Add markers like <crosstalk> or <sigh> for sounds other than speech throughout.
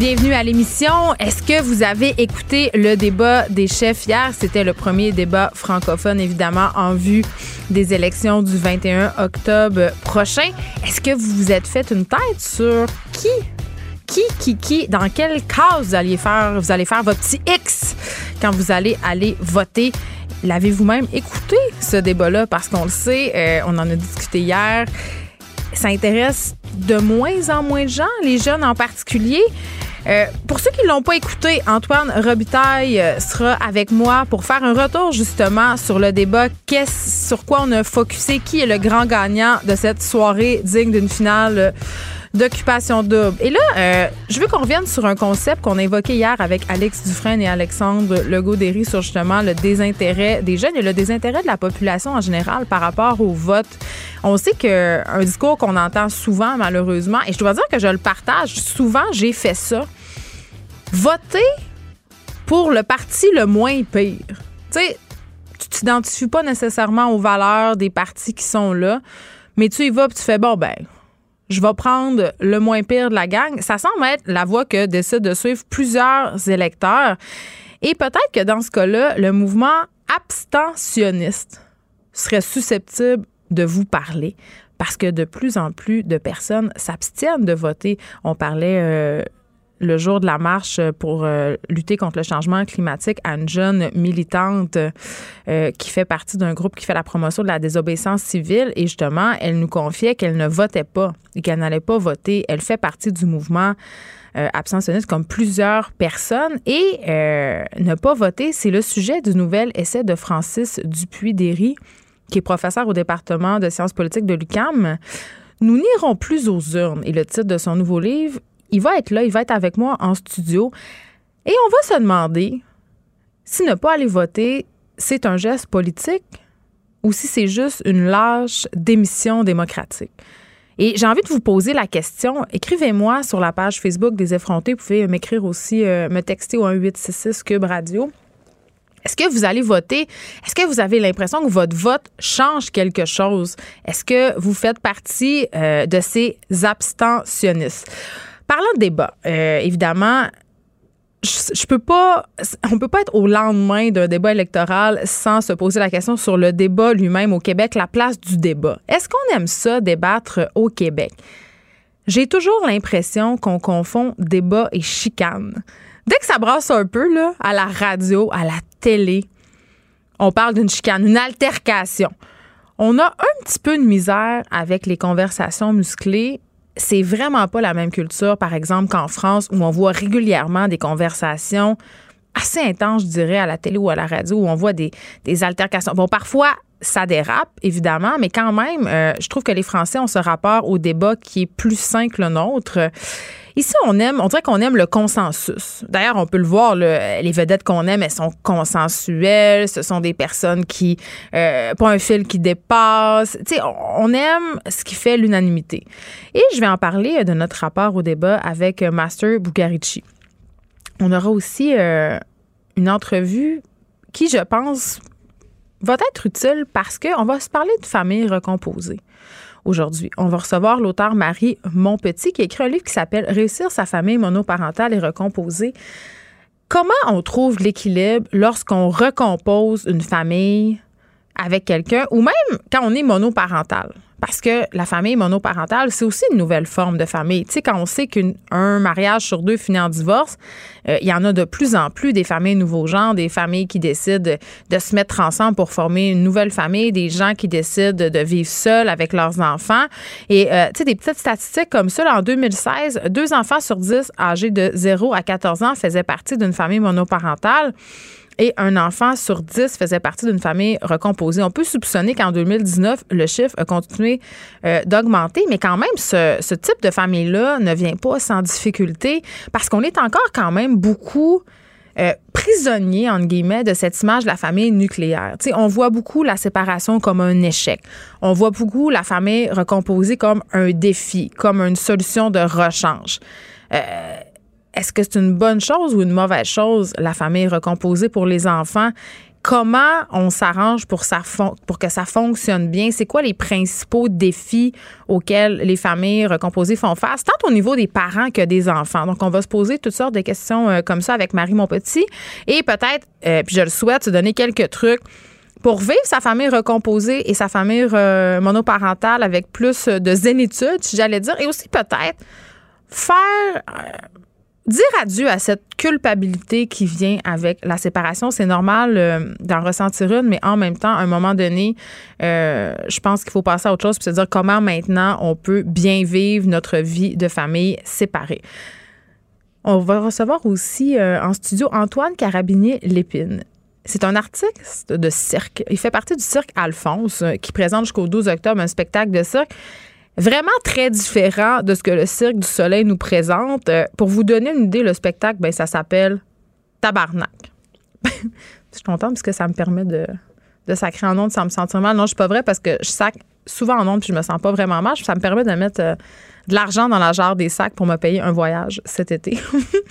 Bienvenue à l'émission. Est-ce que vous avez écouté le débat des chefs hier? C'était le premier débat francophone, évidemment, en vue des élections du 21 octobre prochain. Est-ce que vous vous êtes fait une tête sur qui, qui, qui, qui, dans quelle case vous allez faire, vous faire votre petit X quand vous allez aller voter? L'avez-vous même écouté, ce débat-là? Parce qu'on le sait, euh, on en a discuté hier ça intéresse de moins en moins de gens, les jeunes en particulier. Euh, pour ceux qui ne l'ont pas écouté, Antoine Robitaille euh, sera avec moi pour faire un retour justement sur le débat. Qu'est-ce sur quoi on a focusé? Qui est le grand gagnant de cette soirée digne d'une finale euh, d'occupation double? Et là, euh, je veux qu'on revienne sur un concept qu'on a évoqué hier avec Alex Dufresne et Alexandre Legaudéry sur justement le désintérêt des jeunes et le désintérêt de la population en général par rapport au vote. On sait que un discours qu'on entend souvent malheureusement, et je dois dire que je le partage, souvent j'ai fait ça. Voter pour le parti le moins pire. Tu sais, tu t'identifies pas nécessairement aux valeurs des partis qui sont là, mais tu y vas puis tu fais bon ben je vais prendre le moins pire de la gang. Ça semble être la voie que décident de suivre plusieurs électeurs. Et peut-être que dans ce cas-là, le mouvement abstentionniste serait susceptible de vous parler parce que de plus en plus de personnes s'abstiennent de voter. On parlait euh, le jour de la marche pour euh, lutter contre le changement climatique à une jeune militante euh, qui fait partie d'un groupe qui fait la promotion de la désobéissance civile. Et justement, elle nous confiait qu'elle ne votait pas et qu'elle n'allait pas voter. Elle fait partie du mouvement euh, abstentionniste comme plusieurs personnes. Et euh, ne pas voter, c'est le sujet du nouvel essai de Francis Dupuis-Derry, qui est professeur au département de sciences politiques de l'UCAM. Nous n'irons plus aux urnes. Et le titre de son nouveau livre, il va être là, il va être avec moi en studio. Et on va se demander si ne pas aller voter, c'est un geste politique ou si c'est juste une lâche démission démocratique? Et j'ai envie de vous poser la question. Écrivez-moi sur la page Facebook des effrontés. Vous pouvez m'écrire aussi, euh, me texter au 1866 Cube Radio. Est-ce que vous allez voter? Est-ce que vous avez l'impression que votre vote change quelque chose? Est-ce que vous faites partie euh, de ces abstentionnistes? Parlant de débat, euh, évidemment, je, on peut pas être au lendemain d'un débat électoral sans se poser la question sur le débat lui-même au Québec, la place du débat. Est-ce qu'on aime ça débattre au Québec? J'ai toujours l'impression qu'on confond débat et chicane. Dès que ça brasse un peu, là, à la radio, à la télé, on parle d'une chicane, une altercation. On a un petit peu de misère avec les conversations musclées. C'est vraiment pas la même culture, par exemple, qu'en France, où on voit régulièrement des conversations assez intenses, je dirais, à la télé ou à la radio, où on voit des, des altercations. Bon, parfois, ça dérape, évidemment, mais quand même, euh, je trouve que les Français ont ce rapport au débat qui est plus sain que le nôtre. Ici, on aime, dirait qu'on aime le consensus. D'ailleurs, on peut le voir, les vedettes qu'on aime, elles sont consensuelles. Ce sont des personnes qui, euh, pas un fil qui dépasse. Tu sais, on, aime ce qui fait l'unanimité. Et je vais en parler de notre rapport au débat avec Master Bugarici. On aura aussi euh, une entrevue qui, je pense, va être utile parce qu'on va se parler de famille recomposée aujourd'hui. On va recevoir l'auteur Marie Monpetit qui écrit un livre qui s'appelle Réussir sa famille monoparentale et recomposée. Comment on trouve l'équilibre lorsqu'on recompose une famille avec quelqu'un ou même quand on est monoparental? Parce que la famille monoparentale, c'est aussi une nouvelle forme de famille. Tu sais, quand on sait qu'un mariage sur deux finit en divorce, euh, il y en a de plus en plus des familles nouveaux genres, des familles qui décident de se mettre ensemble pour former une nouvelle famille, des gens qui décident de vivre seuls avec leurs enfants. Et, euh, tu sais, des petites statistiques comme ça, en 2016, deux enfants sur dix âgés de 0 à 14 ans faisaient partie d'une famille monoparentale et un enfant sur dix faisait partie d'une famille recomposée. On peut soupçonner qu'en 2019, le chiffre a continué euh, d'augmenter, mais quand même, ce, type de famille-là ne vient pas sans difficulté parce qu'on est encore quand même beaucoup euh, prisonnier, entre guillemets, de cette image de la famille nucléaire. on voit beaucoup la séparation comme un échec. On voit beaucoup la famille recomposée comme un défi, comme une solution de rechange. Euh, est-ce que c'est une bonne chose ou une mauvaise chose, la famille recomposée pour les enfants? Comment on s'arrange pour, que ça fonctionne bien? C'est quoi les principaux défis auxquels les familles recomposées font face, tant au niveau des parents que des enfants? Donc, on va se poser toutes sortes de questions euh, comme ça avec Marie Monpetit et peut-être, euh, puis je le souhaite, se donner quelques trucs pour vivre sa famille recomposée et sa famille euh, monoparentale avec plus de zénitude, si j'allais dire, et aussi peut-être faire dire adieu à cette culpabilité qui vient avec la séparation. C'est normal euh, d'en ressentir une, mais en même temps, à un moment donné, euh, je pense qu'il faut passer à autre chose et se dire comment maintenant on peut bien vivre notre vie de famille séparée. On va recevoir aussi euh, en studio Antoine Carabinier-Lépine. C'est un artiste de cirque. Il fait partie du cirque Alphonse qui présente jusqu'au 12 octobre un spectacle de cirque vraiment très différent de ce que le Cirque du Soleil nous présente. Euh, pour vous donner une idée, le spectacle, ben, ça s'appelle Tabarnak. <laughs> je suis contente parce que ça me permet de, de sacrer en ondes sans me sentir mal. Non, je suis pas vrai parce que je sac souvent en ondes puis je me sens pas vraiment mal. Ça me permet de mettre euh, de l'argent dans la jarre des sacs pour me payer un voyage cet été.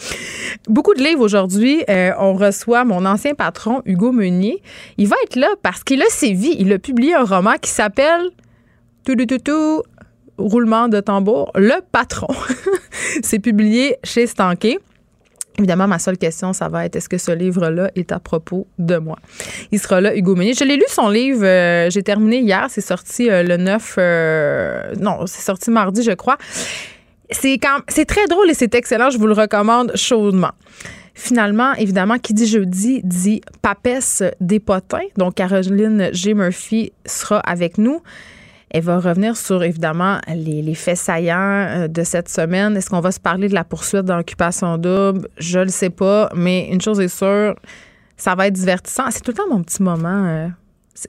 <laughs> Beaucoup de livres aujourd'hui. Euh, on reçoit mon ancien patron, Hugo Meunier. Il va être là parce qu'il a sévi. Il a publié un roman qui s'appelle tout, tout, tout, roulement de tambour, Le Patron. <laughs> c'est publié chez Stanké. Évidemment, ma seule question, ça va être est-ce que ce livre-là est à propos de moi? Il sera là, Hugo Meunier. Je l'ai lu, son livre. Euh, j'ai terminé hier. C'est sorti euh, le 9. Euh, non, c'est sorti mardi, je crois. C'est, quand, c'est très drôle et c'est excellent. Je vous le recommande chaudement. Finalement, évidemment, qui dit jeudi dit papesse des potins. Donc, Caroline G. Murphy sera avec nous. Elle va revenir sur, évidemment, les, faits saillants euh, de cette semaine. Est-ce qu'on va se parler de la poursuite d'occupation double? Je le sais pas, mais une chose est sûre, ça va être divertissant. C'est tout le temps mon petit moment. Euh,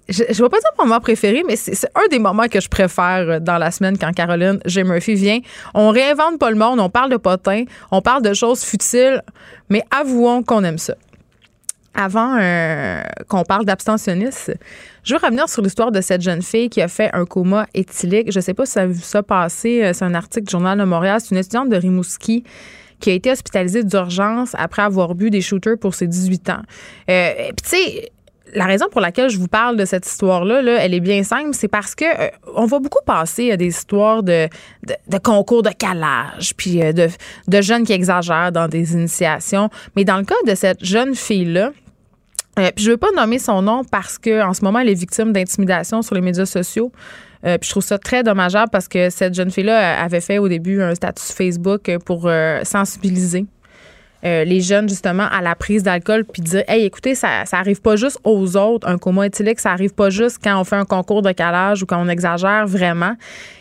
je ne vais pas dire mon moment préféré, mais c'est un des moments que je préfère euh, dans la semaine quand Caroline J. Murphy vient. On réinvente pas le monde, on parle de potins, on parle de choses futiles, mais avouons qu'on aime ça avant qu'on parle d'abstentionnisme, je veux revenir sur l'histoire de cette jeune fille qui a fait un coma éthylique. Je ne sais pas si ça a vu ça passer. Euh, c'est un article du Journal de Montréal. C'est une étudiante de Rimouski qui a été hospitalisée d'urgence après avoir bu des shooters pour ses 18 ans. Euh, Puis, tu sais, la raison pour laquelle je vous parle de cette histoire-là, là, elle est bien simple, c'est parce que on va beaucoup passer à des histoires de, concours de calage, puis de, jeunes qui exagèrent dans des initiations. Mais dans le cas de cette jeune fille-là, euh, puis je veux pas nommer son nom parce que en ce moment, elle est victime d'intimidation sur les médias sociaux. Euh, puis je trouve ça très dommageable parce que cette jeune fille-là avait fait au début un statut Facebook pour euh, sensibiliser les jeunes justement à la prise d'alcool puis dire hey écoutez ça ça arrive pas juste aux autres un coma éthylique ça arrive pas juste quand on fait un concours de calage ou quand on exagère vraiment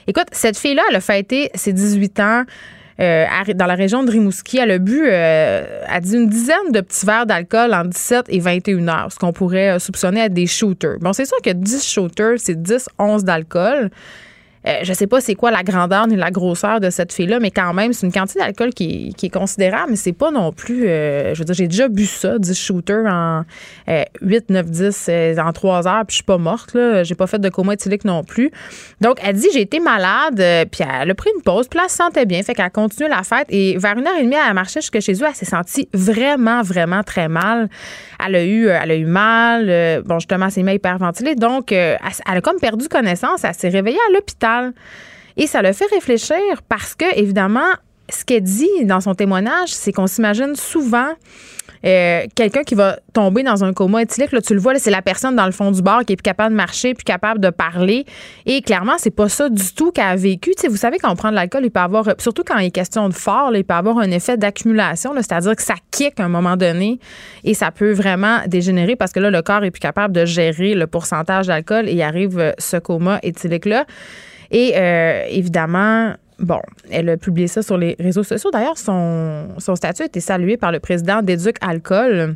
écoute cette fille là elle a fêté ses 18 ans euh, dans la région de Rimouski. Elle a bu, euh, a dit une dizaine de petits verres d'alcool en 17 et 21 heures, ce qu'on pourrait euh, soupçonner être des shooters. Bon, c'est sûr que 10 shooters, c'est 10 11 d'alcool. Euh, je sais pas c'est quoi la grandeur ni la grosseur de cette fille-là, mais quand même, c'est une quantité d'alcool qui, est considérable, mais c'est pas non plus. Euh, je veux dire, j'ai déjà bu ça, 10 shooters en 8, 9, 10 en 3 heures, puis je suis pas morte, là. J'ai pas fait de coma éthylique non plus. Donc, elle dit j'ai été malade, euh, puis elle a pris une pause, puis là, elle se sentait bien. Fait qu'elle a continué la fête et vers une heure et demie, elle a marché jusque chez eux. Elle s'est sentie vraiment, vraiment très mal. Elle a eu, elle a eu mal. bon, justement, elle s'est mis hyperventilée. Donc, elle a comme perdu connaissance. Elle s'est réveillée à l'hôpital et ça le fait réfléchir parce que, évidemment, ce qu'elle dit dans son témoignage, c'est qu'on s'imagine souvent euh, quelqu'un qui va tomber dans un coma éthylique, là, tu le vois, c'est la personne dans le fond du bar qui est plus capable de marcher, plus capable de parler. Et clairement, c'est pas ça du tout qu'elle a vécu. Tu sais, vous savez, quand on prend de l'alcool, il peut avoir, surtout quand il est question de fort, il peut avoir un effet d'accumulation, c'est-à-dire que ça kick à un moment donné et ça peut vraiment dégénérer parce que là, le corps est plus capable de gérer le pourcentage d'alcool et il arrive euh, ce coma éthylique-là. Et euh, évidemment, Bon, elle a publié ça sur les réseaux sociaux. D'ailleurs, son, statut a été salué par le président d'Éduc Alcool.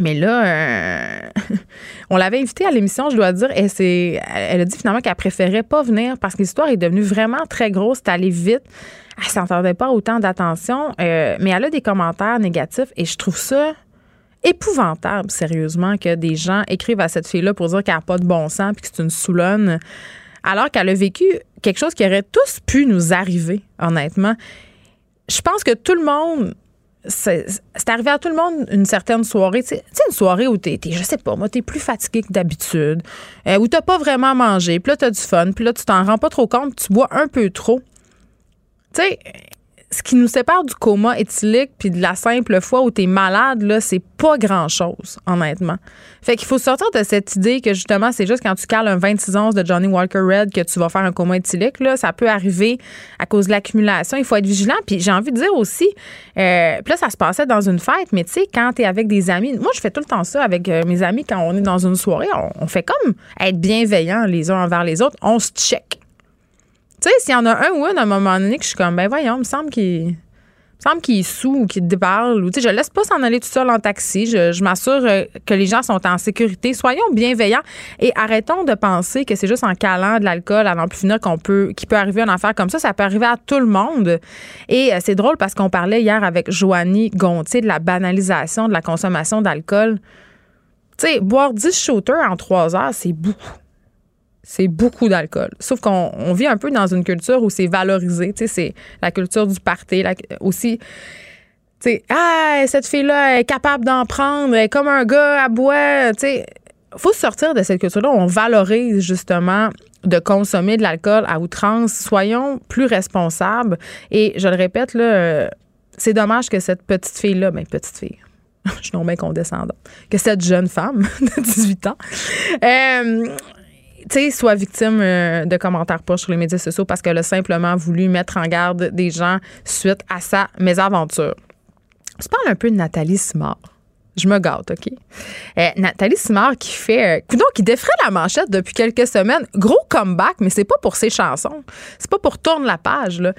Mais là, euh, <laughs> on l'avait invitée à l'émission, je dois dire, et c'est, elle a dit finalement qu'elle préférait pas venir parce que l'histoire est devenue vraiment très grosse, c'est allé vite. Elle s'entendait pas autant d'attention, euh, mais elle a des commentaires négatifs et je trouve ça épouvantable, sérieusement, que des gens écrivent à cette fille-là pour dire qu'elle n'a pas de bon sens puis que c'est une soulonne alors qu'elle a vécu quelque chose qui aurait tous pu nous arriver, honnêtement. Je pense que tout le monde c'est arrivé à tout le monde une certaine soirée. Tu sais, une soirée où t'es, es, je sais pas, moi, t'es plus fatigué que d'habitude, euh, où t'as pas vraiment mangé, puis là, t'as du fun, puis là, tu t'en rends pas trop compte, tu bois un peu trop. Tu sais, ce qui nous sépare du coma éthylique puis de la simple fois où tu es malade, là, c'est pas grand-chose, honnêtement. Fait qu'il faut sortir de cette idée que justement, c'est juste quand tu cales un 26 onces de Johnny Walker Red que tu vas faire un coma éthylique. Là, ça peut arriver à cause de l'accumulation. Il faut être vigilant. Puis j'ai envie de dire aussi, euh, là, ça se passait dans une fête, mais tu sais, quand tu es avec des amis, moi, je fais tout le temps ça avec euh, mes amis quand on est dans une soirée. On, on fait comme être bienveillants les uns envers les autres. On se check. Sais, s'il y en a un ou une à un moment donné que je suis comme, ben voyons, il me semble qu'il semble qu'il est sous ou qu'il déparle. Ou, je laisse pas s'en aller tout seul en taxi. Je, m'assure euh, que les gens sont en sécurité. Soyons bienveillants et arrêtons de penser que c'est juste en calant de l'alcool à n'en plus finir qu'on peut, qu'il peut arriver un affaire comme ça. Ça peut arriver à tout le monde. Et euh, c'est drôle parce qu'on parlait hier avec Joanie Gontier de la banalisation de la consommation d'alcool. Tu sais, boire 10 shooters en 3 heures, c'est beaucoup c'est beaucoup d'alcool. Sauf qu'on vit un peu dans une culture où c'est valorisé. Tu sais, c'est la culture du party. aussi, tu sais, ah, cette fille-là est capable d'en prendre, elle est comme un gars à boire. Tu sais, faut sortir de cette culture-là. On valorise justement de consommer de l'alcool à outrance. Soyons plus responsables. Et je le répète, là, c'est dommage que cette petite fille-là, ben, petite fille, <laughs> je suis non bien que cette jeune femme <laughs> de 18 ans, euh, sais, soit victime euh, de commentaires pas sur les médias sociaux parce qu'elle a simplement voulu mettre en garde des gens suite à sa mésaventure. Je parle un peu de Nathalie Simard. Je me gâte, OK? Euh, Nathalie Simard qui fait. Euh, qui défrait la manchette depuis quelques semaines. Gros comeback, mais c'est pas pour ses chansons. C'est pas pour tourner la page, là.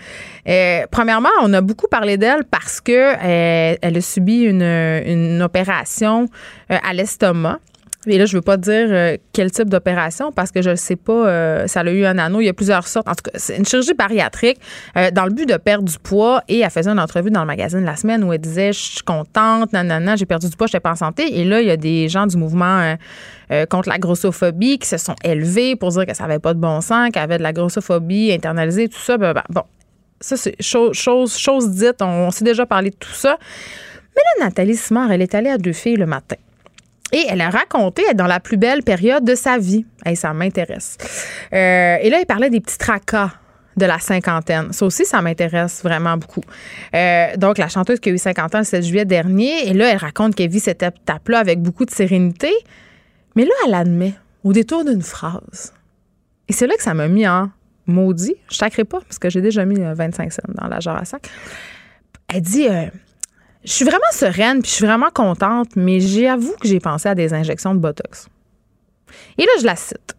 Euh, premièrement, on a beaucoup parlé d'elle parce que elle a subi une, une opération à l'estomac. Et là, je veux pas dire euh, quel type d'opération parce que je ne sais pas, euh, ça a eu un anneau. Il y a plusieurs sortes. En tout cas, c'est une chirurgie bariatrique euh, dans le but de perdre du poids. Et elle faisait une entrevue dans le magazine la semaine où elle disait Je suis contente, nanana, j'ai perdu du poids, je n'étais pas en santé. Et là, il y a des gens du mouvement contre la grossophobie qui se sont élevés pour dire que ça n'avait pas de bon sens, qu'elle avait de la grossophobie internalisée, tout ça. Ben, ben, bon, ça, c'est chose, chose, dite. On, s'est déjà parlé de tout ça. Mais là, Nathalie Simard, elle est allée à deux filles le matin. Et elle a raconté être dans la plus belle période de sa vie. et ça m'intéresse. Euh, et là, elle parlait des petits tracas de la cinquantaine. Ça aussi, ça m'intéresse vraiment beaucoup. Euh, donc, la chanteuse qui a eu 50 ans le 7 juillet dernier, et là, elle raconte qu'elle vit cette étape-là avec beaucoup de sérénité. Mais là, elle admet, au détour d'une phrase. Et c'est là que ça m'a mis en maudit. Je ne pas, parce que j'ai déjà mis 25 euh, cents dans la jarre à sac. Elle dit je suis vraiment sereine, puis je suis vraiment contente, mais j'avoue que j'ai pensé à des injections de Botox. Et là, je la cite.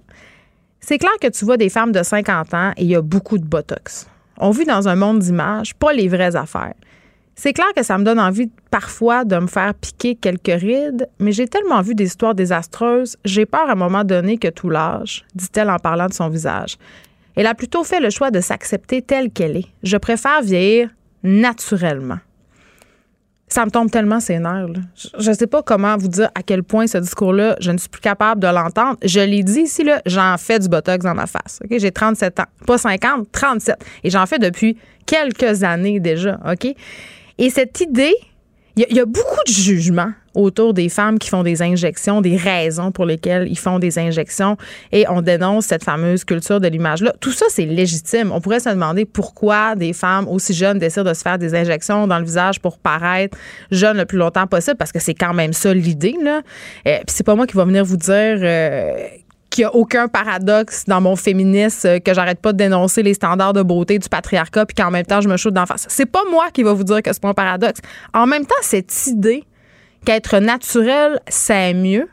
C'est clair que tu vois des femmes de 50 ans et il y a beaucoup de Botox. On vit dans un monde d'images, pas les vraies affaires. C'est clair que ça me donne envie parfois de me faire piquer quelques rides, mais j'ai tellement vu des histoires désastreuses, j'ai peur à un moment donné que tout lâche, dit-elle en parlant de son visage. Elle a plutôt fait le choix de s'accepter telle qu'elle est. Je préfère vieillir naturellement ça me tombe tellement ses nerfs. Je ne sais pas comment vous dire à quel point ce discours-là, je ne suis plus capable de l'entendre. Je l'ai dit ici, là, j'en fais du botox dans ma face. J'ai 37 ans. Pas 50, 37. Et j'en fais depuis quelques années déjà. OK? Et cette idée, il y, a beaucoup de jugement autour des femmes qui font des injections, des raisons pour lesquelles ils font des injections et on dénonce cette fameuse culture de l'image-là. Tout ça, c'est légitime. On pourrait se demander pourquoi des femmes aussi jeunes décident de se faire des injections dans le visage pour paraître jeunes le plus longtemps possible parce que c'est quand même ça l'idée. Là. Euh, Puis c'est pas moi qui va venir vous dire euh, qu'il n'y a aucun paradoxe dans mon féminisme, euh, que j'arrête pas de dénoncer les standards de beauté du patriarcat, puis qu'en même temps, je me shoot d'en face. C'est pas moi qui va vous dire que c'est pas un paradoxe. En même temps, cette idée qu'être naturel, c'est mieux,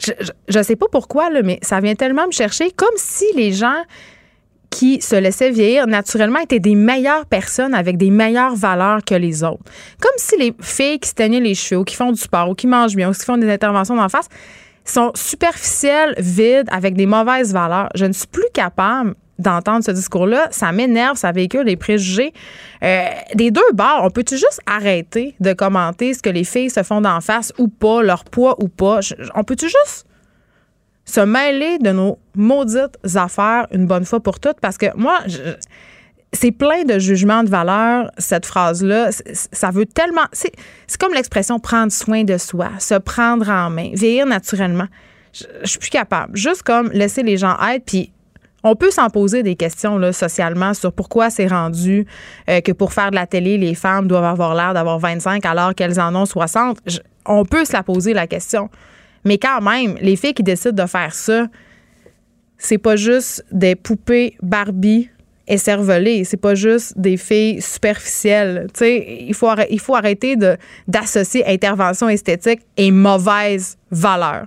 je, je sais pas pourquoi, mais ça vient tellement me chercher, comme si les gens qui se laissaient vieillir naturellement étaient des meilleures personnes avec des meilleures valeurs que les autres. Comme si les filles qui se teignaient les cheveux, ou qui font du sport, ou qui mangent bien, ou qui font des interventions d'en face, sont superficielles, vides, avec des mauvaises valeurs. Je ne suis plus capable d'entendre ce discours-là. Ça m'énerve, ça véhicule des préjugés. Euh, des deux bords, on peut-tu juste arrêter de commenter ce que les filles se font d'en face ou pas, leur poids ou pas? On peut-tu juste se mêler de nos maudites affaires une bonne fois pour toutes? Parce que moi, c'est plein de jugements de valeur, cette phrase-là. Ça veut tellement. C'est c'est comme l'expression prendre soin de soi, se prendre en main, vieillir naturellement. Je, je suis plus capable. Juste comme laisser les gens être, puis on peut s'en poser des questions socialement sur pourquoi c'est rendu euh, que pour faire de la télé, les femmes doivent avoir l'air d'avoir 25 alors qu'elles en ont 60. Je- on peut se la poser la question. Mais quand même, les filles qui décident de faire ça, c'est pas juste des poupées Barbie écervelées, c'est pas juste des filles superficielles. Il faut, arrêter d'associer intervention esthétique et mauvaise valeur.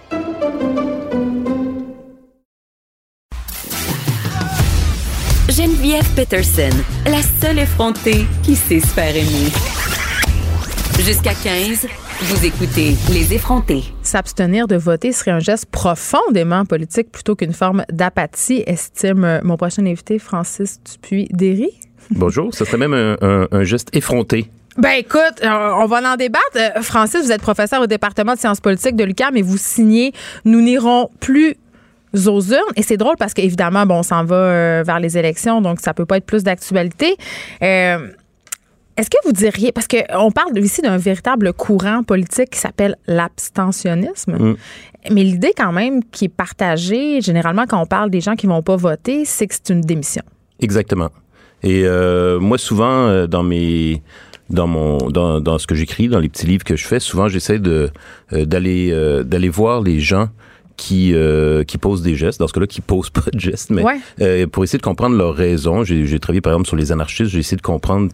Geneviève Peterson, la seule effrontée qui sait se faire aimer. Jusqu'à 15, vous écoutez Les effrontés. S'abstenir de voter serait un geste profondément politique plutôt qu'une forme d'apathie, estime euh, mon prochain invité, Francis Dupuis-Derry. Bonjour, ça serait même un, un- un geste effronté. Ben écoute, on va en débattre. Euh, Francis, vous êtes professeur au département de sciences politiques de l'UQAM et vous signez « Nous n'irons plus aux urnes ». Et c'est drôle parce qu'évidemment, bon, on s'en va euh, vers les élections, donc ça peut pas être plus d'actualité. Euh, est-ce que vous diriez, parce qu'on parle ici d'un véritable courant politique qui s'appelle l'abstentionnisme, Mm. mais l'idée quand même qui est partagée, généralement quand on parle des gens qui vont pas voter, c'est que c'est une démission. Exactement. Et euh, moi, souvent, dans mes dans mon dans, dans ce que j'écris, dans les petits livres que je fais, souvent j'essaie de d'aller euh, d'aller voir les gens qui euh, qui posent des gestes, dans ce cas-là, qui posent <laughs> pas de gestes, mais Ouais. euh, pour essayer de comprendre leurs raisons. J'ai travaillé par exemple sur les anarchistes, j'ai essayé de comprendre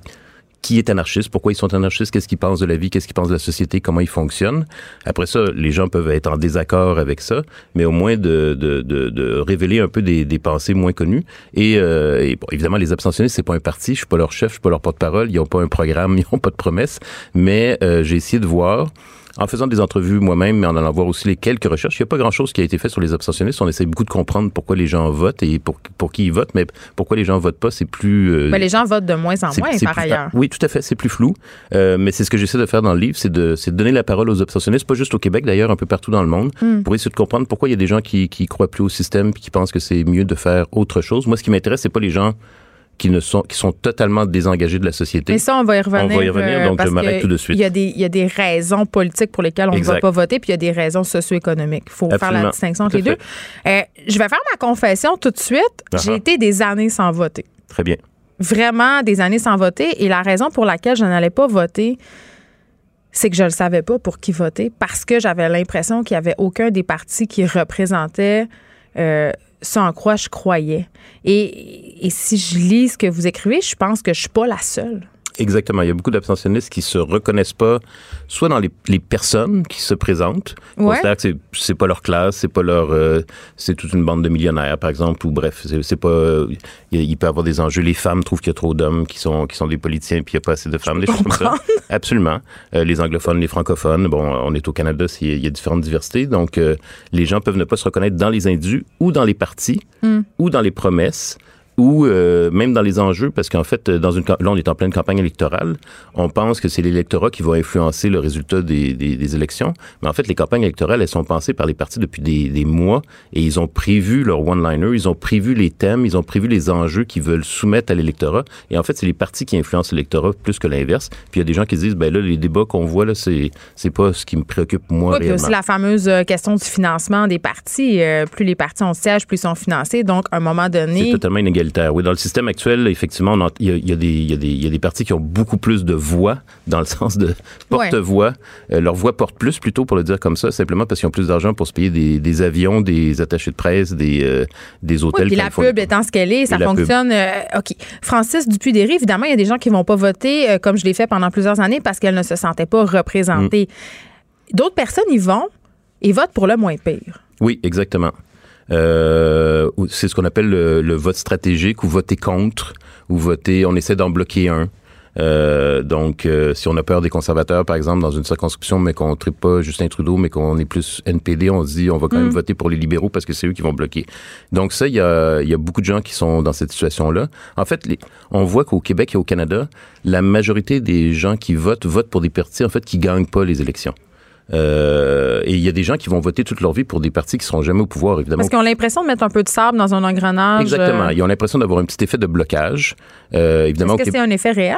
qui est anarchiste, pourquoi ils sont anarchistes, qu'est-ce qu'ils pensent de la vie, qu'est-ce qu'ils pensent de la société, comment ils fonctionnent. Après ça, les gens peuvent être en désaccord avec ça, mais au moins de, de, de, de révéler un peu des, des pensées moins connues. Et, euh, et bon, évidemment, les abstentionnistes, c'est pas un parti, je suis pas leur chef, je suis pas leur porte-parole, ils ont pas un programme, <laughs> ils ont pas de promesses, mais euh, j'ai essayé de voir en faisant des entrevues moi-même, mais en allant voir aussi les quelques recherches, il n'y a pas grand-chose qui a été fait sur les abstentionnistes. On essaie beaucoup de comprendre pourquoi les gens votent et pour, pour qui ils votent, mais pourquoi les gens votent pas, c'est plus... euh, Ben, les gens votent de moins en moins, par ailleurs. Oui, tout à fait, c'est plus flou. Euh, mais c'est ce que j'essaie de faire dans le livre, c'est de, c'est de donner la parole aux abstentionnistes, pas juste au Québec d'ailleurs, un peu partout dans le monde, Hmm. pour essayer de comprendre pourquoi il y a des gens qui, qui croient plus au système puis qui pensent que c'est mieux de faire autre chose. Moi, ce qui m'intéresse, c'est pas les gens qui ne sont qui sont totalement désengagés de la société. Mais ça, on va y revenir. On va y revenir, euh, donc je m'arrête tout de suite. Il y, a des, il y a des raisons politiques pour lesquelles on ne va pas voter, puis il y a des raisons socio-économiques. Il faut faire la distinction entre Tout les deux. Euh, je vais faire ma confession tout de suite. Ah J'ai ah. été des années sans voter. Très bien. Vraiment des années sans voter. Et la raison pour laquelle je n'allais pas voter, c'est que je ne savais pas pour qui voter parce que j'avais l'impression qu'il n'y avait aucun des partis qui représentait euh, en quoi je croyais. Et, et si je lis ce que vous écrivez, je pense que je suis pas la seule. Exactement. Il y a beaucoup d'abstentionnistes qui se reconnaissent pas, soit dans les, les personnes qui se présentent, Ouais. que c'est, c'est pas leur classe, c'est pas leur, euh, c'est toute une bande de millionnaires, par exemple, ou bref, c'est, c'est pas, il, il peut y avoir des enjeux. Les femmes trouvent qu'il y a trop d'hommes qui sont, qui sont des politiciens, puis il y a pas assez de femmes, des choses comme ça. <laughs> Absolument. Euh, les anglophones, les francophones, bon, on est au Canada, il y a différentes diversités, donc euh, les gens peuvent ne pas se reconnaître dans les indus ou dans les partis ou dans les promesses ou euh, même dans les enjeux, parce qu'en fait, dans une, là, on est en pleine campagne électorale. On pense que c'est l'électorat qui va influencer le résultat des, des, des élections. Mais en fait, les campagnes électorales, elles sont pensées par les partis depuis des, des mois et ils ont prévu leur one-liner, ils ont prévu les thèmes, ils ont prévu les enjeux qu'ils veulent soumettre à l'électorat. Et en fait, c'est les partis qui influencent l'électorat plus que l'inverse. Puis il y a des gens qui se disent, ben là, les débats qu'on voit, là, c'est, c'est pas ce qui me préoccupe moi Oui, puis réellement. aussi la fameuse euh, question du financement des partis. Euh, plus les partis ont de sièges, plus ils sont financés. Donc, à un moment C'est donné, totalement inégalitaire. Oui, dans le système actuel, effectivement, il y, a, y des- y y a partis qui ont beaucoup plus de voix, dans le <laughs> sens de porte-voix. Euh, leur voix porte plus, plutôt, pour le dire comme ça, simplement parce qu'ils ont plus d'argent pour se payer des, des avions, des attachés de presse, des, euh, des Oui, hôtels. puis quand la pub étant ce qu'elle est, ça fonctionne. euh, OK. Francis Dupuis-Déry, évidemment, il y a des gens qui vont pas voter comme je l'ai fait pendant plusieurs années parce qu'elle ne se sentait pas représentée. Mm. D'autres personnes y vont et votent pour le moins pire. Oui, exactement. Euh, c'est ce qu'on appelle le, le vote stratégique ou voter contre ou voter, on essaie d'en bloquer un. Euh, donc, euh, si on a peur des conservateurs, par exemple, dans une circonscription, mais qu'on ne tripe pas Justin Trudeau, mais qu'on est plus NPD, on se dit on va quand même voter pour les libéraux parce que c'est eux qui vont bloquer. Donc ça, il y a, y a beaucoup de gens qui sont dans cette situation-là. En fait, les- on voit qu'au Québec et au Canada, la majorité des gens qui votent votent pour des partis en fait qui gagnent pas les élections. Euh, et il y a des gens qui vont voter toute leur vie pour des partis qui seront jamais au pouvoir, évidemment. Parce qu'ils ont l'impression de mettre un peu de sable dans un engrenage. Exactement. euh, Ils ont l'impression d'avoir un petit effet de blocage. Euh, évidemment, Est-ce que c'est un effet réel?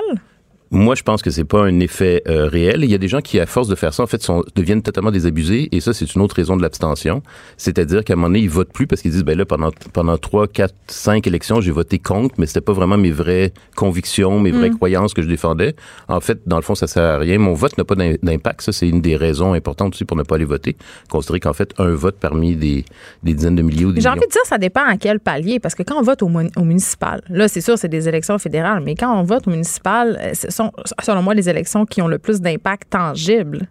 Moi, je pense que c'est pas un effet euh, réel. Il y a des gens qui, à force de faire ça, en fait, sont, deviennent totalement désabusés. Et ça, c'est une autre raison de l'abstention. C'est-à-dire qu'à un moment donné, ils votent plus parce qu'ils disent, ben là, pendant pendant trois, quatre, cinq élections, j'ai voté contre, mais c'était pas vraiment mes vraies convictions, mes vraies croyances que je défendais. En fait, dans le fond, ça sert à rien. Mon vote n'a pas d'im- d'impact. Ça, c'est une des raisons importantes aussi pour ne pas aller voter. Considérer qu'en fait, un vote parmi des, des dizaines de milliers ou des J'ai envie de dire, ça dépend à quel palier. Parce que quand on vote au, au municipal, là, c'est sûr, c'est des élections fédérales, mais quand on vote au municipal, euh, sont, selon moi, les élections qui ont le plus d'impact tangible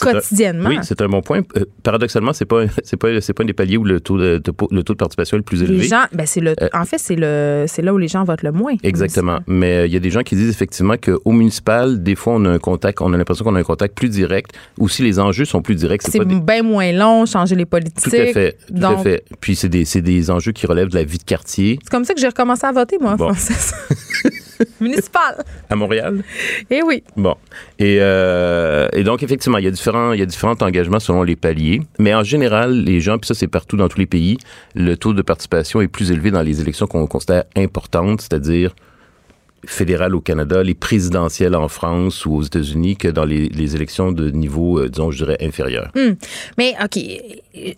un- quotidiennement. oui, c'est un bon point. Euh, paradoxalement, c'est pas <laughs> c'est pas c'est pas un des paliers où le taux de, de- le taux de participation est le plus élevé. les gens, ben c'est le, Euh, en fait, c'est le, c'est là où les gens votent le moins. Exactement. Mais euh, il y a des gens qui disent effectivement qu'au municipal, des fois, on a un contact, on a l'impression qu'on a un contact plus direct. Aussi, les enjeux sont plus directs. C'est des- bien moins long, changer les politiques. Tout à fait. Tout Donc, à fait. Puis c'est des, c'est des enjeux qui relèvent de la vie de quartier C'est comme ça que j'ai recommencé à voter, moi, Bon. Francis. <laughs> <laughs> Municipal. à Montréal? Eh oui. Bon. Et, euh, et donc, effectivement, il y a différents, il y a différents engagements selon les paliers. Mais en général, les gens, puis ça, c'est partout dans tous les pays, le taux de participation est plus élevé dans les élections qu'on considère importantes, c'est-à-dire fédérales au Canada, les présidentielles en France ou aux États-Unis, que dans les, les élections de niveau, euh, disons, je dirais, inférieur. Mais, OK,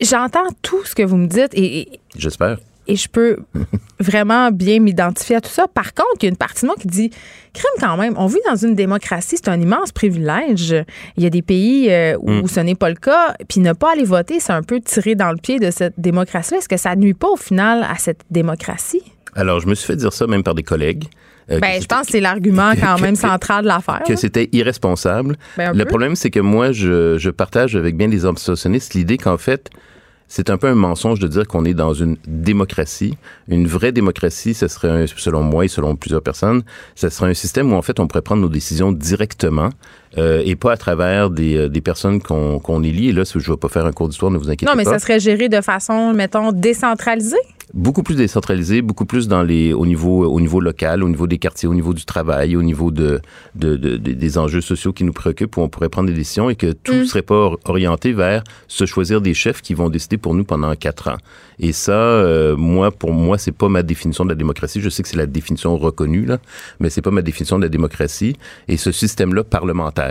j'entends tout ce que vous me dites et- J'espère. Et je peux <laughs> vraiment bien m'identifier à tout ça. Par contre, il y a une partie de moi qui dit crime quand même. On vit dans une démocratie, c'est un immense privilège. Il y a des pays euh, où Mm. ce n'est pas le cas. Puis ne pas aller voter, c'est un peu tirer dans le pied de cette démocratie-là. Est-ce que ça nuit pas au final à cette démocratie? Alors, je me suis fait dire ça même par des collègues. euh, Ben, je pense que c'est l'argument <laughs> quand même central de l'affaire. que c'était irresponsable. Ben, le peu. problème, c'est que moi, je, je partage avec bien des abstentionnistes l'idée qu'en fait, c'est un peu un mensonge de dire qu'on est dans une démocratie. Une vraie démocratie, ce serait, un- selon moi et selon plusieurs personnes, ce serait un système où en fait on pourrait prendre nos décisions directement euh, et pas à travers des, euh, des personnes qu'on qu'on élit. Et là, je ne vais pas faire un cours d'histoire, ne vous inquiétez non, mais pas. ça serait géré de façon, mettons, décentralisée? beaucoup plus décentralisé, beaucoup plus dans les au niveau au niveau local, au niveau des quartiers, au niveau du travail, au niveau de, de, de- de- des enjeux sociaux qui nous préoccupent où on pourrait prendre des décisions et que tout ne serait pas or- orienté vers se choisir des chefs qui vont décider pour nous pendant quatre ans. Et ça, euh, moi, pour moi, c'est pas ma définition de la démocratie. Je sais que c'est la définition reconnue là, mais c'est pas ma définition de la démocratie. Et ce système-là parlementaire,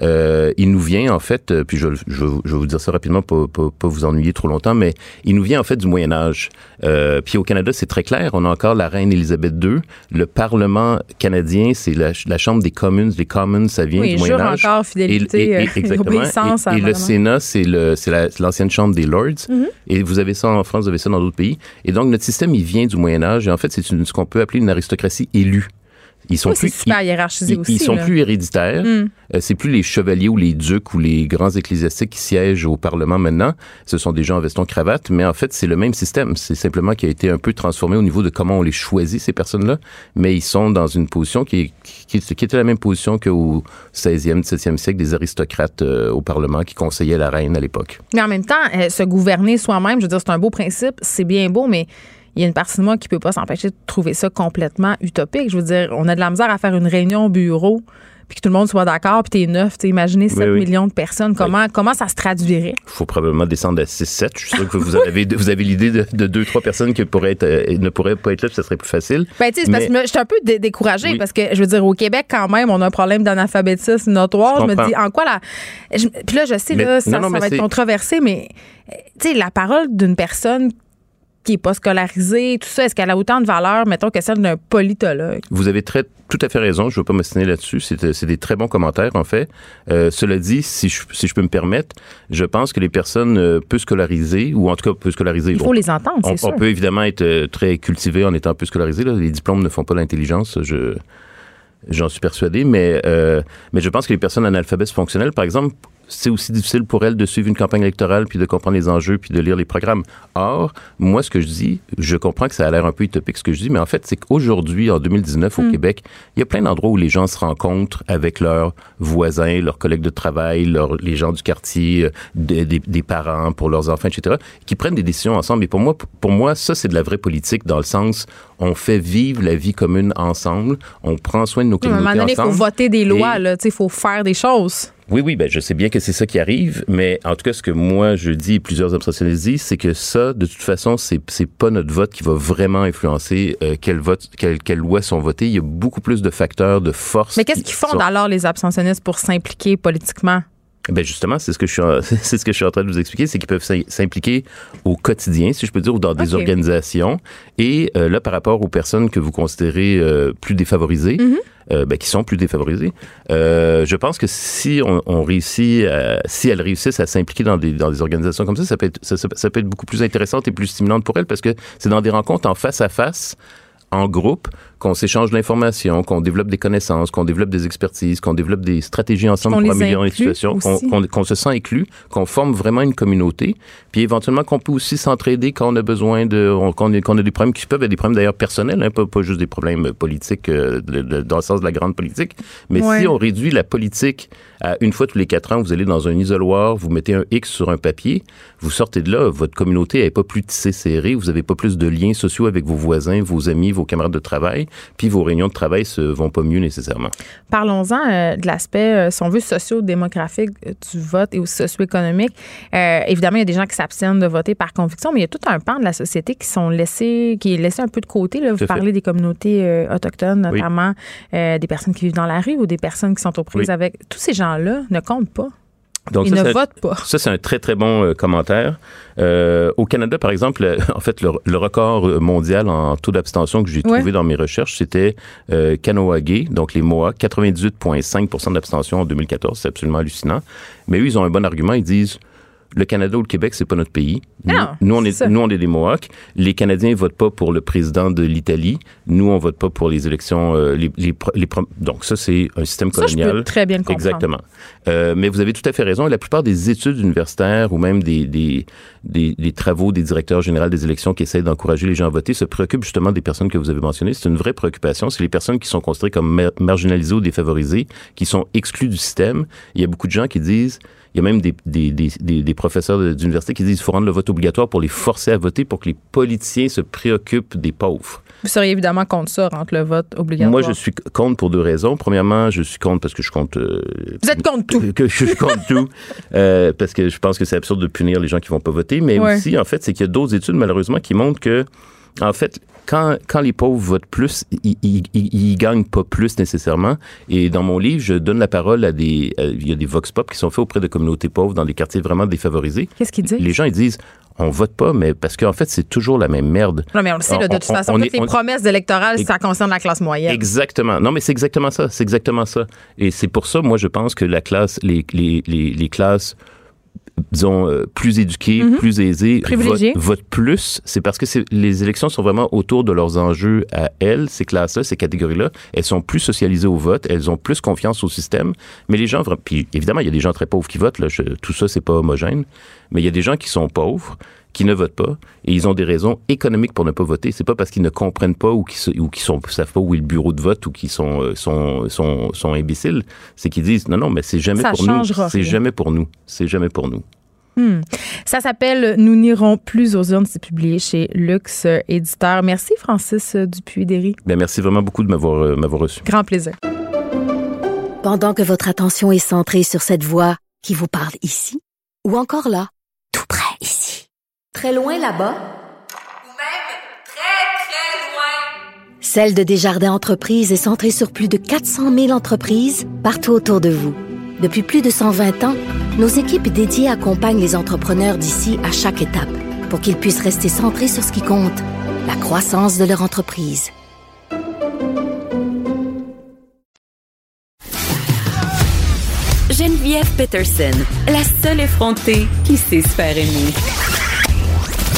euh, il nous vient en fait, euh, puis je, je, je vais vous dire ça rapidement, pas, pas, pas vous ennuyer trop longtemps, mais il nous vient en fait du Moyen Âge. Euh, puis au Canada, c'est très clair. On a encore la reine Élisabeth II. Le Parlement canadien, c'est la, la Chambre des Commons. Les Commons, ça vient Oui, du Moyen jure Âge. encore fidélité, euh, et exactement. <laughs> obéissance Et, et le. Sénat, c'est l'ancienne Chambre des Lords. Mm-hmm. Et vous avez ça en France, vous avez ça dans d'autres pays. Et donc notre système, il vient du Moyen Âge. Et en fait, c'est ce qu'on peut appeler une aristocratie élue. Ils sont Oui, plus super hiérarchisé ils, aussi, Ils sont là. plus héréditaires. Mm. Euh, c'est plus les chevaliers ou les ducs ou les grands ecclésiastiques qui siègent au Parlement maintenant. Ce sont des gens en veston cravate, mais en fait, c'est le même système. C'est simplement qui a été un peu transformé au niveau de comment on les choisit, ces personnes-là. Mais ils sont dans une position qui, est- qui, qui était la même position qu'au 16e, 17e siècle des aristocrates euh, au Parlement qui conseillaient la reine à l'époque. Mais en même temps, euh, se gouverner soi-même, je veux dire, c'est un beau principe, c'est bien beau, mais il y a une partie de moi qui peut pas s'empêcher de trouver ça complètement utopique. Je veux dire, on a de la misère à faire une réunion au bureau puis que tout le monde soit d'accord, puis t'es neuf, t'sais, imaginez 7 oui. millions de personnes, comment, comment ça se traduirait? Il faut probablement descendre à 6-7. Je suis sûr que vous avez, vous avez l'idée de, de deux, trois personnes qui pourraient être, euh, ne pourraient pas être là, puis ça serait plus facile. Ben, tu sais, Mais- je suis un peu dé- découragée parce que, je veux dire, au Québec, quand même, on a un problème d'analphabétisme notoire. Je Je, me dis, en quoi la. je- Puis là, je sais, Mais- là, ça, non, non, ça va être controversé, mais, tu sais, la parole d'une personne qui est pas scolarisée, tout ça, est-ce qu'elle a autant de valeur, mettons, que celle d'un politologue? Vous avez très, tout à fait raison. Je ne veux pas m'ostiner là-dessus. C'est euh, c'est des très bons commentaires, en fait. Euh, cela dit, si je, si je peux me permettre, je pense que les personnes euh, peu scolarisées, ou en tout cas peu scolarisées, Il faut les entendre, on, c'est sûr. on peut évidemment être très cultivé en étant peu scolarisé. Là. Les diplômes ne font pas l'intelligence. Je j'en suis persuadé, mais euh, mais je pense que les personnes analphabètes fonctionnelles, par exemple, c'est aussi difficile pour elles de suivre une campagne électorale puis de comprendre les enjeux puis de lire les programmes. Or, moi, ce que je dis, je comprends que ça a l'air un peu utopique ce que je dis, mais en fait, c'est qu'aujourd'hui, en 2019, au Québec, il y a plein d'endroits où les gens se rencontrent avec leurs voisins, leurs collègues de travail, leurs, les gens du quartier, euh, des, des- des parents pour leurs enfants, etc., qui prennent des décisions ensemble. Et pour moi, pour moi, ça, c'est de la vraie politique dans le sens, on fait vivre la vie commune ensemble, on prend soin de nos À un moment communautés donné, il faut ensemble. voter des lois, Et- là, tu sais, il faut faire des choses. oui, oui, ben je sais bien que c'est ça qui arrive, mais en tout cas, ce que moi je dis et plusieurs abstentionnistes disent, c'est que ça, de toute façon, c'est c'est pas notre vote qui va vraiment influencer euh, quel vote, quelles lois sont votées. Il y a beaucoup plus de facteurs de force. Mais qu'est-ce qui qu'ils font sont- alors, les abstentionnistes, pour s'impliquer politiquement? Ben justement, c'est ce que je suis, en, <laughs> c'est ce que je suis en train de vous expliquer, c'est qu'ils peuvent s'im- s'impliquer au quotidien, si je peux dire, ou dans des organisations. Et euh, là, par rapport aux personnes que vous considérez euh, plus défavorisées, Mm-hmm. euh, ben, qui sont plus défavorisées, euh, je pense que si on, on réussit, à- si elles réussissent à s'impliquer dans des dans des organisations comme ça, ça peut être ça peut être beaucoup plus intéressante et plus stimulante pour elles parce que c'est dans des rencontres en face à face en groupe, qu'on s'échange de l'information, qu'on développe des connaissances, qu'on développe des expertises, qu'on développe des stratégies ensemble pour améliorer les situations, qu'on se sent inclus, qu'on forme vraiment une communauté, puis éventuellement qu'on peut aussi s'entraider quand on a besoin de, on- qu'on a, qu'on a des problèmes qui peuvent être des problèmes d'ailleurs personnels, hein, pas, pas juste des problèmes politiques euh, de- de- dans le sens de la grande politique, mais Ouais. si on réduit la politique à une fois tous les quatre ans, vous allez dans un isoloir, vous mettez un X sur un papier, vous sortez de là, votre communauté n'est pas plus tissée serrée, vous avez pas plus de liens sociaux avec vos voisins, vos amis, vos camarades de travail, puis vos réunions de travail se vont pas mieux nécessairement. Parlons-en euh, de l'aspect, euh, si on veut, socio-démographique euh, du vote et aussi socio-économique. Euh, évidemment, il y a des gens qui s'abstiennent de voter par conviction, mais il y a tout un pan de la société qui sont laissés, qui est laissé un peu de côté. Là. Vous fait. parlez des communautés autochtones, notamment des personnes qui vivent dans la rue ou des personnes qui sont aux prises Oui. avec. Tous ces gens-là ne comptent pas. Donc, Ils ça, ne c'est un- votent pas. Ça, c'est un très, très bon euh, commentaire. Euh, au Canada, par exemple, le- <laughs> en fait, le, le record mondial en taux d'abstention que j'ai Ouais. trouvé dans mes recherches, c'était euh, Kanawagé, donc les Mohawks, 98,5% d'abstention en 2014. C'est absolument hallucinant. Mais eux, ils ont un bon argument. Ils disent le Canada ou le Québec, c'est pas notre pays. Nous, Non, nous, on c'est est, ça. nous, on est des Mohawks. Les Canadiens votent pas pour le président de l'Italie. Nous, on vote pas pour les élections. euh, les, les, pro- les pro- donc, ça, c'est un système Ça, je colonial. peux très bien le comprendre. Exactement. Euh, mais vous avez tout à fait raison. La plupart des études universitaires ou même des, des, des, des travaux des directeurs généraux des élections qui essayent d'encourager les gens à voter se préoccupent justement des personnes que vous avez mentionnées. C'est une vraie préoccupation. C'est les personnes qui sont considérées comme mar- marginalisées ou défavorisées, qui sont exclues du système. Il y a beaucoup de gens qui disent, il y a même des, des, des, professeurs d'université qui disent qu'il faut rendre le vote obligatoire pour les forcer à voter pour que les politiciens se préoccupent des pauvres. Vous seriez évidemment contre ça, entre le vote obligatoire. Moi, je suis contre pour deux raisons. Premièrement, je suis contre parce que je compte... euh, Vous êtes contre tout. que, que je compte tout <laughs> euh, parce que je pense que c'est absurde de punir les gens qui vont pas voter mais Ouais. aussi en fait c'est qu'il y a d'autres études malheureusement qui montrent que en fait quand, quand les pauvres votent plus, ils, gagnent pas plus nécessairement. Et dans mon livre, je donne la parole à des, il y a des vox pop qui sont faits auprès de communautés pauvres dans des quartiers vraiment défavorisés. Qu'est-ce qu'il dit? Les gens ils disent, on vote pas, mais parce qu'en fait c'est toujours la même merde. Non, mais on le sait, là, de On- toute on- façon, on toutes les promesses électorales, ça concerne la classe moyenne. Exactement. Non, mais c'est exactement ça. C'est exactement ça. Et c'est pour ça, moi, je pense que la classe, les, les, les, les classes disons, euh, plus éduqués, plus aisés, Mhm. Votent, votent plus, c'est parce que les élections sont vraiment autour de leurs enjeux à elles, ces classes-là, ces catégories-là. Elles sont plus socialisées au vote, elles ont plus confiance au système. Mais les gens, puis évidemment, il y a des gens très pauvres qui votent, là, je- tout ça, c'est pas homogène. Mais il y a des gens qui sont pauvres, qui ne votent pas, et ils ont des raisons économiques pour ne pas voter. C'est pas parce qu'ils ne comprennent pas ou qu'ils ou qu'ils sont savent pas où est le bureau de vote ou qu'ils sont, euh, sont, sont, sont imbéciles. C'est qu'ils disent non, non, mais c'est jamais Ça pour changera nous. C'est jamais pour nous. C'est jamais pour nous. Ça s'appelle Nous n'irons plus aux urnes. C'est publié chez Lux Éditeur. Merci, Francis Dupuis-Derry. Ben, merci vraiment beaucoup de m'avoir euh, m'avoir reçu. Grand plaisir. Pendant que votre attention est centrée sur cette voix qui vous parle ici, ou encore là, tout près ici, très loin là-bas, Ou même très, très loin. Celle de Desjardins Entreprises est centrée sur plus de 400 000 entreprises partout autour de vous. Depuis plus de 120 ans, nos équipes dédiées accompagnent les entrepreneurs d'ici à chaque étape pour qu'ils puissent rester centrés sur ce qui compte, la croissance de leur entreprise. Geneviève Peterson, la seule effrontée qui sait se faire aimer.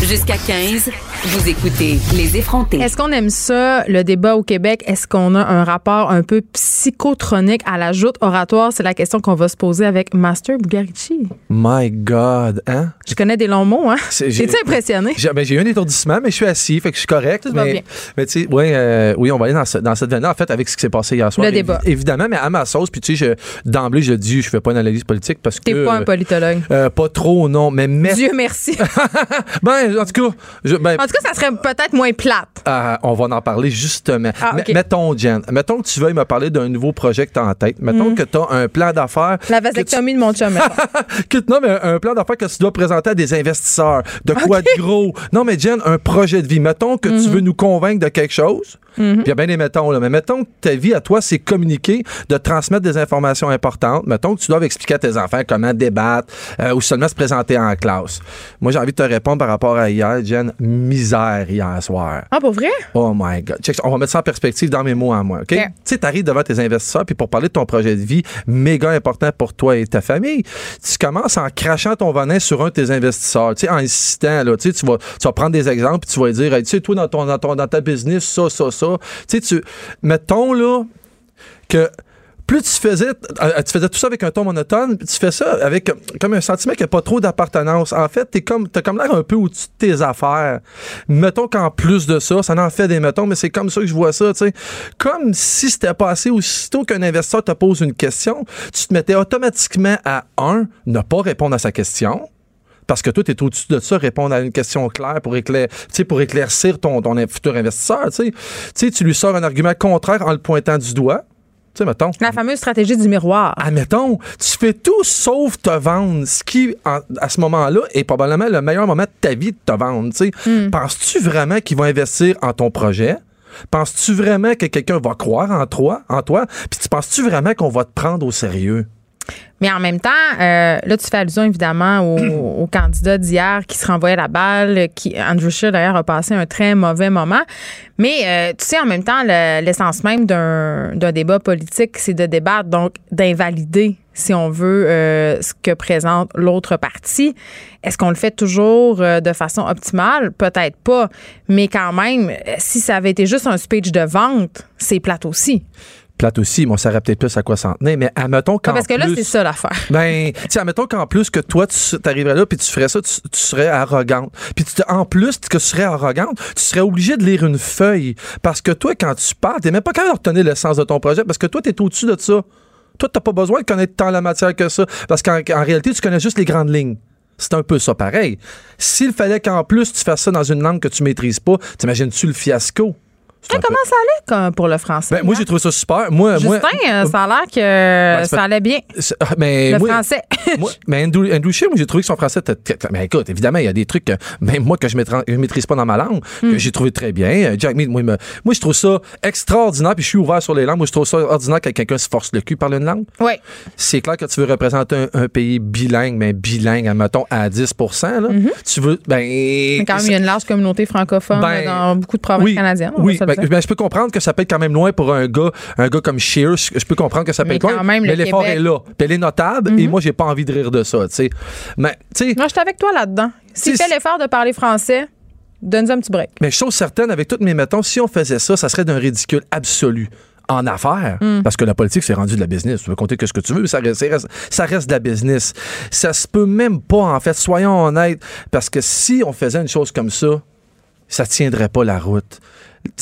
Jusqu'à 15, vous écoutez Les effrontés. Est-ce qu'on aime ça, le débat au Québec? Est-ce qu'on a un rapport un peu psychotronique à la joute oratoire? C'est la question qu'on va se poser avec Master Bugarici. My God, hein? Je connais des longs mots, hein? C'est- j'ai- T'es-tu impressionné? J'ai ben, j'ai eu un étourdissement, mais je suis assis, fait que je suis correct. Tout va mais, bien. mais tu sais, ouais, euh, oui, on va aller dans, ce- dans cette veine-là, en fait, avec ce qui s'est passé hier soir. Le débat. Évi- évidemment, mais à ma sauce, puis tu sais, d'emblée, je dis, je fais pas une analyse politique parce que. T'es pas un euh, politologue. euh, pas trop, non, mais met- Dieu merci. <laughs> Ben, en tout cas, je- ben, En tout cas, ça serait peut-être moins plate? euh, on va en parler justement. Ah. Mettons, Jen, mettons que tu veuilles me parler d'un nouveau projet que tu as en tête. Mettons que tu as un plan d'affaires. La que tu- vasectomie de mon chum. <laughs> que- non, mais un plan d'affaires que tu dois présenter à des investisseurs. De quoi de gros? Non, mais Jen, un projet de vie. Mettons que tu veux nous convaincre de quelque chose. Puis il y a bien des mettons, là. Mais mettons que ta vie à toi, c'est communiquer, de transmettre des informations importantes. Mettons que tu dois expliquer à tes enfants comment débattre euh, ou seulement se présenter en classe. Moi, j'ai envie de te répondre par rapport à hier, Jen. Misère hier soir. Ah, pour vrai? Oh my God. Check on va mettre ça en perspective dans mes mots à moi, OK? Tu sais, t'arrives devant tes investisseurs, puis pour parler de ton projet de vie, méga important pour toi et ta famille, tu commences en crachant ton venin sur un de tes investisseurs, tu sais, en insistant, là, tu sais, tu vas, tu vas prendre des exemples, puis tu vas dire, Hey, tu sais, toi, dans, ton, dans, ton, dans ta business, ça, ça, ça. Tu sais, tu, mettons, là, que plus tu faisais, euh, tu faisais tout ça avec un ton monotone, tu fais ça avec comme un sentiment qu'il n'y a pas trop d'appartenance. En fait, t'es comme, t'as comme l'air un peu au-dessus de tes affaires. Mettons qu'en plus de ça, ça en fait des mettons, mais c'est comme ça que je vois ça, tu sais. Comme si c'était passé aussitôt qu'un investisseur te pose une question, tu te mettais automatiquement à un, ne pas répondre à sa question. Parce que toi, tu es au-dessus de ça, répondre à une question claire pour, éclair, pour éclaircir ton, ton futur investisseur. Tu lui sors un argument contraire en le pointant du doigt. Tu sais, mettons. La fameuse stratégie du miroir. Admettons, tu fais tout sauf te vendre, ce qui, en- à ce moment-là, est probablement le meilleur moment de ta vie de te vendre. tu sais. Penses-tu vraiment qu'ils vont investir en ton projet? Penses-tu vraiment que quelqu'un va croire en toi? En toi? Puis tu penses-tu vraiment qu'on va te prendre au sérieux? Mais en même temps, euh, là, tu fais allusion évidemment au, au candidat d'hier qui se renvoyait la balle, qui Andrew Scheer d'ailleurs a passé un très mauvais moment. Mais euh, tu sais, en même temps, le- l'essence même d'un débat politique, c'est de débattre, donc d'invalider, si on veut, euh, ce que présente l'autre parti. Est-ce qu'on le fait toujours de façon optimale? Peut-être pas. Mais quand même, si ça avait été juste un speech de vente, c'est plate aussi. Plate aussi, moi, ça aurait peut-être plus à quoi s'en tenir, mais admettons qu'en Parce que là, c'est ça l'affaire. <laughs> Ben, tu admettons qu'en plus que toi, tu arriverais là, puis tu ferais ça, tu, tu serais arrogante. Puis en plus que tu serais arrogante, tu serais obligé de lire une feuille. Parce que toi, quand tu parles, t'es même pas capable de retenir le sens de ton projet, parce que toi, t'es au-dessus de ça. Toi, t'as pas besoin de connaître tant la matière que ça, parce qu'en en réalité, tu connais juste les grandes lignes. C'est un peu ça pareil. S'il fallait qu'en plus tu fasses ça dans une langue que tu maîtrises pas, t'imagines-tu le fiasco? Peu- Comment ça allait pour le français? Ben, moi, hein? j'ai trouvé ça super. Moi, Justin, euh, ça a l'air que c'est ça allait bien. ah, mais Le moi- français. <laughs> moi, mais Andrew, Andrew Scheer, moi, j'ai trouvé que son français était. Mais écoute, évidemment, il y a des trucs que même moi que je ne maîtrise pas dans ma langue, Hmm. que j'ai trouvé très bien. Euh, Jack Mead, moi, me- moi, je trouve ça extraordinaire, puis je suis ouvert sur les langues. Moi, je trouve ça ordinaire que quelqu'un se force le cul par une langue. oui. C'est clair que tu veux représenter un, un pays bilingue, mais bilingue, admettons, à 10 là. Tu veux. Ben. Mais quand même, il y a une large communauté francophone Ben, dans beaucoup de provinces oui, canadiennes. Oui, Ben, ben, je peux comprendre que ça peut être quand même loin pour un gars, un gars comme Shears. Je peux comprendre que ça peut Mais être loin. même, mais l'effort Québec- Mhm. est là. Puis elle est notable. Et moi, j'ai pas envie de rire de ça, tu sais. Mais, tu sais, Moi, je suis avec toi là-dedans. S'il fait l'effort de parler français, donne-nous un petit break. Mais chose certaine, avec toutes mes mettons, si on faisait ça, ça serait d'un ridicule absolu. En affaires, Mm. parce que la politique, c'est rendu de la business. Tu peux compter que ce que tu veux, mais ça reste, ça reste, ça reste de la business. Ça se peut même pas, en fait, soyons honnêtes, parce que si on faisait une chose comme ça, ça tiendrait pas la route.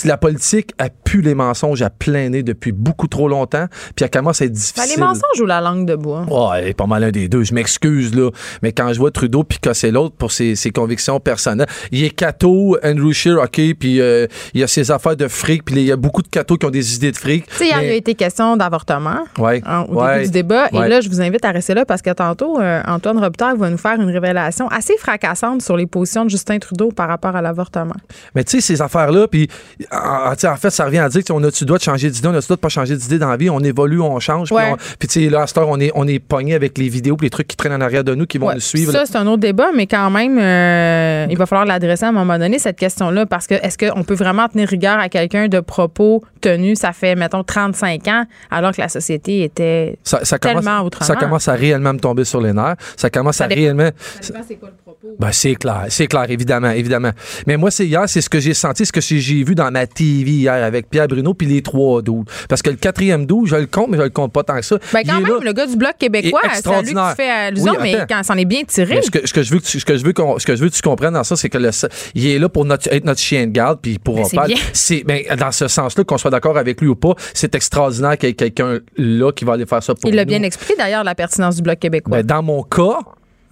La politique a pu les mensonges à plein nez depuis beaucoup trop longtemps, puis elle commence à être difficile. Ben, les mensonges ou la langue de bois? Oh, elle est pas mal un des deux. Je m'excuse, là. Mais quand je vois Trudeau picasser l'autre pour ses, ses convictions personnelles, il est catho, Andrew Scheer, OK, puis euh, il y a ses affaires de fric, puis il y a beaucoup de cathos qui ont des idées de fric. Tu sais, hier, mais- il a été question d'avortement Ouais, hein, au ouais, début du débat. ouais. Et là, je vous invite à rester là parce que tantôt, euh, Antoine Robitaille va nous faire une révélation assez fracassante sur les positions de Justin Trudeau par rapport à l'avortement. Mais tu sais, ces affaires-là, puis en, fait, ça revient à dire qu'on a-tu le droit de changer d'idée, on a-tu le droit de pas changer d'idée dans la vie, on évolue, on change. Ouais. Puis, on- tu sais, là, à cette heure, on est, on est pogné avec les vidéos, puis les trucs qui traînent en arrière de nous, qui vont Ouais, nous suivre. Ça, c'est un autre débat, mais quand même, euh, il va falloir l'adresser à un moment donné, cette question-là, parce que est-ce qu'on peut vraiment tenir rigueur à quelqu'un de propos tenus, ça fait, mettons, 35 ans, alors que la société était. Ça, ça commence, Tellement autrement? ça commence à réellement me tomber sur les nerfs. Ça commence Ça à dépend- réellement. c'est quoi le propos? Ben, c'est clair, c'est clair, évidemment, évidemment. Mais moi, c'est hier, c'est ce que j'ai senti, ce que j'ai j'ai vu dans ma TV hier avec Pierre Bruno puis les trois douze. Parce que le quatrième douze, je le compte, mais je le compte pas tant que ça. Ben quand même, le gars du Bloc québécois, c'est à lui que tu fais allusion, Oui, mais quand s'en est bien tiré. Ce que, ce que je veux que tu, ce que je veux qu'on- ce que je veux que tu comprennes dans ça, c'est que le, il est là pour notre, être notre chien de garde, puis il pourra Ben, bien. C'est, ben, dans ce sens-là, qu'on soit d'accord avec lui ou pas, c'est extraordinaire qu'il y ait quelqu'un là qui va aller faire ça pour Il l'a bien expliqué d'ailleurs, la pertinence du Bloc québécois. Ben, dans mon cas,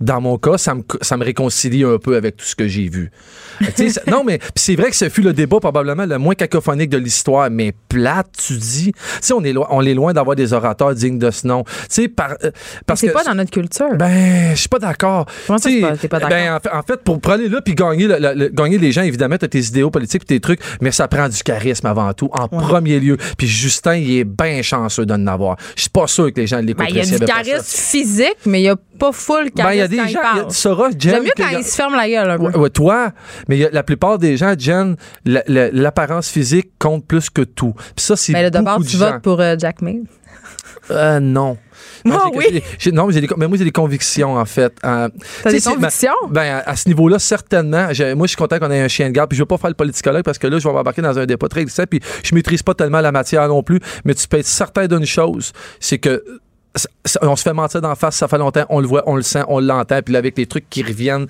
dans mon cas, ça me, ça me réconcilie un peu avec tout ce que j'ai vu. <laughs> Ça- non, mais c'est vrai que ce fut le débat probablement le moins cacophonique de l'histoire, mais plate, tu dis. Tu on est, lo- on est loin d'avoir des orateurs dignes de ce nom. Tu sais, par, euh, parce c'est que. pas dans notre culture. Ben, je suis pas d'accord. Comment ça, c'est pas- pas d'accord? Ben, en fait, en fait, pour, pour aller là puis gagner, le- le- le- gagner les gens, évidemment, t'as tes idéaux politiques pis tes trucs, mais ça prend du charisme avant tout, en premier lieu. Puis Justin, il est bien chanceux d'en avoir. Je suis pas sûr que les gens Ben, l'écouteraient. il y a du charisme physique, mais il n'y a pas full charisme Ben, il y a des quand gens, il il y a- parle. tu sauras, Jen, J'aime mieux quand il se ferme la gueule un peu. Ouais, ouais, toi, mais il y a- la plupart des gens, Jen, la- la- l'apparence physique compte plus que tout. Puis ça, c'est Mais là, beaucoup d'abord, tu gens. votes pour euh, Jack May. <laughs> Euh, non. Moi, Ah j'ai- oui? non, mais j'ai des, mais moi, j'ai des convictions, en fait. Euh, T'as des convictions? Ben, à, à ce niveau-là, certainement. Moi, je suis content qu'on ait un chien de garde. Puis je veux pas faire le politicologue parce que là, je vais m'embarquer dans un débat très. Puis je maîtrise pas tellement la matière non plus. Mais tu peux être certain d'une chose, c'est que ça- ça- on se fait mentir d'en face, ça fait longtemps, on le voit, on le sent, on l'entend, puis là, avec les trucs qui reviennent.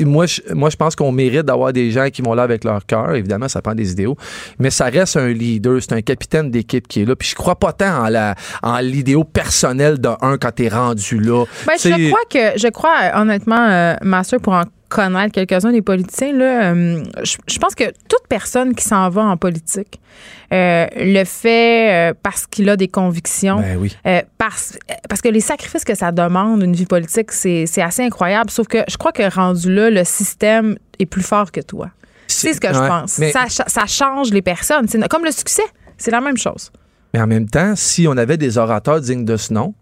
moi, je, moi, je pense qu'on mérite d'avoir des gens qui vont là avec leur cœur. Évidemment, ça prend des idéaux, mais ça reste un leader, c'est un capitaine d'équipe qui est là. Puis je crois pas tant en la, en l'idéo personnel d'un quand t'es rendu là. Ben, je crois que, je crois euh, honnêtement, euh, Master, pour en connaître quelques-uns des politiciens, là, euh, je, je pense que toute personne qui s'en va en politique euh, le fait euh, parce qu'il a des convictions. Ben oui. Euh, parce, parce que les sacrifices que ça demande, une vie politique, c'est assez incroyable. Sauf que je crois que rendu là, le système est plus fort que toi. C'est ce que je pense. mais- Ça, ça change les personnes. Comme le succès. C'est la même chose. Mais en même temps, si on avait des orateurs dignes de ce nom,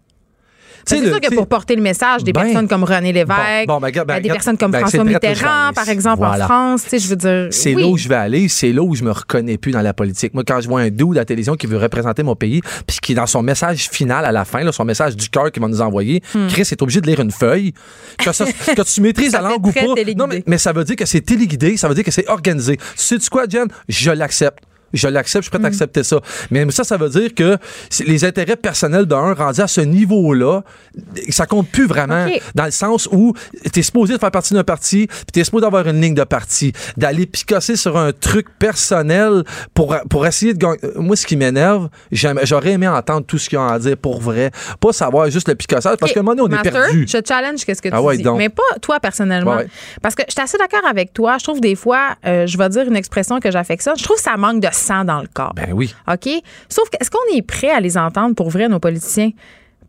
C'est sûr que tu pour porter le message, des Ben, personnes comme René Lévesque, Bon, bon, ben, ben, des personnes comme François Mitterrand, par exemple, Voilà. en France, tu sais, je veux dire. C'est oui. là où je vais aller, c'est là où je me reconnais plus dans la politique. Moi, quand je vois un dude à la télévision qui veut représenter mon pays, puis qui, dans son message final à la fin, là, son message du cœur qu'il va nous envoyer, Chris est obligé de lire une feuille. Que, ça- <laughs> que tu maîtrises Hmm. La langue ou pas. téléguidé. Non, mais, mais ça veut dire que c'est téléguidé, ça veut dire que c'est organisé. Tu sais quoi, Jen? Je l'accepte. Je l'accepte, je suis prêt à accepter ça. Mais ça, ça veut dire que les intérêts personnels d'un rendu à ce niveau-là, ça compte plus vraiment dans le sens où tu es supposé de faire partie d'un parti, puis tu es supposé d'avoir une ligne de parti, d'aller picasser sur un truc personnel pour, pour essayer de gagner. Moi, ce qui m'énerve, j'aurais aimé entendre tout ce qu'ils ont à dire pour vrai, pas savoir juste le picassage, parce qu'à un moment donné, on est perdu. Je challenge qu'est-ce que tu Ah ouais, dis. donc. Mais pas toi personnellement. Ouais. Parce que je suis assez d'accord avec toi. Je trouve des fois, euh, je vais dire une expression que j'affectionne. Je trouve que ça manque de sang dans le corps. Ben oui. OK? Sauf que, est-ce qu'on est prêt à les entendre pour vrai, nos politiciens?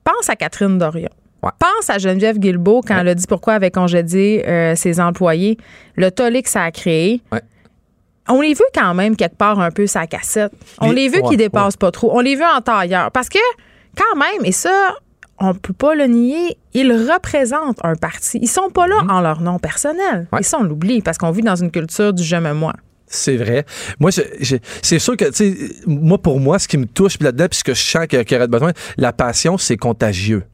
Pense à Catherine Dorion. Ouais. Pense à Geneviève Guilbeault quand elle a dit pourquoi avait congédié euh, ses employés, le tollé que ça a créé. Ouais. On les veut quand même quelque part un peu sa cassette. On Les- les veut qu'ils dépassent pas trop. On les veut en tailleur. Parce que, quand même, et ça, on peut pas le nier, ils représentent un parti. Ils sont pas là en leur nom personnel. Et ça, on l'oublie parce qu'on vit dans une culture du je me moi. C'est vrai. Moi, c'est sûr que, tu sais, moi, pour moi, ce qui me touche là-dedans, puis ce que je sens qu'il y a- aurait besoin, la passion, c'est contagieux.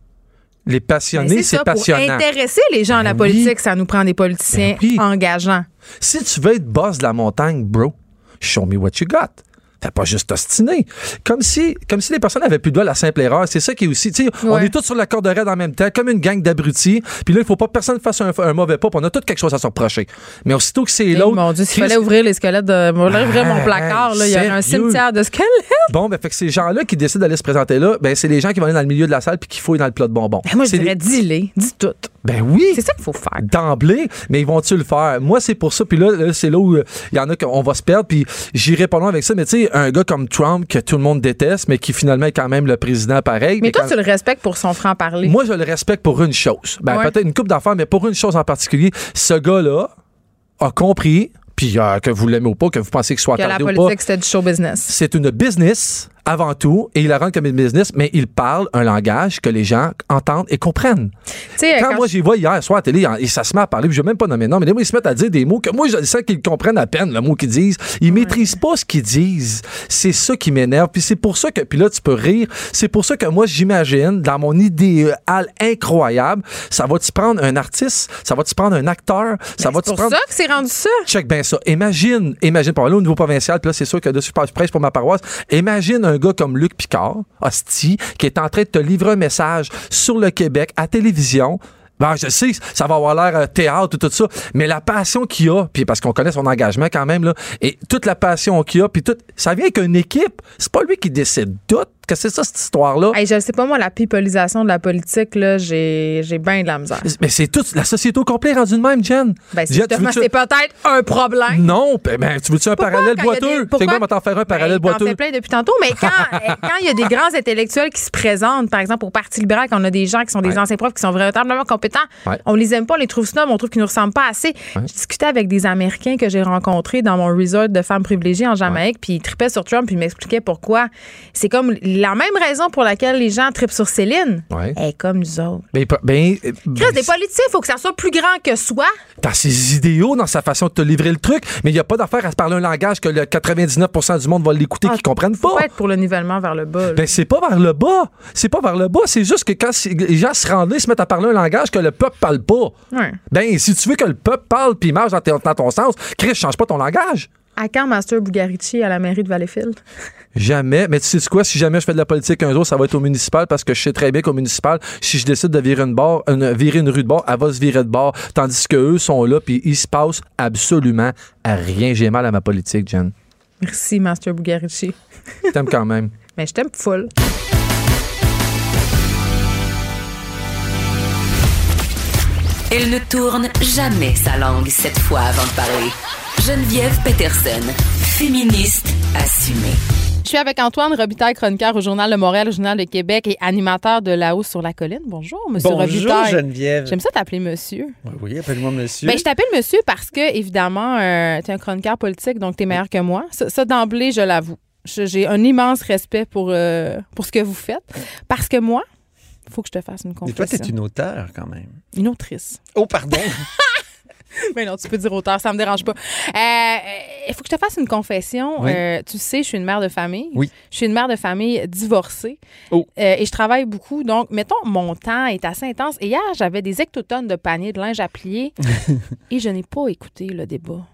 Les passionnés, c'est passionnant. Pour intéresser les gens à la Ben oui. politique, ça nous prend des politiciens Ben oui. engageants. Si tu veux être boss de la montagne, bro, show me what you got. Fais pas juste ostiner. Comme si, comme si les personnes avaient plus de doigts à la simple erreur. C'est ça qui est aussi. On est tous sur la corde raide en même temps, comme une gang d'abrutis. Puis là, il faut pas que personne fasse un, un mauvais pas. puis on a tous quelque chose à se reprocher. Mais aussitôt que c'est l'autre. Mon Dieu, s'il fallait ouvrir les squelettes de. ouvrir mon Ah, placard, là, il y aurait un cimetière de squelettes. Bon, ben, fait que ces gens-là qui décident d'aller se présenter là, ben, c'est les gens qui vont aller dans le milieu de la salle puis qui fouillent dans le plat de bonbons. Ben, moi, je dirais, les- dis-les, dis tout. Ben oui. C'est ça qu'il faut faire. d'emblée, mais ils vont-tu le faire? Moi, c'est pour ça. Puis là, là, c'est là où euh, il y en a qu'on va se perdre. Puis j'irai pas loin avec ça. Mais tu sais, un gars comme Trump, que tout le monde déteste, mais qui finalement est quand même le président pareil. Mais toi, quand- tu le respectes pour son franc-parler. Moi, je le respecte pour une chose. Ben, Ouais. peut-être une coupe d'affaires, mais pour une chose en particulier. Ce gars-là a compris, puis euh, que vous l'aimez ou pas, que vous pensez qu'il soit que la attardé ou pas, politique, c'était du show business. c'est une business avant tout, et il la rend comme une business, mais il parle un langage que les gens entendent et comprennent. Tu sais, Quand, quand moi j'y vois hier soir à la télé, et ça se met à parler, puis je vais même pas nommer non, mais des fois, ils se mettent à dire des mots que moi je sens qu'ils comprennent à peine le mot qu'ils disent. Ils maîtrisent pas ce qu'ils disent. C'est ça qui m'énerve. Puis c'est pour ça que, puis là tu peux rire, c'est pour ça que moi j'imagine, dans mon idéal incroyable, ça va-tu prendre un artiste, ça va-tu prendre un acteur, ça Ben, va-tu c'est pour prendre... ça que c'est rendu ça. Check bien ça. Imagine, imagine, pour aller au niveau provincial, puis là, c'est sûr que dessus, je prêche pour ma paroisse. Imagine un gars comme Luc Picard, hostie, qui est en train de te livrer un message sur le Québec, à télévision. Ben, je sais, ça va avoir l'air euh, théâtre, tout ça, mais la passion qu'il a, puis parce qu'on connaît son engagement quand même, et toute la passion qu'il a, puis tout, ça vient qu'une équipe. C'est pas lui qui décide tout. Que c'est ça, cette histoire-là? Hey, je sais pas, moi, la pipolisation de la politique, là, j'ai j'ai bien de la misère. Mais c'est tout, la société au complet rendue de même, Jen. Ben, c'est tu c'est peut-être un problème. Non, ben, ben, tu veux-tu un Pourquoi, parallèle boiteux? On va t'en faire un parallèle Ben, boiteux? plein depuis tantôt, mais quand <laughs> euh, quand il y a des grands intellectuels qui se présentent, par exemple au Parti libéral, quand on a des gens qui sont des Ouais. anciens profs qui sont véritablement compétents, Ouais. on les aime pas, on les trouve snobs, on trouve qu'ils nous ressemblent pas assez. Je discutais avec des Américains que j'ai rencontrés dans mon resort de femmes privilégiées en Jamaïque, puis ils tripaient sur Trump, puis ils m'expliquaient pourquoi. C'est comme la même raison pour laquelle les gens tripent sur Céline. Ouais. Elle est comme nous autres. Ben, ben, Chris, ben, des politiciens, il faut que ça soit plus grand que soi. dans ses idéaux, dans sa façon de te livrer le truc, mais il n'y a pas d'affaire à se parler un langage que le 99% du monde va l'écouter Ah, qui comprennent pas. pas être pour le nivellement vers le bas. là. Ben, c'est pas vers le bas. C'est pas vers le bas. C'est juste que quand les gens se rendent là, ils se mettent à parler un langage que le peuple parle pas. Ouais. Ben, si tu veux que le peuple parle puis marche dans ton sens, Chris, change pas ton langage. À quand Master Bugarici à la mairie de Valleyfield? Jamais. Mais tu sais quoi? Si jamais je fais de la politique un jour, ça va être au municipal parce que je sais très bien qu'au municipal, si je décide de virer une, barre, une, virer une rue de bord, elle va se virer de bord. Tandis qu'eux sont là puis il se passe absolument à rien. J'ai mal à ma politique, Jen. Merci, Master Bugarici. Je t'aime quand même. <laughs> Mais je t'aime full. Elle ne tourne jamais sa langue cette fois avant de parler. Geneviève Peterson, féministe assumée. Je suis avec Antoine Robitaille, chroniqueur au Journal de Montréal, au Journal de Québec et animateur de La Hausse sur la colline. Bonjour, Monsieur Bonjour Robitaille. Geneviève. J'aime ça t'appeler monsieur. Oui, Oui, appelle-moi monsieur. Ben, je t'appelle monsieur parce que, évidemment, euh, tu es un chroniqueur politique, donc tu es meilleur que moi. Ça, ça, d'emblée, je l'avoue. J'ai un immense respect pour, euh, pour ce que vous fêtes. Parce que moi, il faut que je te fasse une Mais confession. toi, t'es une auteure quand même. Une autrice. Oh, pardon. <laughs> Mais <laughs> non, tu peux dire auteur, ça me dérange pas. Euh, Il faut que je te fasse une confession. Oui. Euh, tu sais, je suis une mère de famille. Oui. Je suis une mère de famille divorcée. Oh. Euh, et je travaille beaucoup. Donc, mettons, mon temps est assez intense. Et hier, j'avais des hectotonnes de paniers de linge à plier <laughs> et je n'ai pas écouté le débat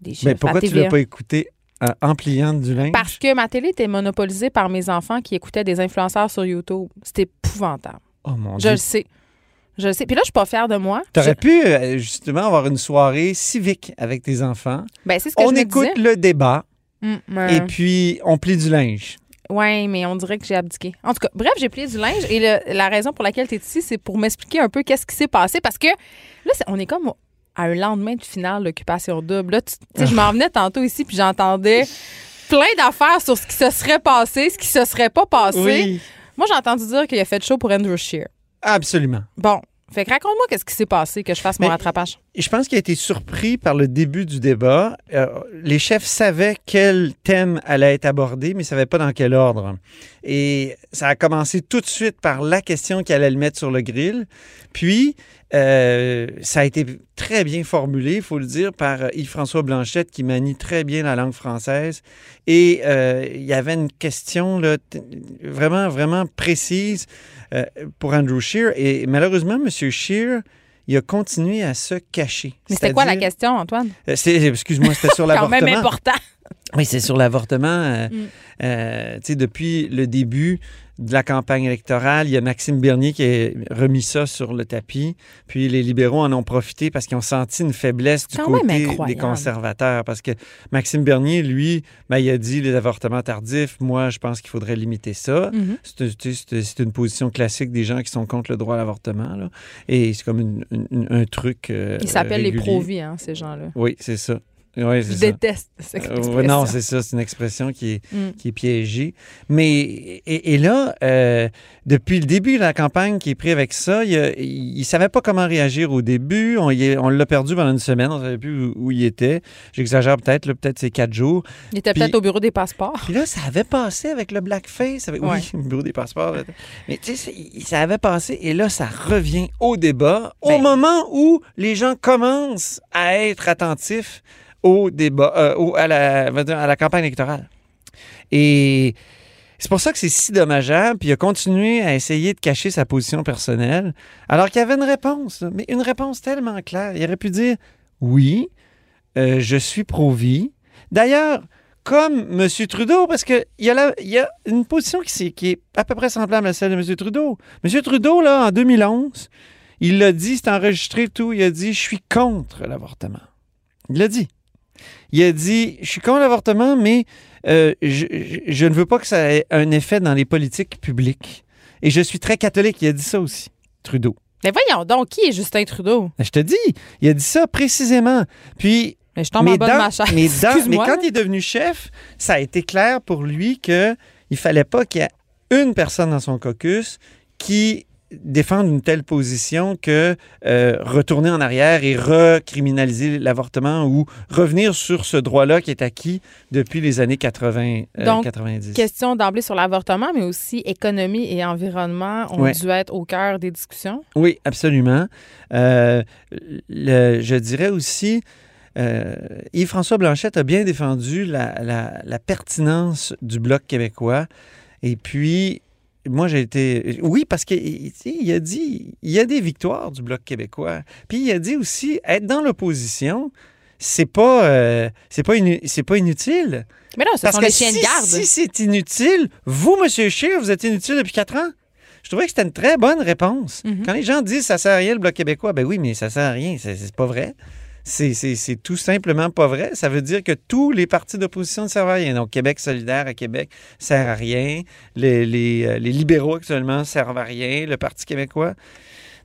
des chefs Mais pourquoi tu TVA. l'as pas écouté euh, en pliant du linge? Parce que ma télé était monopolisée par mes enfants qui écoutaient des influenceurs sur YouTube. C'était épouvantable. Oh mon Je Dieu. le sais. Je le sais. Puis là, je suis pas fière de moi. T'aurais Je- pu euh, justement avoir une soirée civique avec tes enfants. Ben, c'est ce que On je me écoute disais. le débat Mm, et puis on plie du linge. Oui, mais on dirait que j'ai abdiqué. En tout cas, bref, j'ai plié du linge et le- la raison pour laquelle tu es ici, c'est pour m'expliquer un peu qu'est-ce qui s'est passé parce que là, on est comme à un lendemain de finale d'occupation double. Là, tu tu sais, je m'en venais tantôt ici puis j'entendais plein d'affaires sur ce qui se serait passé, ce qui se serait pas passé. Moi, j'ai entendu dire qu'il a fait chaud pour Andrew Shear. Absolument. Bon, fait que raconte-moi qu'est-ce qui s'est passé, que je fasse mon Mais- rattrapage. Je pense qu'il a été surpris par le début du débat. Euh, les chefs savaient quel thème allait être abordé, mais ils ne savaient pas dans quel ordre. Et ça a commencé tout de suite par la question qui allait le mettre sur le grill. Puis, euh, ça a été très bien formulé, il faut le dire, par Yves-François Blanchette qui manie très bien la langue française. Et euh, il y avait une question là, vraiment, vraiment précise euh, pour Andrew Scheer. Et malheureusement, M. Scheer, il a continué à se cacher. Mais c'était quoi la question, Antoine? Euh, c'est- Excuse-moi, c'était sur <laughs> Quand même l'avortement. important. Oui, c'est sur l'avortement. euh, Mm. euh, tu sais, depuis le début de la campagne électorale, il y a Maxime Bernier qui a remis ça sur le tapis. Puis les libéraux en ont profité parce qu'ils ont senti une faiblesse du côté des conservateurs. Parce que Maxime Bernier, lui, ben, il a dit les avortements tardifs. Moi, je pense qu'il faudrait limiter ça. Mhm. C'est une position classique des gens qui sont contre le droit à l'avortement. Et c'est comme une- une- un truc. euh, Ils s'appellent les pro-vie, hein, ces gens-là. Oui, c'est ça. Oui, Je ça. déteste cette Euh, expression. non, c'est ça, c'est une expression qui est, Mm. qui est piégée. Mais, et, et là, euh, depuis le début de la campagne qui est pris avec ça, il ne savait pas comment réagir au début. On, l'a perdu pendant une semaine, on ne savait plus où, où il était. J'exagère peut-être, peut-être c'est quatre jours. Il était peut-être au bureau des passeports. Puis là, ça avait passé avec le blackface. Avec, Ouais. Oui, le <laughs> bureau des passeports. Mais tu sais, ça avait passé et là, ça revient au débat au Ben. moment où les gens commencent à être attentifs au débat, euh, à, la, à la campagne électorale. Et c'est pour ça que c'est si dommageable. Puis il a continué à essayer de cacher sa position personnelle, alors qu'il y avait une réponse, mais une réponse tellement claire. Il aurait pu dire oui, euh, je suis pro-vie. D'ailleurs, comme M. Trudeau, parce qu'il y, a y a une position qui, qui est à peu près semblable à celle de M. Trudeau. M. Trudeau, là, en 2011, il l'a dit, c'est enregistré tout, il a dit « Je suis contre l'avortement ». Il l'a dit. Il a dit « Je suis contre l'avortement, mais euh, je, ne veux pas que ça ait un effet dans les politiques publiques. Et je suis très catholique. » Il a dit ça aussi, Trudeau. Mais voyons donc, qui est Justin Trudeau? Je te dis, il a dit ça précisément. Puis Mais je tombe en bas de ma chaise. mais, dans- mais Excuse-moi. quand il est devenu chef, ça a été clair pour lui que il fallait pas qu'il y ait une personne dans son caucus qui défende une telle position que euh, retourner en arrière et recriminaliser l'avortement ou revenir sur ce droit-là qui est acquis depuis les années 80, euh, Donc, 90. Question d'emblée sur l'avortement, mais aussi économie et environnement ont dû être au cœur des discussions. Oui, absolument. Euh, le- je dirais aussi, euh, Yves-François Blanchette a bien défendu la, la- la pertinence du Bloc québécois. Et puis, moi, j'ai été... Oui, parce qu'il il a dit, il y a des victoires du Bloc québécois. Puis il a dit aussi, être dans l'opposition, c'est pas, euh, c'est pas, inu- c'est pas inutile. Mais là, ce Parce sont que les chiens si, de garde. si c'est inutile, vous, M. Scheer, vous êtes inutile depuis quatre ans. Je trouvais que c'était une très bonne réponse. Mhm. Quand les gens disent ça sert à rien le Bloc québécois, ben oui, mais ça sert à rien. C'est pas vrai. C'est- tout simplement pas vrai. Ça veut dire que tous les partis d'opposition ne servent à rien. Donc, Québec solidaire à Québec sert à rien. Les, euh, les libéraux actuellement servent à rien. Le Parti québécois.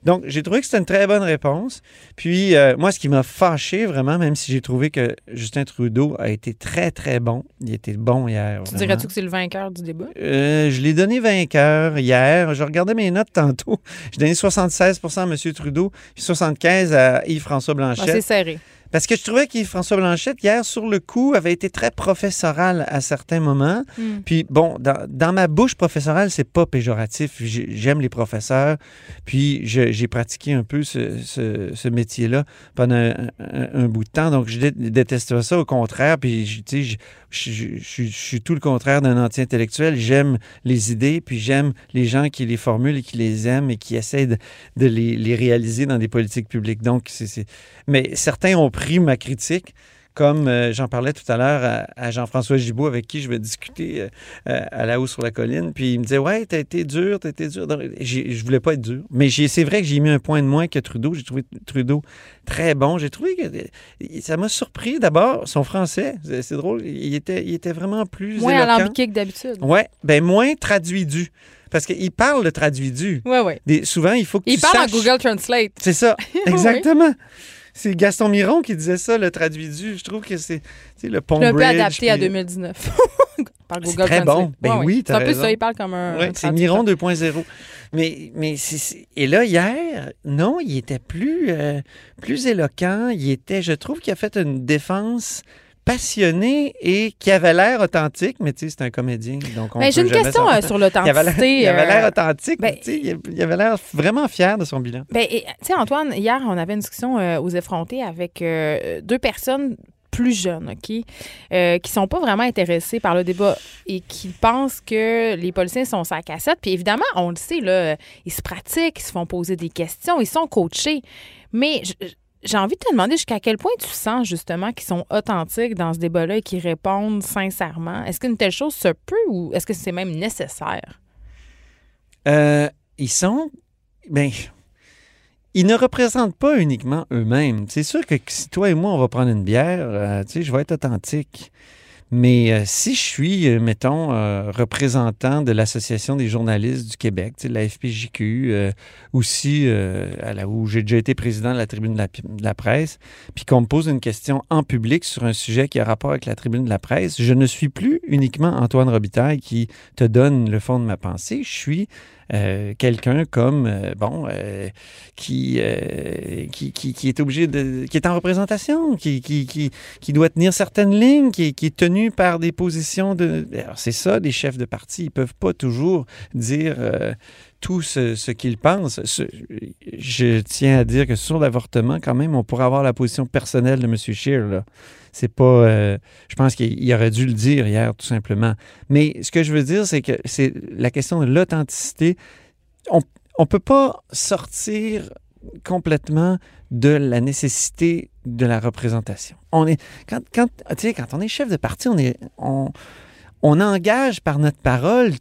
Donc, j'ai trouvé que c'était une très bonne réponse. Puis, euh, moi, ce qui m'a fâché vraiment, même si j'ai trouvé que Justin Trudeau a été très, très bon, il était bon hier. Tu dirais-tu que c'est le vainqueur du débat? Euh, je l'ai donné vainqueur hier. Je regardais mes notes tantôt. J'ai donné 76% à M. Trudeau, puis 75 à Yves-François Ah, c'est serré. Parce que je trouvais qu'Yves-François Blanchette, hier, sur le coup, avait été très professoral à certains moments. Hmm. Puis bon, dans, dans ma bouche professorale, c'est pas péjoratif. J'ai- J'aime les professeurs. Puis j'ai pratiqué un peu ce, ce- ce métier-là pendant un, un- un bout de temps. Donc je dé- déteste pas ça. Au contraire, puis je- tu sais, je, je- suis- tout le contraire d'un anti-intellectuel. J'aime les idées, puis j'aime les gens qui les formulent et qui les aiment et qui essaient de, de les, les réaliser dans des politiques publiques. Donc, c'est- Mais certains ont pris ma critique comme euh, j'en parlais tout à l'heure à, à Jean-François Gibault, avec qui je vais discuter euh, euh, à la haut sur la colline. Puis il me disait Ouais, t'as été dur, t'as été dur. Je voulais pas être dur. Mais c'est vrai que j'ai mis un point de moins que Trudeau. J'ai trouvé Trudeau très bon. J'ai trouvé que ça m'a surpris d'abord son français. C'est drôle. Il était, il était vraiment plus. Moins éloquent. alambiqué que d'habitude. Ouais, ben moins traduit du. Parce qu'il parle de traduit du. Oui, oui. Souvent, il faut que Il tu parle en saches- Google Translate. c'est ça, <laughs> exactement. C'est Gaston Miron qui disait ça, le traduit du. Je trouve que c'est le pont Un peu adapté à puis- <laughs> 2019. Par C'est Google très bon. Ben Ouais, oui, C'est t'as un peu ça, il parle comme un. Ouais, c'est. Miron 2.0. Mais, mais et là, hier, non, il était plus, euh, plus éloquent. Il était, je trouve qu'il a fait une défense passionné et qui avait l'air authentique, mais tu sais, c'est un comédien. Donc on Ben, J'ai une question savoir. euh, sur l'authenticité. il avait l'air euh, authentique, ben, mais tu sais, il avait l'air vraiment fier de son bilan. Ben, tu sais, Antoine, hier, on avait une discussion euh, aux effrontés avec euh, deux personnes plus jeunes, OK, qui sont pas vraiment intéressées par le débat et qui pensent que les policiers sont sa cassette. Puis évidemment, on le sait, là, ils se pratiquent, ils se font poser des questions, ils sont coachés. Mais j- j'ai envie de te demander jusqu'à quel point tu sens justement qu'ils sont authentiques dans ce débat-là et qu'ils répondent sincèrement. Est-ce qu'une telle chose se peut ou est-ce que c'est même nécessaire? Euh, ils sont. Ben. Ils ne représentent pas uniquement eux-mêmes. C'est sûr que si toi et moi, on va prendre une bière, euh, tu sais, je vais être authentique. Mais euh, si je suis, euh, mettons, euh, représentant de l'Association des journalistes du Québec, tu la FPJQ, euh, aussi, euh, à la, où j'ai déjà été président de la tribune de la, de la presse, puis qu'on me pose une question en public sur un sujet qui a rapport avec la tribune de la presse, je ne suis plus uniquement Antoine Robitaille qui te donne le fond de ma pensée. Je suis euh, quelqu'un comme, euh, bon, euh, qui, qui, qui, est obligé de. qui est en représentation, qui, doit tenir certaines lignes, qui, qui est tenu par des positions de. Alors, c'est ça, les chefs de parti. Ils peuvent pas toujours dire. Tout ce, ce qu'ils pensent. Ce- je tiens à dire que sur l'avortement, quand même, on pourrait avoir la position personnelle de M. Scheer. C'est pas. euh, je pense qu'il il aurait dû le dire hier, tout simplement. Mais ce que je veux dire, c'est que c'est la question de l'authenticité. On ne peut pas sortir complètement de la nécessité de la représentation. On est, quand on est chef de parti, on, est, on, on engage par notre parole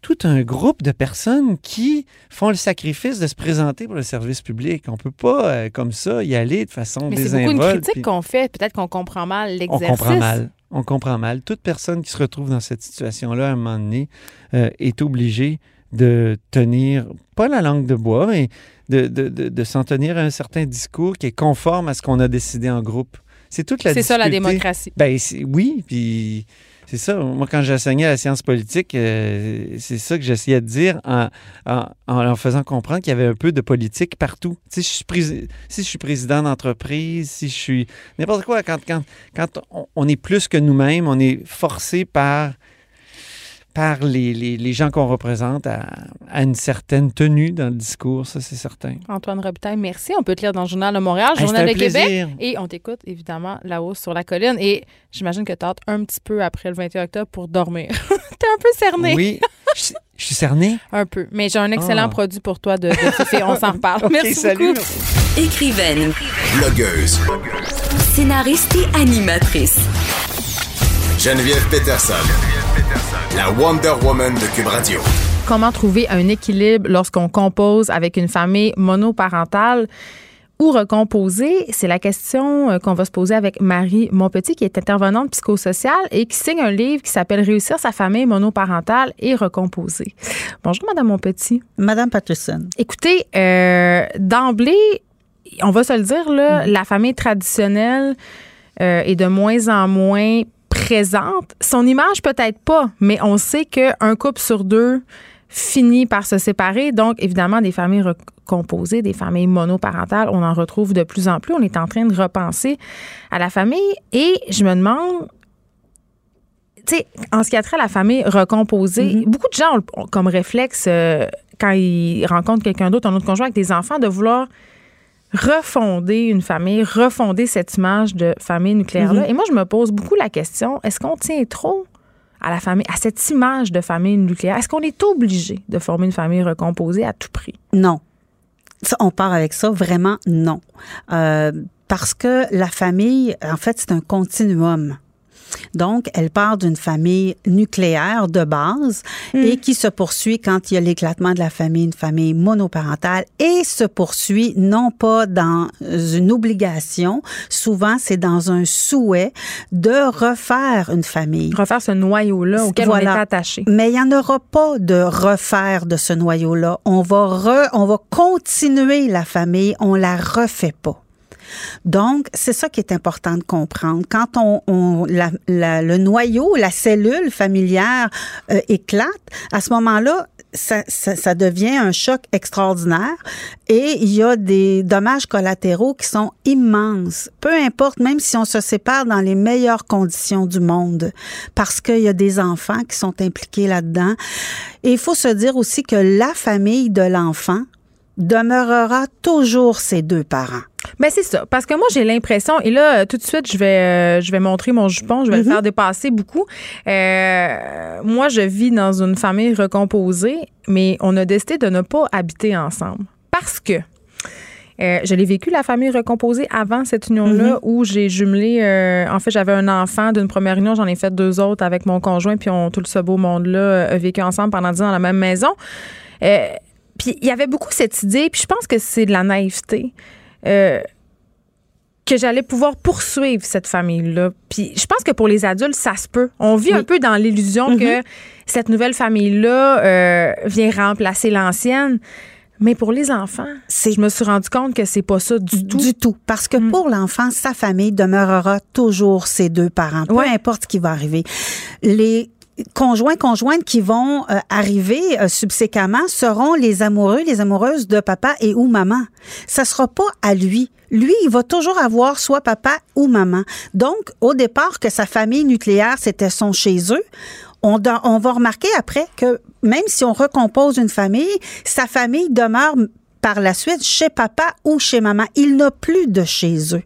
tout un groupe de personnes qui font le sacrifice de se présenter pour le service public. On peut pas, euh, comme ça, y aller de façon Mais c'est beaucoup une critique puis- qu'on fait. Peut-être qu'on comprend mal on l'exercice. comprend mal. On comprend mal. Toute personne qui se retrouve dans cette situation-là, à un moment donné, euh, est obligée de tenir, pas la langue de bois, mais de, de, de, de s'en tenir à un certain discours qui est conforme à ce qu'on a décidé en groupe. C'est toute la C'est ça la démocratie. Ben oui, puis c'est ça. Moi, quand j'enseignais la science politique, euh, c'est ça que j'essayais de dire en, faisant comprendre qu'il y avait un peu de politique partout. Si je suis président d'entreprise, si je suis n'importe quoi, quand, quand, quand on est plus que nous-mêmes, on est forcé par par les, les, les gens qu'on représente à, à une certaine tenue dans le discours, ça c'est certain. Antoine Robitaille, merci. On peut te lire dans le Journal de Montréal, Hey, Journal de Québec. Et on t'écoute, évidemment, là-haut sur la colline. Et j'imagine que tu hâte un petit peu après le 21 octobre pour dormir. <laughs> T'es un peu cerné. Oui, je, je suis cerné. Un peu. Mais j'ai un excellent Ah. produit pour toi de. On s'en <laughs> reparle. Ok, merci salut. beaucoup. Écrivaine, Blogueuse. scénariste et animatrice. Geneviève Peterson. La Wonder Woman de Cube Radio. Comment trouver un équilibre lorsqu'on compose avec une famille monoparentale ou recomposée? C'est la question euh, qu'on va se poser avec Marie Monpetit, qui est intervenante psychosociale et qui signe un livre qui s'appelle Réussir sa famille monoparentale et recomposée. Bonjour, Madame Monpetit. Madame Patterson. Écoutez, euh, d'emblée, on va se le dire, là, la famille traditionnelle euh, est de moins en moins présente. Son image, peut-être pas, mais on sait qu'un couple sur deux finit par se séparer. Donc, évidemment, des familles recomposées, des familles monoparentales, on en retrouve de plus en plus. On est en train de repenser à la famille et je me demande tu sais, en ce qui a trait à la famille recomposée, beaucoup de gens ont, ont comme réflexe, euh, quand ils rencontrent quelqu'un d'autre, un autre conjoint avec des enfants, de vouloir refonder une famille, refonder cette image de famille nucléaire-là. Et moi, je me pose beaucoup la question, est-ce qu'on tient trop à la famille, à cette image de famille nucléaire? Est-ce qu'on est obligé de former une famille recomposée à tout prix? Non. Ça, on part avec ça, vraiment non. Euh, parce que la famille, en fait, c'est un continuum. Donc, elle part d'une famille nucléaire de base et qui se poursuit quand il y a l'éclatement de la famille, une famille monoparentale et se poursuit non pas dans une obligation, souvent c'est dans un souhait de refaire une famille. Refaire ce noyau-là auquel Voilà. on est attaché. Mais il n'y en aura pas de refaire de ce noyau-là. On va re- on va continuer la famille, on la refait pas. Donc, c'est ça qui est important de comprendre. Quand on, on la, la- le noyau, la cellule familière euh, éclate, à ce moment-là, ça, ça, ça devient un choc extraordinaire et il y a des dommages collatéraux qui sont immenses. Peu importe, même si on se sépare dans les meilleures conditions du monde, parce qu'il y a des enfants qui sont impliqués là-dedans. Et il faut se dire aussi que la famille de l'enfant demeurera toujours ses deux parents. Ben c'est ça, parce que moi j'ai l'impression et là euh, tout de suite je vais euh, je vais montrer mon jupon, je vais le faire dépasser beaucoup. Euh, moi je vis dans une famille recomposée, mais on a décidé de ne pas habiter ensemble parce que euh, je l'ai vécu la famille recomposée avant cette union-là où j'ai jumelé. euh, en fait, j'avais un enfant d'une première union, j'en ai fait deux autres avec mon conjoint, puis on tout ce beau monde-là a vécu ensemble pendant dix ans dans la même maison. Euh, puis il y avait beaucoup cette idée, puis je pense que c'est de la naïveté. euh, que j'allais pouvoir poursuivre cette famille-là. Puis je pense que pour les adultes, ça se peut. On vit un peu dans l'illusion que cette nouvelle famille-là euh, vient remplacer l'ancienne. Mais pour les enfants, je me suis rendu compte que c'est pas ça du tout. Du tout. Parce que Mm. pour l'enfant, sa famille demeurera toujours ses deux parents, peu Ouais. importe ce qui va arriver. Les conjoints, conjointes qui vont euh, arriver euh, subséquemment seront les amoureux, les amoureuses de papa et ou maman. Ça sera pas à lui. Lui, il va toujours avoir soit papa ou maman. Donc, au départ, que sa famille nucléaire, c'était son chez eux, on, on va remarquer après que même si on recompose une famille, sa famille demeure par la suite chez papa ou chez maman. Il n'a plus de chez eux.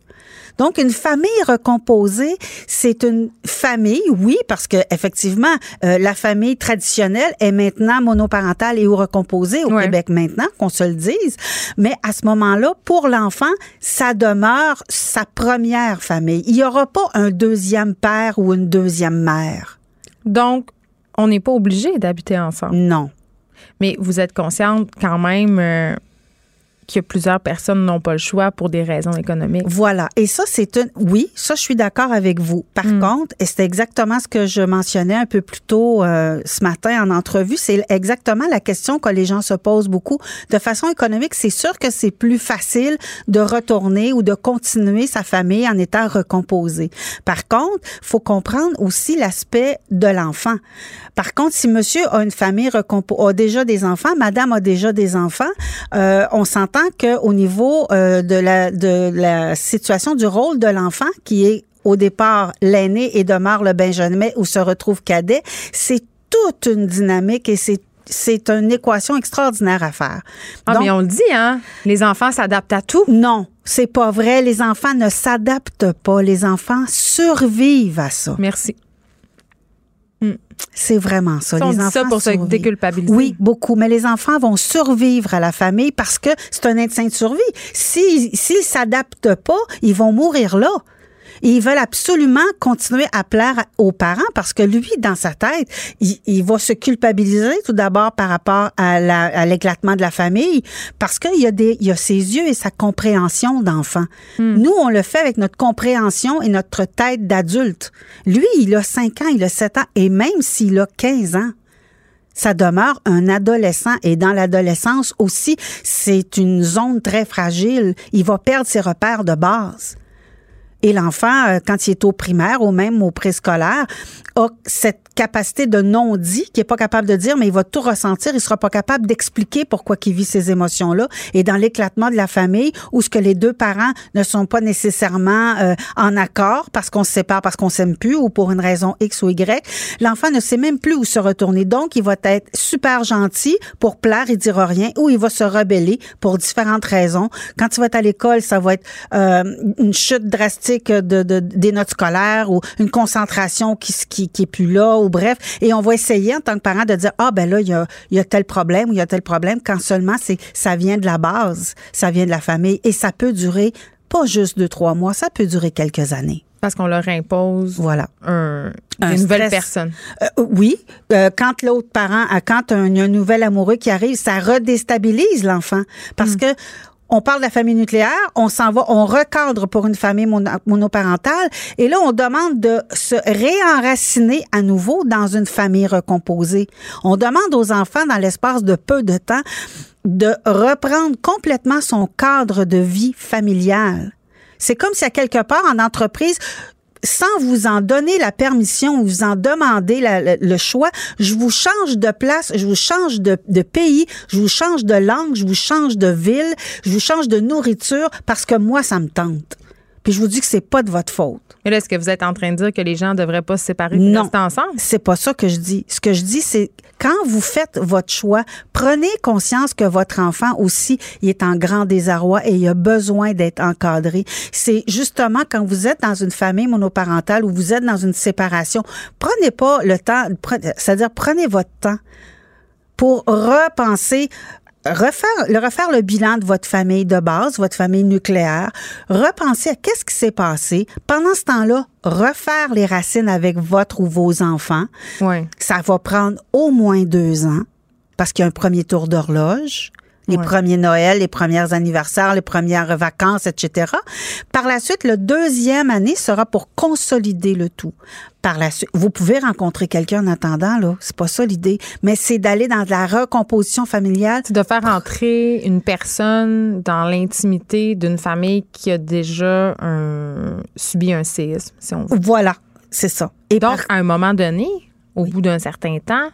Donc, une famille recomposée, c'est une famille, oui, parce que effectivement, euh, la famille traditionnelle est maintenant monoparentale et ou recomposée au Ouais. Québec maintenant, qu'on se le dise. Mais à ce moment-là, pour l'enfant, ça demeure sa première famille. Il n'y aura pas un deuxième père ou une deuxième mère. Donc, on n'est pas obligé d'habiter ensemble. Non. Mais vous êtes consciente quand même euh, que plusieurs personnes n'ont pas le choix pour des raisons économiques. Voilà. Et ça, c'est une. Oui, ça, je suis d'accord avec vous. Par contre, et c'est exactement ce que je mentionnais un peu plus tôt euh, ce matin en entrevue, c'est exactement la question que les gens se posent beaucoup. De façon économique, c'est sûr que c'est plus facile de retourner ou de continuer sa famille en étant recomposé. Par contre, faut comprendre aussi l'aspect de l'enfant. Par contre, si monsieur a une famille recompo a déjà des enfants, madame a déjà des enfants, euh, on s'entend qu'au niveau euh, de, la, de la situation du rôle de l'enfant, qui est au départ l'aîné et demeure le benjamin où se retrouve cadet, c'est toute une dynamique et c'est c'est une équation extraordinaire à faire. Ah, Donc, mais on le dit, hein? Les enfants s'adaptent à tout. non, c'est pas vrai. Les enfants ne s'adaptent pas. Les enfants survivent à ça. Merci. C'est vraiment ça. Ça, on les dit enfants ça pour se survivent. déculpabiliser. Oui, beaucoup. Mais les enfants vont survivre à la famille parce que c'est un instinct de survie. S'ils s'ils s'adaptent pas, ils vont mourir là. Et ils veulent absolument continuer à plaire aux parents parce que lui, dans sa tête, il, il va se culpabiliser tout d'abord par rapport à la- à l'éclatement de la famille parce qu'il y a des, il y a ses yeux et sa compréhension d'enfant. Nous, on le fait avec notre compréhension et notre tête d'adulte. Lui, il a 5 ans, il a 7 ans et même s'il a 15 ans, ça demeure un adolescent et dans l'adolescence aussi, c'est une zone très fragile. Il va perdre ses repères de base. Et l'enfant, euh, quand il est au primaire ou même au préscolaire, a cette capacité de non-dit, qui est pas capable de dire, mais il va tout ressentir, il sera pas capable d'expliquer pourquoi il vit ces émotions-là. Et dans l'éclatement de la famille, où ce que les deux parents ne sont pas nécessairement euh, en accord parce qu'on se sépare, parce qu'on s'aime plus ou pour une raison X ou Y, l'enfant ne sait même plus où se retourner. Donc, il va être super gentil pour plaire et dire rien, ou il va se rebeller pour différentes raisons. Quand il va être à l'école, ça va être euh, une chute drastique de, de- des notes scolaires ou une concentration qui, qui, qui est plus là, ou bref. Et on va essayer en tant que parent de dire, ah ben là, il y a, il y a tel problème ou il y a tel problème, quand seulement c'est ça vient de la base, ça vient de la famille. Et ça peut durer pas juste deux, trois mois, ça peut durer quelques années. Parce qu'on leur impose Voilà. un, Un des nouvelles stress. personnes. Euh, oui, euh, quand l'autre parent, quand un, un nouvel amoureux qui arrive, ça redéstabilise l'enfant parce que on parle de la famille nucléaire, on s'en va, on recadre pour une famille mono- monoparentale, et là on demande de se réenraciner à nouveau dans une famille recomposée. On demande aux enfants dans l'espace de peu de temps de reprendre complètement son cadre de vie familiale. C'est comme si à quelque part en entreprise, sans vous en donner la permission, vous en demander le, choix, je vous change de place, je vous change de, de pays, je vous change de langue, je vous change de ville, je vous change de nourriture parce que moi, ça me tente. Puis je vous dis que c'est pas de votre faute. Mais là, est-ce que vous êtes en train de dire que les gens ne devraient pas se séparer et Non. rester ensemble? C'est pas ça que je dis. Ce que je dis, c'est quand vous faites votre choix, prenez conscience que votre enfant aussi, il est en grand désarroi et il a besoin d'être encadré. C'est justement quand vous êtes dans une famille monoparentale ou vous êtes dans une séparation, prenez pas le temps, c'est-à-dire prenez votre temps pour repenser refaire le refaire le bilan de votre famille de base, votre famille nucléaire, repenser à qu'est-ce qui s'est passé. Pendant ce temps-là, refaire les racines avec votre ou vos enfants. Oui. Ça va prendre au moins deux ans parce qu'il y a un premier tour d'horloge. Les Ouais. premiers Noël, les premiers anniversaires, les premières vacances, etc. Par la suite, le deuxième année sera pour consolider le tout. Par la suite, vous pouvez rencontrer quelqu'un en attendant, là. C'est pas ça l'idée. Mais c'est d'aller dans de la recomposition familiale. C'est de faire entrer une personne dans l'intimité d'une famille qui a déjà un- subi un séisme, si on veut. Voilà. C'est ça. Et Donc, par- à un moment donné, au bout d'un certain temps,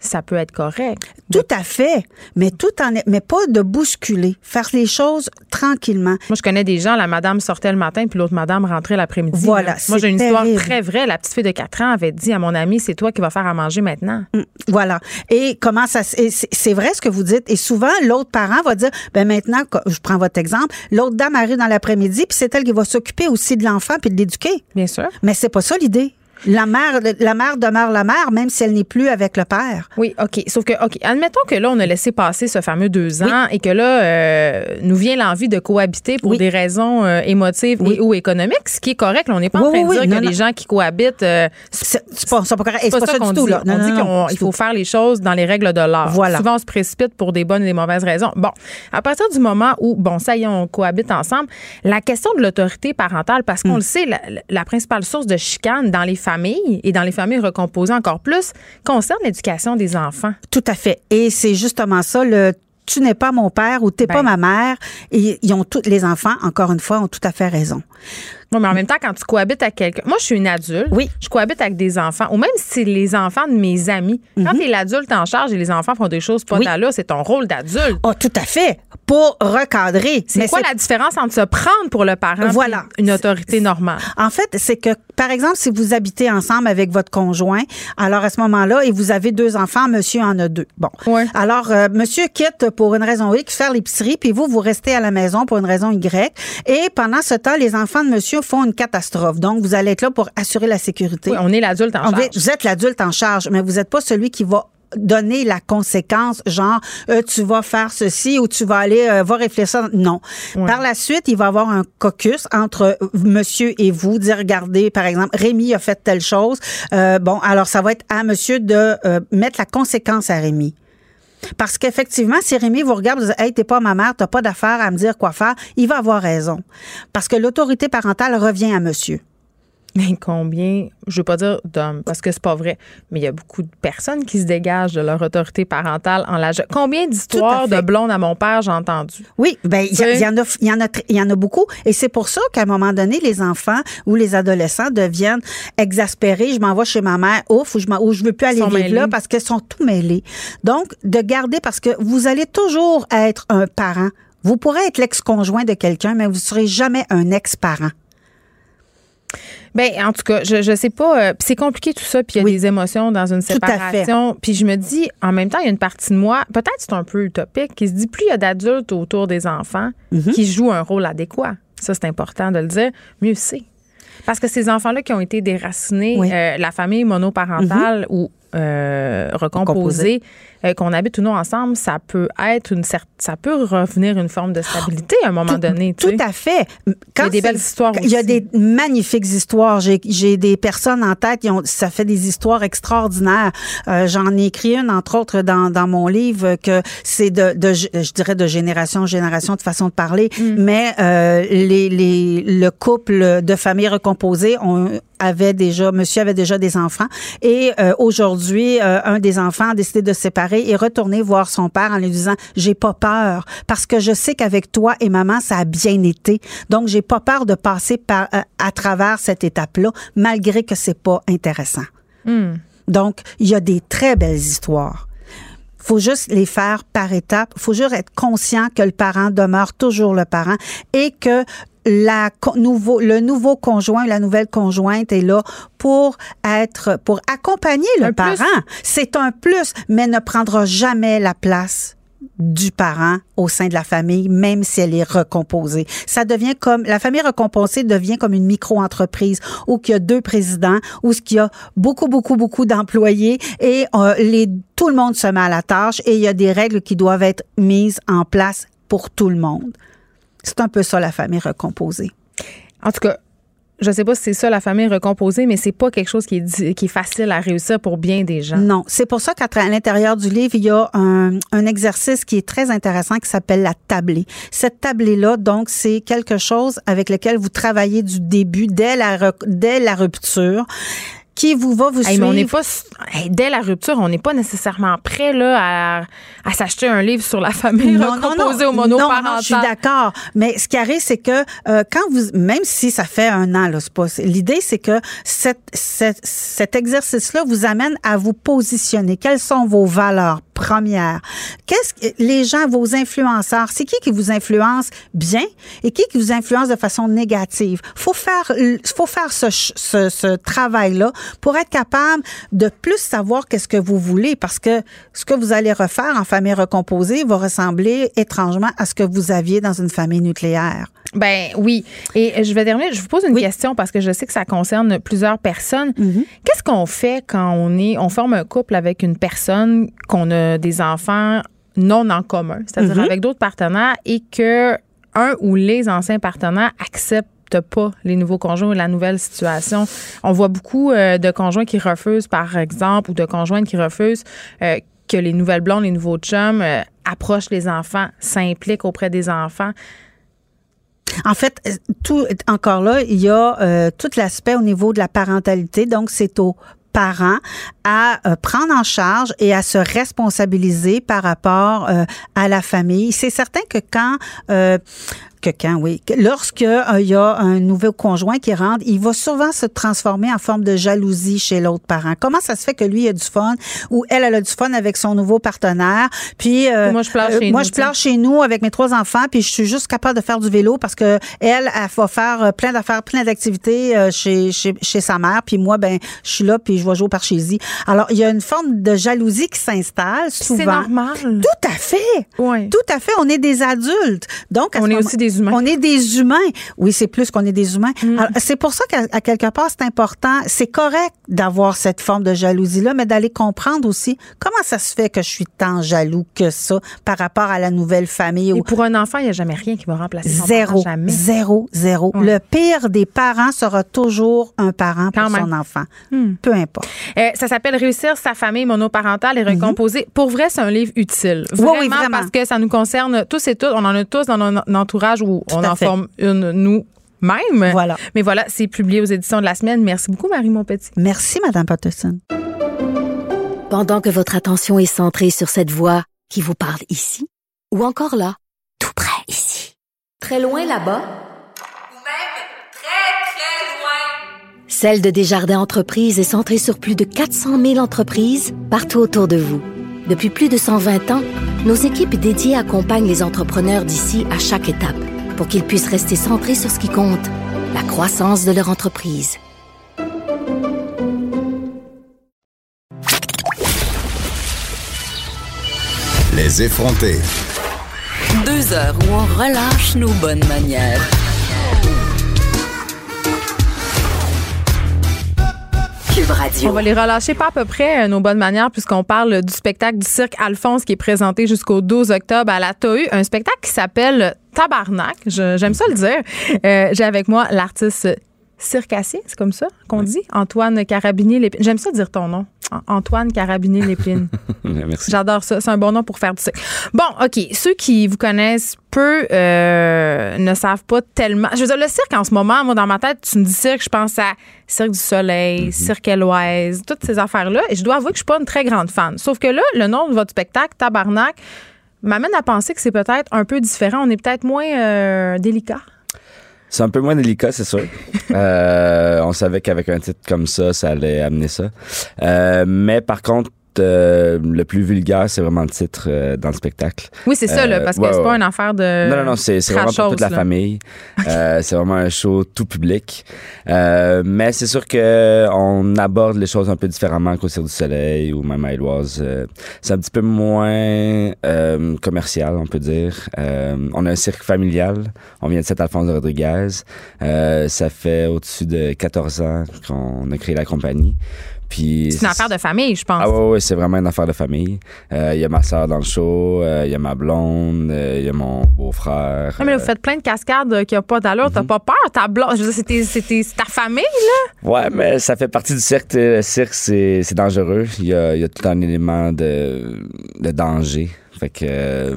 ça peut être correct. tout à fait. Mais tout en, mais pas de bousculer. Faire les choses tranquillement. Moi, je connais des gens, la madame sortait le matin, puis l'autre madame rentrait l'après-midi. Voilà, là. Moi, j'ai une histoire très vraie. La petite fille de 4 ans avait dit à mon ami, c'est toi qui vas faire à manger maintenant. Mm, Voilà. Et comment ça c'est vrai ce que vous dites. Et souvent, l'autre parent va dire, ben maintenant, je prends votre exemple, l'autre dame arrive dans l'après-midi, puis c'est elle qui va s'occuper aussi de l'enfant puis de l'éduquer. Bien sûr. Mais c'est pas ça l'idée. La mère, la mère demeure la mère, même si elle n'est plus avec le père. Oui, OK. Sauf que, OK, admettons que là, on a laissé passer ce fameux deux ans et que là, euh, nous vient l'envie de cohabiter pour Oui. des raisons euh, émotives Oui. et ou économiques, ce qui est correct. Là, on n'est pas en train de dire Non, que non. les gens qui cohabitent, euh, C'est pas, correct. C'est pas, ça, du qu'on tout, dit. là. Non, on non, dit qu'il faut faire les choses dans les règles de l'art. Voilà. Souvent, on se précipite pour des bonnes et des mauvaises raisons. Bon, à partir du moment où, bon, ça y est, on cohabite ensemble, la question de l'autorité parentale, parce qu'on le sait, la, la principale source de chicane dans les familles et dans les familles recomposées encore plus concerne l'éducation des enfants. Tout à fait. Et c'est justement ça, le tu n'es pas mon père ou t'es Ben. pas ma mère. Et ils ont tous les enfants, encore une fois, ont tout à fait raison. Non, mais en même temps, quand tu cohabites avec quelqu'un. Moi, je suis une adulte. Oui. Je cohabite avec des enfants. Ou même si c'est les enfants de mes amis. Quand tu es l'adulte en charge et les enfants font des choses pas Mhm. Oui. d'allure, c'est ton rôle d'adulte. Oh, tout à fait. Pour recadrer. C'est quoi la différence entre se prendre pour le parent Voilà. et une autorité normale? En fait, c'est que, par exemple, si vous habitez ensemble avec votre conjoint, alors à ce moment-là, et vous avez deux enfants, monsieur en a deux. Bon. Ouais. Alors, euh, monsieur quitte pour une raison X faire l'épicerie, puis vous, vous restez à la maison pour une raison Y. Et pendant ce temps, les enfants de monsieur font une catastrophe. Donc, vous allez être là pour assurer la sécurité. Oui, on est l'adulte en En charge. fait, vous êtes l'adulte en charge, mais vous n'êtes pas celui qui va donner la conséquence, genre euh, tu vas faire ceci ou tu vas aller euh, va réfléchir. Non. Par la suite, il va y avoir un caucus entre euh, monsieur et vous, dire regardez, par exemple, Rémi a fait telle chose. Euh, bon, alors ça va être à monsieur de euh, mettre la conséquence à Rémi. Parce qu'effectivement, si Rémi vous regarde, vous hey, t'es pas ma mère, t'as pas d'affaire à me dire quoi faire, il va avoir raison. Parce que l'autorité parentale revient à monsieur. Mais combien, je veux pas dire d'hommes, parce que c'est pas vrai, mais il y a beaucoup de personnes qui se dégagent de leur autorité parentale en l'âge. Combien d'histoires de blondes à mon père j'ai entendu? Oui, ben il y, Oui. en a, il y en a, tr- il y en a beaucoup, et c'est pour ça qu'à un moment donné, les enfants ou les adolescents deviennent exaspérés. Je m'en vais chez ma mère, ouf, ou je, m'en- ou je veux plus aller vivre là mêlés. parce qu'ils sont tout mêlés. Donc, de garder parce que vous allez toujours être un parent. Vous pourrez être l'ex-conjoint de quelqu'un, mais vous serez jamais un ex-parent. Ben, en tout cas, je, je sais pas. euh, puis c'est compliqué tout ça, puis il y a Oui. des émotions dans une séparation. Puis je me dis, en même temps, il y a une partie de moi, peut-être c'est un peu utopique, qui se dit plus il y a d'adultes autour des enfants Mhm. qui jouent un rôle adéquat. Ça, c'est important de le dire. Mieux c'est. Parce que ces enfants-là qui ont été déracinés, Oui. Mhm. euh, la famille monoparentale ou euh, recomposée, euh, qu'on habite ou non ensemble, ça peut être une cer- ça peut revenir une forme de stabilité à un moment donné. tu Tout sais. à fait. Quand Il y a des belles histoires Il y a des magnifiques histoires. J'ai, des personnes en tête qui ont, ça fait des histoires extraordinaires. Euh, j'en ai écrit une, entre autres, dans, dans mon livre, que c'est de, de, je dirais, de génération en génération de façon de parler. Mm. Mais euh, les, les, le couple de familles recomposées ont avait déjà, monsieur avait déjà des enfants. Et euh, aujourd'hui, euh, un des enfants a décidé de se séparer et retourner voir son père en lui disant, j'ai pas peur parce que je sais qu'avec toi et maman, ça a bien été. Donc, j'ai pas peur de passer par, euh, à travers cette étape-là, malgré que c'est pas intéressant. Donc, il y a des très belles histoires. faut juste les faire par étapes. faut juste être conscient que le parent demeure toujours le parent et que la nouveau, le nouveau conjoint, la nouvelle conjointe est là pour être, pour accompagner le Un parent. C'est un plus, mais ne prendra jamais la place du parent au sein de la famille, même si elle est recomposée. Ça devient comme, la famille recomposée devient comme une micro-entreprise où il y a deux présidents, où il y a beaucoup, beaucoup, beaucoup d'employés et euh, les, tout le monde se met à la tâche et il y a des règles qui doivent être mises en place pour tout le monde. C'est un peu ça, la famille recomposée. En tout cas, je sais pas si c'est ça la famille recomposée, mais c'est pas quelque chose qui est, di- qui est facile à réussir pour bien des gens. Non, c'est pour ça qu'à l'intérieur du livre, il y a un, un exercice qui est très intéressant qui s'appelle la tablée. Cette tablée-là, donc, c'est quelque chose avec lequel vous travaillez du début, dès la, dès la rupture, qui vous va vous Hey, suivre. mais on n'est pas hey, dès la rupture, on n'est pas nécessairement prêt là à, à s'acheter un livre sur la famille recomposée au non, monoparental. non, je suis d'accord. Mais ce qui arrive, c'est que euh, quand vous, même si ça fait un an, là, c'est pas. L'idée, c'est que cette, cette- cet exercice-là vous amène à vous positionner. Quelles sont vos valeurs premières? Qu'est-ce que les gens, vos influenceurs, c'est qui qui vous influence bien et qui qui vous influence de façon négative? Faut faire, faut faire ce, ce, ce travail-là pour être capable de plus savoir qu'est-ce que vous voulez, parce que ce que vous allez refaire en famille recomposée va ressembler étrangement à ce que vous aviez dans une famille nucléaire. Ben oui. Et je vais terminer. Je vous pose une question parce que je sais que ça concerne plusieurs personnes. Mm-hmm. Qu'est-ce qu'on fait quand on est, on forme un couple avec une personne, qu'on a des enfants non en commun, c'est-à-dire Mm-hmm. avec d'autres partenaires, et que un ou les anciens partenaires acceptent pas les nouveaux conjoints ou la nouvelle situation. On voit beaucoup euh, de conjoints qui refusent, par exemple, ou de conjointes qui refusent euh, que les nouvelles blondes, les nouveaux chums euh, approchent les enfants, s'impliquent auprès des enfants. En fait, tout encore là, il y a tout l'aspect au niveau de la parentalité. Donc, c'est aux parents à prendre en charge et à se responsabiliser par rapport à la famille. C'est certain que quand euh, que quand, oui. Que Lorsque euh, il y a un nouveau conjoint qui rentre, il va souvent se transformer en forme de jalousie chez l'autre parent. Comment ça se fait que lui a du fun ou elle, elle a du fun avec son nouveau partenaire, puis euh, Moi, je pleure chez moi nous, je pleure chez nous avec mes trois enfants, puis je suis juste capable de faire du vélo parce que elle, elle va faire euh, plein d'affaires, plein d'activités euh, chez, chez, chez sa mère, puis moi, ben, je suis là, puis je vais jouer au parchésie. Alors, il y a une forme de jalousie qui s'installe souvent. C'est normal. Tout à fait. Ouais. Tout à fait. On est des adultes. Donc, à On ce est moment- aussi des humains. On est des humains. Oui, c'est plus qu'on est des humains. Mm. C'est pour ça qu'à quelque part, c'est important. C'est correct d'avoir cette forme de jalousie-là, mais d'aller comprendre aussi comment ça se fait que je suis tant jaloux que ça par rapport à la nouvelle famille. Et ou- pour un enfant, il n'y a jamais rien qui va remplacer son Zéro, parent, jamais. zéro, zéro. Le pire des parents sera toujours un parent pour même. son enfant. Hmm. Peu importe. Euh, ça s'appelle Réussir sa famille monoparentale et recomposer. Pour vrai, c'est un livre utile. Mhm. Oui, vraiment. parce que ça nous concerne tous et toutes. On en a tous dans notre entourage où on à en fait. forme une nous-mêmes. Voilà. Mais voilà, c'est publié aux éditions de la semaine. Merci beaucoup, Marie Montpetit. Merci, Madame Patterson. Pendant que votre attention est centrée sur cette voix qui vous parle ici, ou encore là, tout près ici, très loin là-bas, Ou même très, très loin. Celle de Desjardins Entreprises est centrée sur plus de 400 000 entreprises partout autour de vous. Depuis plus de 120 ans, nos équipes dédiées accompagnent les entrepreneurs d'ici à chaque étape pour qu'ils puissent rester centrés sur ce qui compte, la croissance de leur entreprise. Les effronter. Deux heures où on relâche nos bonnes manières. Cube Radio. On va les relâcher pas à peu près euh, nos bonnes manières puisqu'on parle du spectacle du cirque Alphonse qui est présenté jusqu'au 12 octobre à la TAU. Un spectacle qui s'appelle Tabarnak. J'aime ça le dire. Euh, J'ai avec moi l'artiste circassien, c'est comme ça qu'on dit? Antoine Carabinier. J'aime ça dire ton nom. Antoine Carabiné-Lépine. <laughs> Merci. J'adore ça. C'est un bon nom pour faire du cirque. Bon, OK. Ceux qui vous connaissent peu euh, ne savent pas tellement. Je veux dire, le cirque en ce moment, moi, dans ma tête, tu me dis cirque, je pense à Cirque du Soleil, Cirque Éloise, toutes ces affaires-là. Et je dois avouer que je suis pas une très grande fan. Sauf que là, le nom de votre spectacle, Tabarnak, m'amène à penser que c'est peut-être un peu différent. On est peut-être moins euh, délicat. C'est un peu moins délicat, c'est sûr. <laughs> Euh, on savait qu'avec un titre comme ça, ça allait amener ça. Euh, mais par contre, euh, le plus vulgaire, c'est vraiment le titre euh, dans le spectacle. Oui, c'est ça, là, Euh, parce que ouais, c'est ouais. pas une affaire de. Non, non, non, c'est vraiment pour toute la famille. <laughs> C'est vraiment un show tout public. Mais c'est sûr que on aborde les choses un peu différemment qu'au Cirque du Soleil ou même à Éloise. C'est un petit peu moins commercial, on peut dire. On a un cirque familial. On vient de Saint-Alphonse de Rodriguez. Ça fait au-dessus de 14 ans qu'on a créé la compagnie. Puis C'est une affaire de famille, je pense. ah ouais, ouais, c'est vraiment une affaire de famille. Euh, Il y a ma soeur dans le show, euh, il y a ma blonde, euh, il y a mon beau-frère. Non, mais là, vous faites plein de cascades qui n'ont pas d'allure. Mhm. T'as pas peur, ta blonde. Je veux dire, c'est ta famille, là. Ouais, mais ça fait partie du cirque. Le cirque, c'est dangereux. Il y a, y a tout un élément de, de danger. Fait que euh,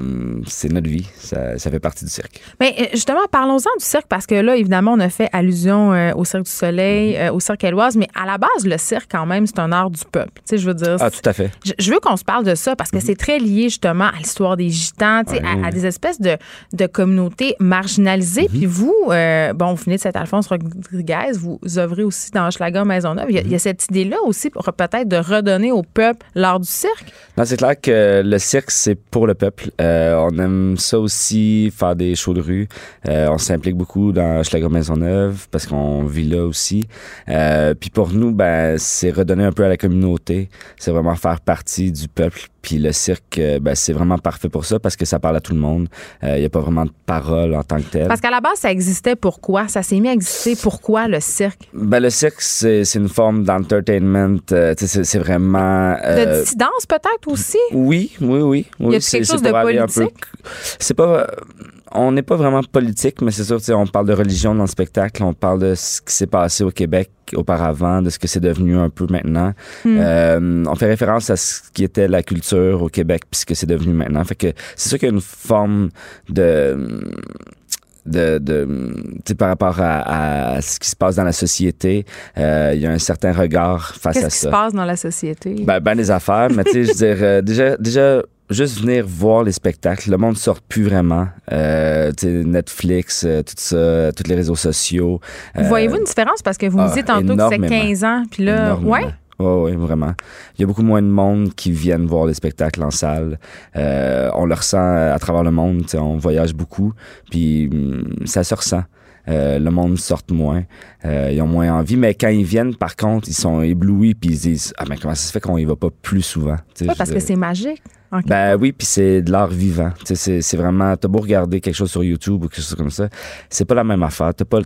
c'est notre vie. Ça, ça fait partie du cirque. Mais euh, justement, parlons-en du cirque, parce que là, évidemment, on a fait allusion euh, au Cirque du Soleil, Mhm. euh, au Cirque Éloise, mais à la base, le cirque, quand même, c'est un art du peuple. Tu sais, je veux dire. Ah, tout à fait. Je, je veux qu'on se parle de ça parce que c'est très lié justement à l'histoire des gitans, tu sais, à, à des espèces de, de communautés marginalisées. Puis vous, bon, vous venez de Saint-Alphonse Rodriguez, vous œuvrez aussi dans Hochelaga Maisonneuve. Il y a, il y a cette idée-là aussi pour peut-être de redonner au peuple l'art du cirque. Non, c'est clair que le cirque, c'est pour le peuple. Euh, on aime ça aussi, faire des shows de rue. Euh, on s'implique beaucoup dans Schlager Maisonneuve parce qu'on vit là aussi. Euh, puis pour nous, ben, c'est redonner un peu à la communauté. C'est vraiment faire partie du peuple. Puis le cirque, euh, ben, c'est vraiment parfait pour ça parce que ça parle à tout le monde. Il n'y a pas vraiment de parole en tant que tel. Parce qu'à la base, ça existait pourquoi? Ça s'est mis à exister pourquoi le cirque? Ben, le cirque, c'est une forme d'entertainment. Euh, c'est vraiment... De euh, dissidence peut-être aussi? Oui, oui, oui. oui Y a c'est- quelque chose de politique? C'est pas. On n'est pas vraiment politique, mais c'est sûr, tu sais, on parle de religion dans le spectacle, on parle de ce qui s'est passé au Québec auparavant, de ce que c'est devenu un peu maintenant. Hmm. Euh, on fait référence à ce qui était la culture au Québec, puis ce que c'est devenu maintenant. Fait que c'est sûr qu'il y a une forme de de, de tu sais, par rapport à, à ce qui se passe dans la société, euh, il y a un certain regard face à Qu'est-ce qui ça. se passe dans la société? Ben, ben des affaires, mais tu sais, je veux dire, euh, déjà, déjà, juste venir voir les spectacles, le monde sort plus vraiment. Euh, Netflix, euh, tout ça, tous les réseaux sociaux. euh, Voyez-vous une différence? Parce que vous me ah, disiez tantôt que c'est énormément. 15 ans, puis là, énormément. ouais? Ouais, ouais, vraiment. Il y a beaucoup moins de monde qui viennent voir les spectacles en salle. Euh, on le ressent à travers le monde. On voyage beaucoup, puis hum, ça se ressent. Euh, le monde sort moins, euh, ils ont moins envie, mais quand ils viennent, par contre, ils sont éblouis puis ils se disent ah mais comment ça se fait qu'on y va pas plus souvent? Ouais, parce que c'est magique. ben oui, puis c'est de l'art vivant. Tu sais, c'est, vraiment, t'as beau regarder quelque chose sur YouTube ou quelque chose comme ça, c'est pas la même affaire. T'as pas,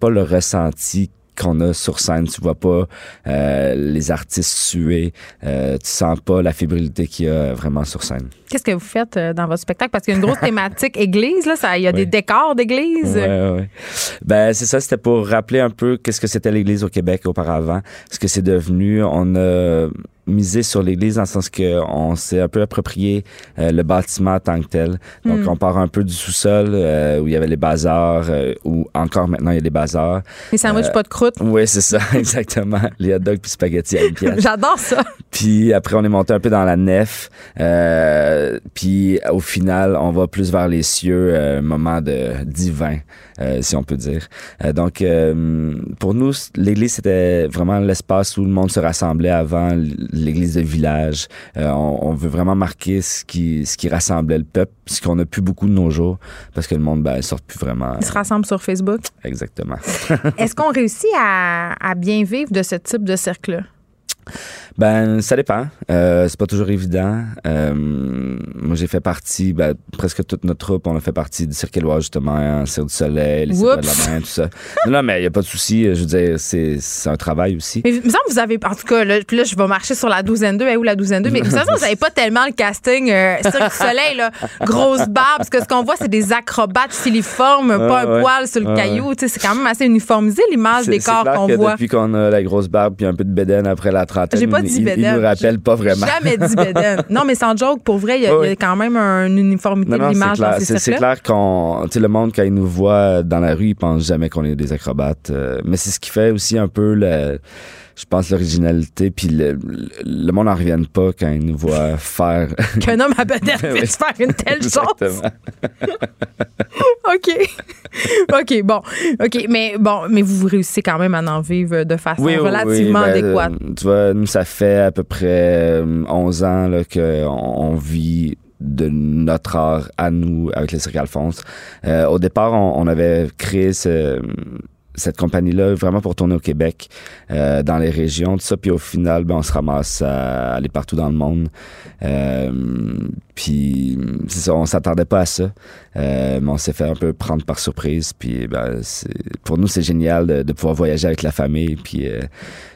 pas le ressenti qu'on a sur scène. Tu vois pas euh, les artistes suer. Euh, tu sens pas la fébrilité qu'il y a vraiment sur scène. Qu'est-ce que vous faites euh, dans votre spectacle? Parce qu'il y a une grosse <laughs> thématique église, là. ça- Il y a des décors d'église. Ouais, ouais. Ben c'est ça, c'était pour rappeler un peu qu'est-ce que c'était l'Église au Québec auparavant, ce que c'est devenu. On a misé sur l'Église dans le sens que on s'est un peu approprié euh, le bâtiment en tant que tel. Donc Mm. on part un peu du sous-sol euh, où il y avait les bazars, euh, où encore maintenant il y a des bazars. Les sandwichs Euh, pas de croûte. Oui, c'est ça, <laughs> exactement. Les hot dogs puis spaghettis à une <laughs> pièce. J'adore ça. Puis après, on est monté un peu dans la nef. Euh, puis au final, on va plus vers les cieux, euh, un moment de divin, euh, si on peut dire. Euh, donc, euh, pour nous, l'église, c'était vraiment l'espace où le monde se rassemblait avant l'église de village. Euh, on, on veut vraiment marquer ce qui, ce qui rassemblait le peuple, ce qu'on a plus beaucoup de nos jours, parce que le monde, ben, sort plus vraiment. Ils se rassemblent sur Facebook. Exactement. <laughs> Est-ce qu'on réussit à, à bien vivre de ce type de cercle-là? Ben, ça dépend. Euh, c'est pas toujours évident. Euh, moi, j'ai fait partie, ben, presque toute notre troupe, on a fait partie du Cirque Éloise, justement, hein, Cirque du Soleil, les Cirques de la main, tout ça. Non, non, mais il y a pas de souci. Je veux dire, c'est, c'est un travail aussi. Mais il me semble que vous avez, en tout cas, là, puis là, je vais marcher sur la douzaine 2, où la douzaine 2, mais de toute façon, vous n'avez pas tellement le casting euh, Cirque du Soleil, là, grosse barbe, parce que ce qu'on voit, c'est des acrobates filiformes, pas un poil sur le caillou. C'est quand même assez uniformisé, l'image des c'est corps clair qu'on que voit. depuis qu'on a la grosse barbe puis un peu de bédaine après la notre il- nous rappelle pas vraiment. Jamais dit bédaine. <laughs> Non, mais sans joke, pour vrai, il y, a- Oui, il y a quand même une uniformité Non, de non, l'image dans clair. ces C'est, clair qu'on, tu sais, le monde, quand il nous voit dans la rue, il pense jamais qu'on est des acrobates. Euh, mais c'est ce qui fait aussi un peu le, je pense, l'originalité, puis le, monde n'en revienne pas quand il nous voit <laughs> faire. Qu'un homme à bédaine <laughs> Oui. puisse faire une telle <laughs> chose. OK. OK, bon. OK, mais bon, mais vous réussissez quand même à en vivre de façon Oui, relativement oui, ben, adéquate. euh, tu vois, nous, ça fait à peu près euh, 11 ans là, qu'on on vit de notre art à nous avec le Cirque Alphonse. Euh, au départ, on, on avait créé ce- cette compagnie-là vraiment pour tourner au Québec, euh, dans les régions, tout ça. Puis au final, ben, on se ramasse à aller partout dans le monde. Euh, puis c'est ça, on s'attendait pas à ça, Euh, mais on s'est fait un peu prendre par surprise. Puis ben, pour nous, c'est génial de, de pouvoir voyager avec la famille, puis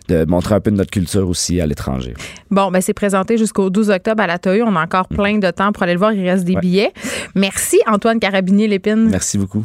de montrer un peu de notre culture aussi à l'étranger. Bon, ben c'est présenté jusqu'au 12 octobre à la Toyo. On a encore plein de temps pour aller le voir. Il reste des Ouais. billets. Merci, Antoine Carabinier-Lépine. Merci beaucoup.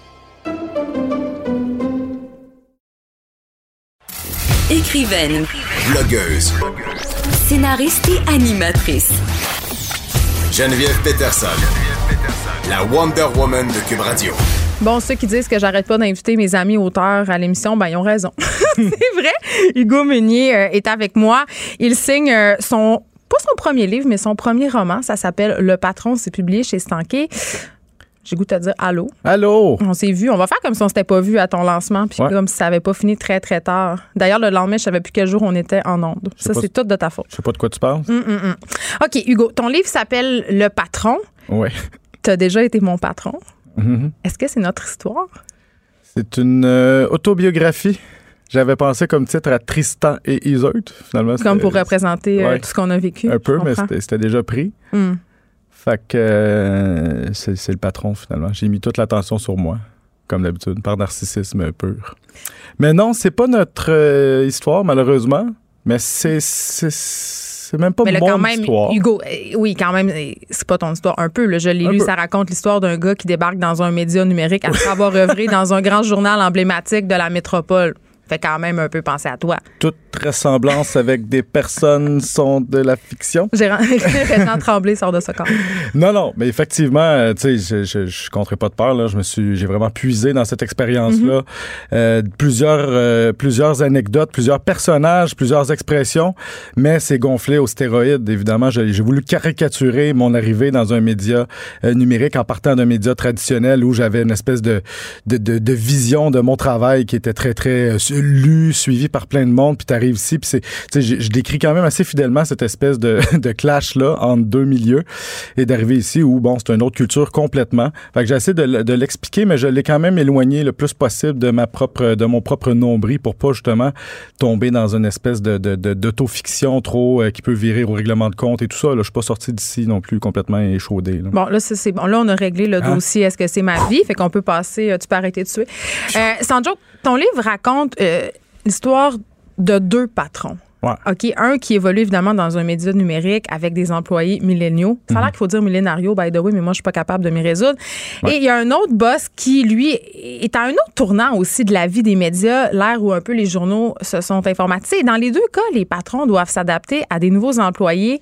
Écrivaine, Blogueuse. scénariste et animatrice. Geneviève Peterson. La Wonder Woman de Cube Radio. Bon, ceux qui disent que j'arrête pas d'inviter mes amis auteurs à l'émission, ben ils ont raison. <laughs> c'est vrai. Hugo Meunier euh, est avec moi. Il signe euh, son pas son premier livre, mais son premier roman. Ça s'appelle Le Patron. C'est publié chez Stanké. J'ai goût de te dire allô. Allô? On s'est vu. On va faire comme si on s'était pas vu à ton lancement, puis Ouais. comme si ça avait pas fini très très tard. D'ailleurs, le lendemain, je savais plus quel jour on était en onde. Ça, c'est tout de ta faute. Je sais pas de quoi tu parles. Hum, hum, hum. OK, Hugo, ton livre s'appelle Le Patron. Oui. <laughs> T'as déjà été mon patron. Mhm. Est-ce que c'est notre histoire? C'est une euh, autobiographie. J'avais pensé comme titre à Tristan et Iseult. Finalement, Comme pour représenter euh, ouais. tout ce qu'on a vécu. Un peu, mais c'était déjà pris. Fait que euh, c'est le patron, finalement. J'ai mis toute l'attention sur moi, comme d'habitude, par narcissisme pur. Mais non, c'est pas notre euh, histoire, malheureusement. Mais c'est c'est- même pas Mais là, mon quand même, histoire. Hugo, euh, oui, quand même, c'est pas ton histoire un peu. Là, je l'ai lu, peu. ça raconte l'histoire d'un gars qui débarque dans un média numérique après avoir œuvré dans un grand journal emblématique de la métropole. Fait quand même un peu penser à toi. Toute ressemblance avec des personnes sont de la fiction. J'ai <laughs> Réjean Tremblay sort de ce corps. Non, non, mais effectivement, euh, tu sais, je, je, je compterai pas de peur. Là, je me suis, j'ai vraiment puisé dans cette expérience-là. Euh, plusieurs, euh, plusieurs anecdotes, plusieurs personnages, plusieurs expressions, mais c'est gonflé aux stéroïdes. Évidemment, j'ai, voulu caricaturer mon arrivée dans un média euh, numérique en partant d'un média traditionnel où j'avais une espèce de, de, de, de vision de mon travail qui était très, très lu, suivi par plein de monde. Puis t'arrives ici, puis c'est, je, je décris quand même assez fidèlement cette espèce de, <laughs> de clash-là entre deux milieux et d'arriver ici où, bon, c'est une autre culture complètement. Fait que j'essaie de, l'expliquer, mais je l'ai quand même éloigné le plus possible de ma propre, de mon propre nombril pour pas justement tomber dans une espèce de, de, de- d'autofiction trop euh, qui peut virer au règlement de compte et tout ça. Là, je suis pas sorti d'ici non plus complètement échaudé. Là. Bon, là, c'est, c'est bon. Là, on a réglé le Hein? dossier. Est-ce que c'est ma vie? Fait qu'on peut passer. euh, Tu peux arrêter de suer. Euh, sans joke, ton livre raconte euh, l'histoire de deux patrons. Ouais. OK? Un qui évolue évidemment dans un média numérique avec des employés milléniaux. Ça a Mhm. l'air qu'il faut dire millénario, by the way, mais moi, je suis pas capable de m'y résoudre. Et il y a un autre boss qui, lui, est à un autre tournant aussi de la vie des médias, l'ère où un peu les journaux se sont informatisés. Dans les deux cas, les patrons doivent s'adapter à des nouveaux employés,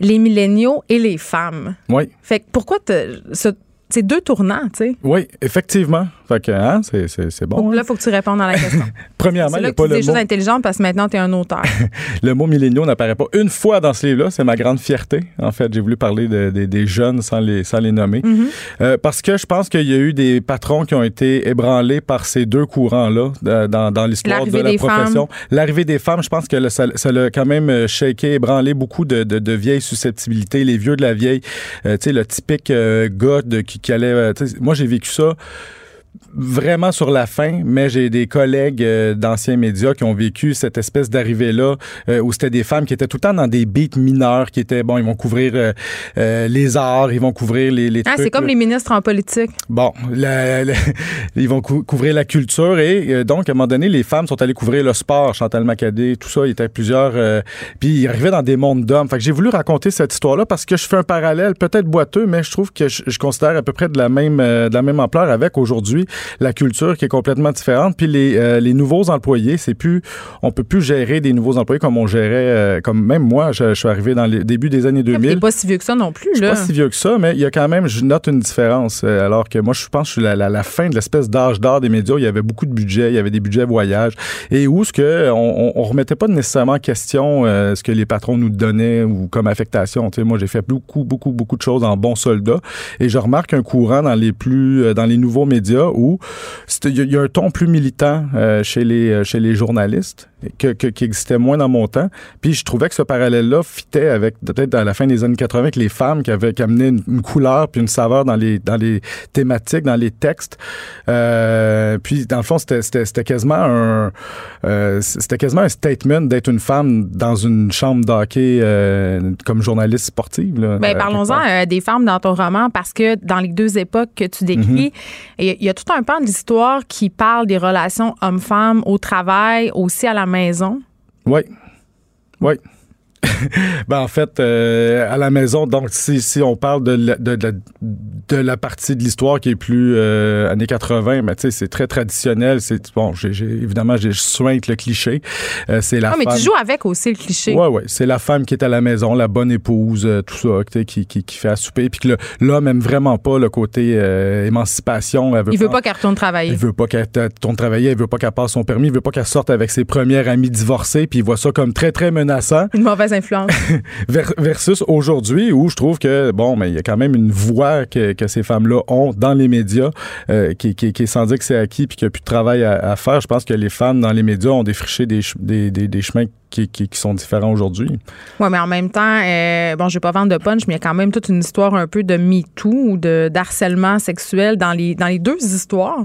les milléniaux et les femmes. Oui, Fait que pourquoi te- ce- c'est deux tournants, tu sais? oui, effectivement. Fait que, hein, c'est, c'est, c'est bon. Hein. là, il faut que tu répondes à la question. <laughs> Premièrement, c'est il n'y a pas le des mot. choses intelligentes parce que maintenant, tu es un auteur. <laughs> Le mot milléniaux n'apparaît pas une fois dans ce livre-là. C'est ma grande fierté. En fait, j'ai voulu parler de- de- des jeunes sans les, sans les nommer. Mhm. Euh, parce que je pense qu'il y a eu des patrons qui ont été ébranlés par ces deux courants-là de- dans, dans l'histoire de la profession. L'arrivée des femmes, je pense que le- ça l'a quand même euh, shaké, ébranlé beaucoup de, de, de vieilles susceptibilités. Les vieux de la vieille, euh, tu sais, le typique euh, gars de- qui, qui allait... euh, moi, j'ai vécu ça vraiment sur la fin, mais j'ai des collègues euh, d'anciens médias qui ont vécu cette espèce d'arrivée-là euh, où c'était des femmes qui étaient tout le temps dans des beats mineurs, qui étaient, bon, ils vont couvrir euh, les arts, ils vont couvrir les, les Ah, trucs, c'est comme les ministres en politique. Bon, la- la- <laughs> ils vont cou- couvrir la culture et donc à un moment donné, les femmes sont allées couvrir le sport, Chantal Macadé, tout ça, il y était plusieurs. puis ils arrivaient dans des mondes d'hommes. Fait que j'ai voulu raconter cette histoire-là parce que je fais un parallèle, peut-être boiteux, mais je trouve que je, je considère à peu près de la même de la même ampleur avec aujourd'hui la culture qui est complètement différente. Puis les, euh, les nouveaux employés, c'est plus, on peut plus gérer des nouveaux employés comme on gérait, euh, comme même moi, je, je suis arrivé dans le début des années 2000. T'es pas si vieux que ça non plus, Je suis là. pas si vieux que ça, mais il y a quand même, je note une différence. euh, Alors que moi, je pense que je suis la, la, la fin de l'espèce d'âge d'or des médias. où Il y avait beaucoup de budget, il y avait des budgets voyage. Et où ce que on, on, on remettait pas nécessairement en question euh, ce que les patrons nous donnaient ou comme affectation. Tu sais, moi, j'ai fait beaucoup, beaucoup, beaucoup de choses en bon soldat. Et je remarque un courant dans les plus, dans les nouveaux médias où il y a un ton plus militant euh, chez les, euh, chez les journalistes que, que- qui existait moins dans mon temps. Puis je trouvais que ce parallèle-là fitait avec peut-être à la fin des années 80 avec les femmes qui avaient qui amenaient une, une couleur puis une saveur dans les dans les thématiques, dans les textes. Euh, puis dans le fond, c'était quasiment un euh, c'était quasiment un statement d'être une femme dans une chambre d'hockey euh, comme journaliste sportive. Là, quelque parlons-en des femmes dans ton roman parce que dans les deux époques que tu décris, il y a- il y, a tout un pan de l'histoire qui parle des relations hommes-femmes au travail, aussi à la maison. Oui. Oui. Ben en fait, euh, à la maison, donc si, si on parle de la, de, de- de la partie de l'histoire qui est plus euh, années 80, ben, tu sais, c'est très traditionnel. C'est bon, j'ai, évidemment, j'ai sointe le cliché. Euh, c'est la Ah, mais femme. tu joues avec aussi le cliché. Ouais, ouais. C'est la femme qui est à la maison, la bonne épouse, euh, tout ça, qui, qui, qui fait à souper. Puis que l'homme aime vraiment pas le côté euh, émancipation. Elle veut Il veut pas qu'elle retourne travailler. elle veut pas qu'elle t- tourne travailler, elle veut pas qu'elle passe son permis, elle veut pas qu'elle sorte avec ses premières amies divorcées, puis il voit ça comme très, très menaçant. Une mauvaise <laughs> versus aujourd'hui où je trouve que, bon, mais il y a quand même une voix que, que ces femmes-là ont dans les médias euh, qui, qui, qui est sans dire que c'est acquis puis qu'il n'y a plus de travail à, à faire. Je pense que les femmes dans les médias ont défriché des, des, des, des chemins qui, qui, qui sont différents aujourd'hui. Oui, mais en même temps, euh, bon, je vais pas vendre de punch, mais il y a quand même toute une histoire un peu de MeToo ou de d'harcèlement sexuel dans les, dans les deux histoires.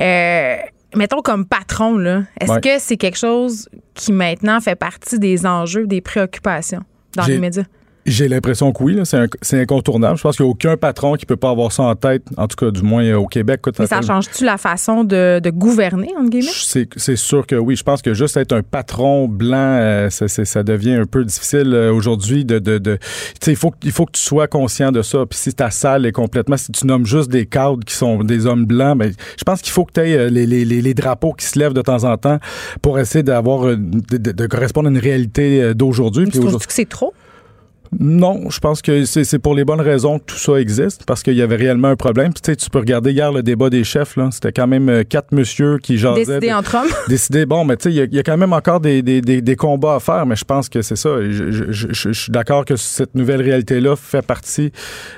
Euh, mettons comme patron, là, est-ce Ouais. que c'est quelque chose qui maintenant fait partie des enjeux, des préoccupations dans les médias? J'ai l'impression que oui, c'est, incontournable. Je pense qu'il n'y a aucun patron qui peut pas avoir ça en tête, en tout cas du moins euh, au Québec. Écoute, Mais ça change-tu la façon de, de gouverner, entre guillemets? C'est, c'est sûr que oui. Je pense que juste être un patron blanc, euh, ça, ça devient un peu difficile euh, aujourd'hui. De, de, de- tu sais, il faut, que- il faut que tu sois conscient de ça. Puis si ta salle est complètement, si tu nommes juste des cadres qui sont des hommes blancs, ben, je pense qu'il faut que tu aies les, les, les, les drapeaux qui se lèvent de temps en temps pour essayer d'avoir, euh, de, de- correspondre à une réalité euh, d'aujourd'hui. Tu trouves que c'est trop? Non, je pense que c'est pour les bonnes raisons que tout ça existe, parce qu'il y avait réellement un problème. Puis, tu sais, tu peux regarder hier le débat des chefs, là. C'était quand même euh, quatre monsieur qui jasaient. Décider de- entre hommes? <laughs> décider, bon, mais tu sais, il y a- il y, a quand même encore des, des, des, des combats à faire, mais je pense que c'est ça. Je, je- je- je- je suis d'accord que cette nouvelle réalité-là fait partie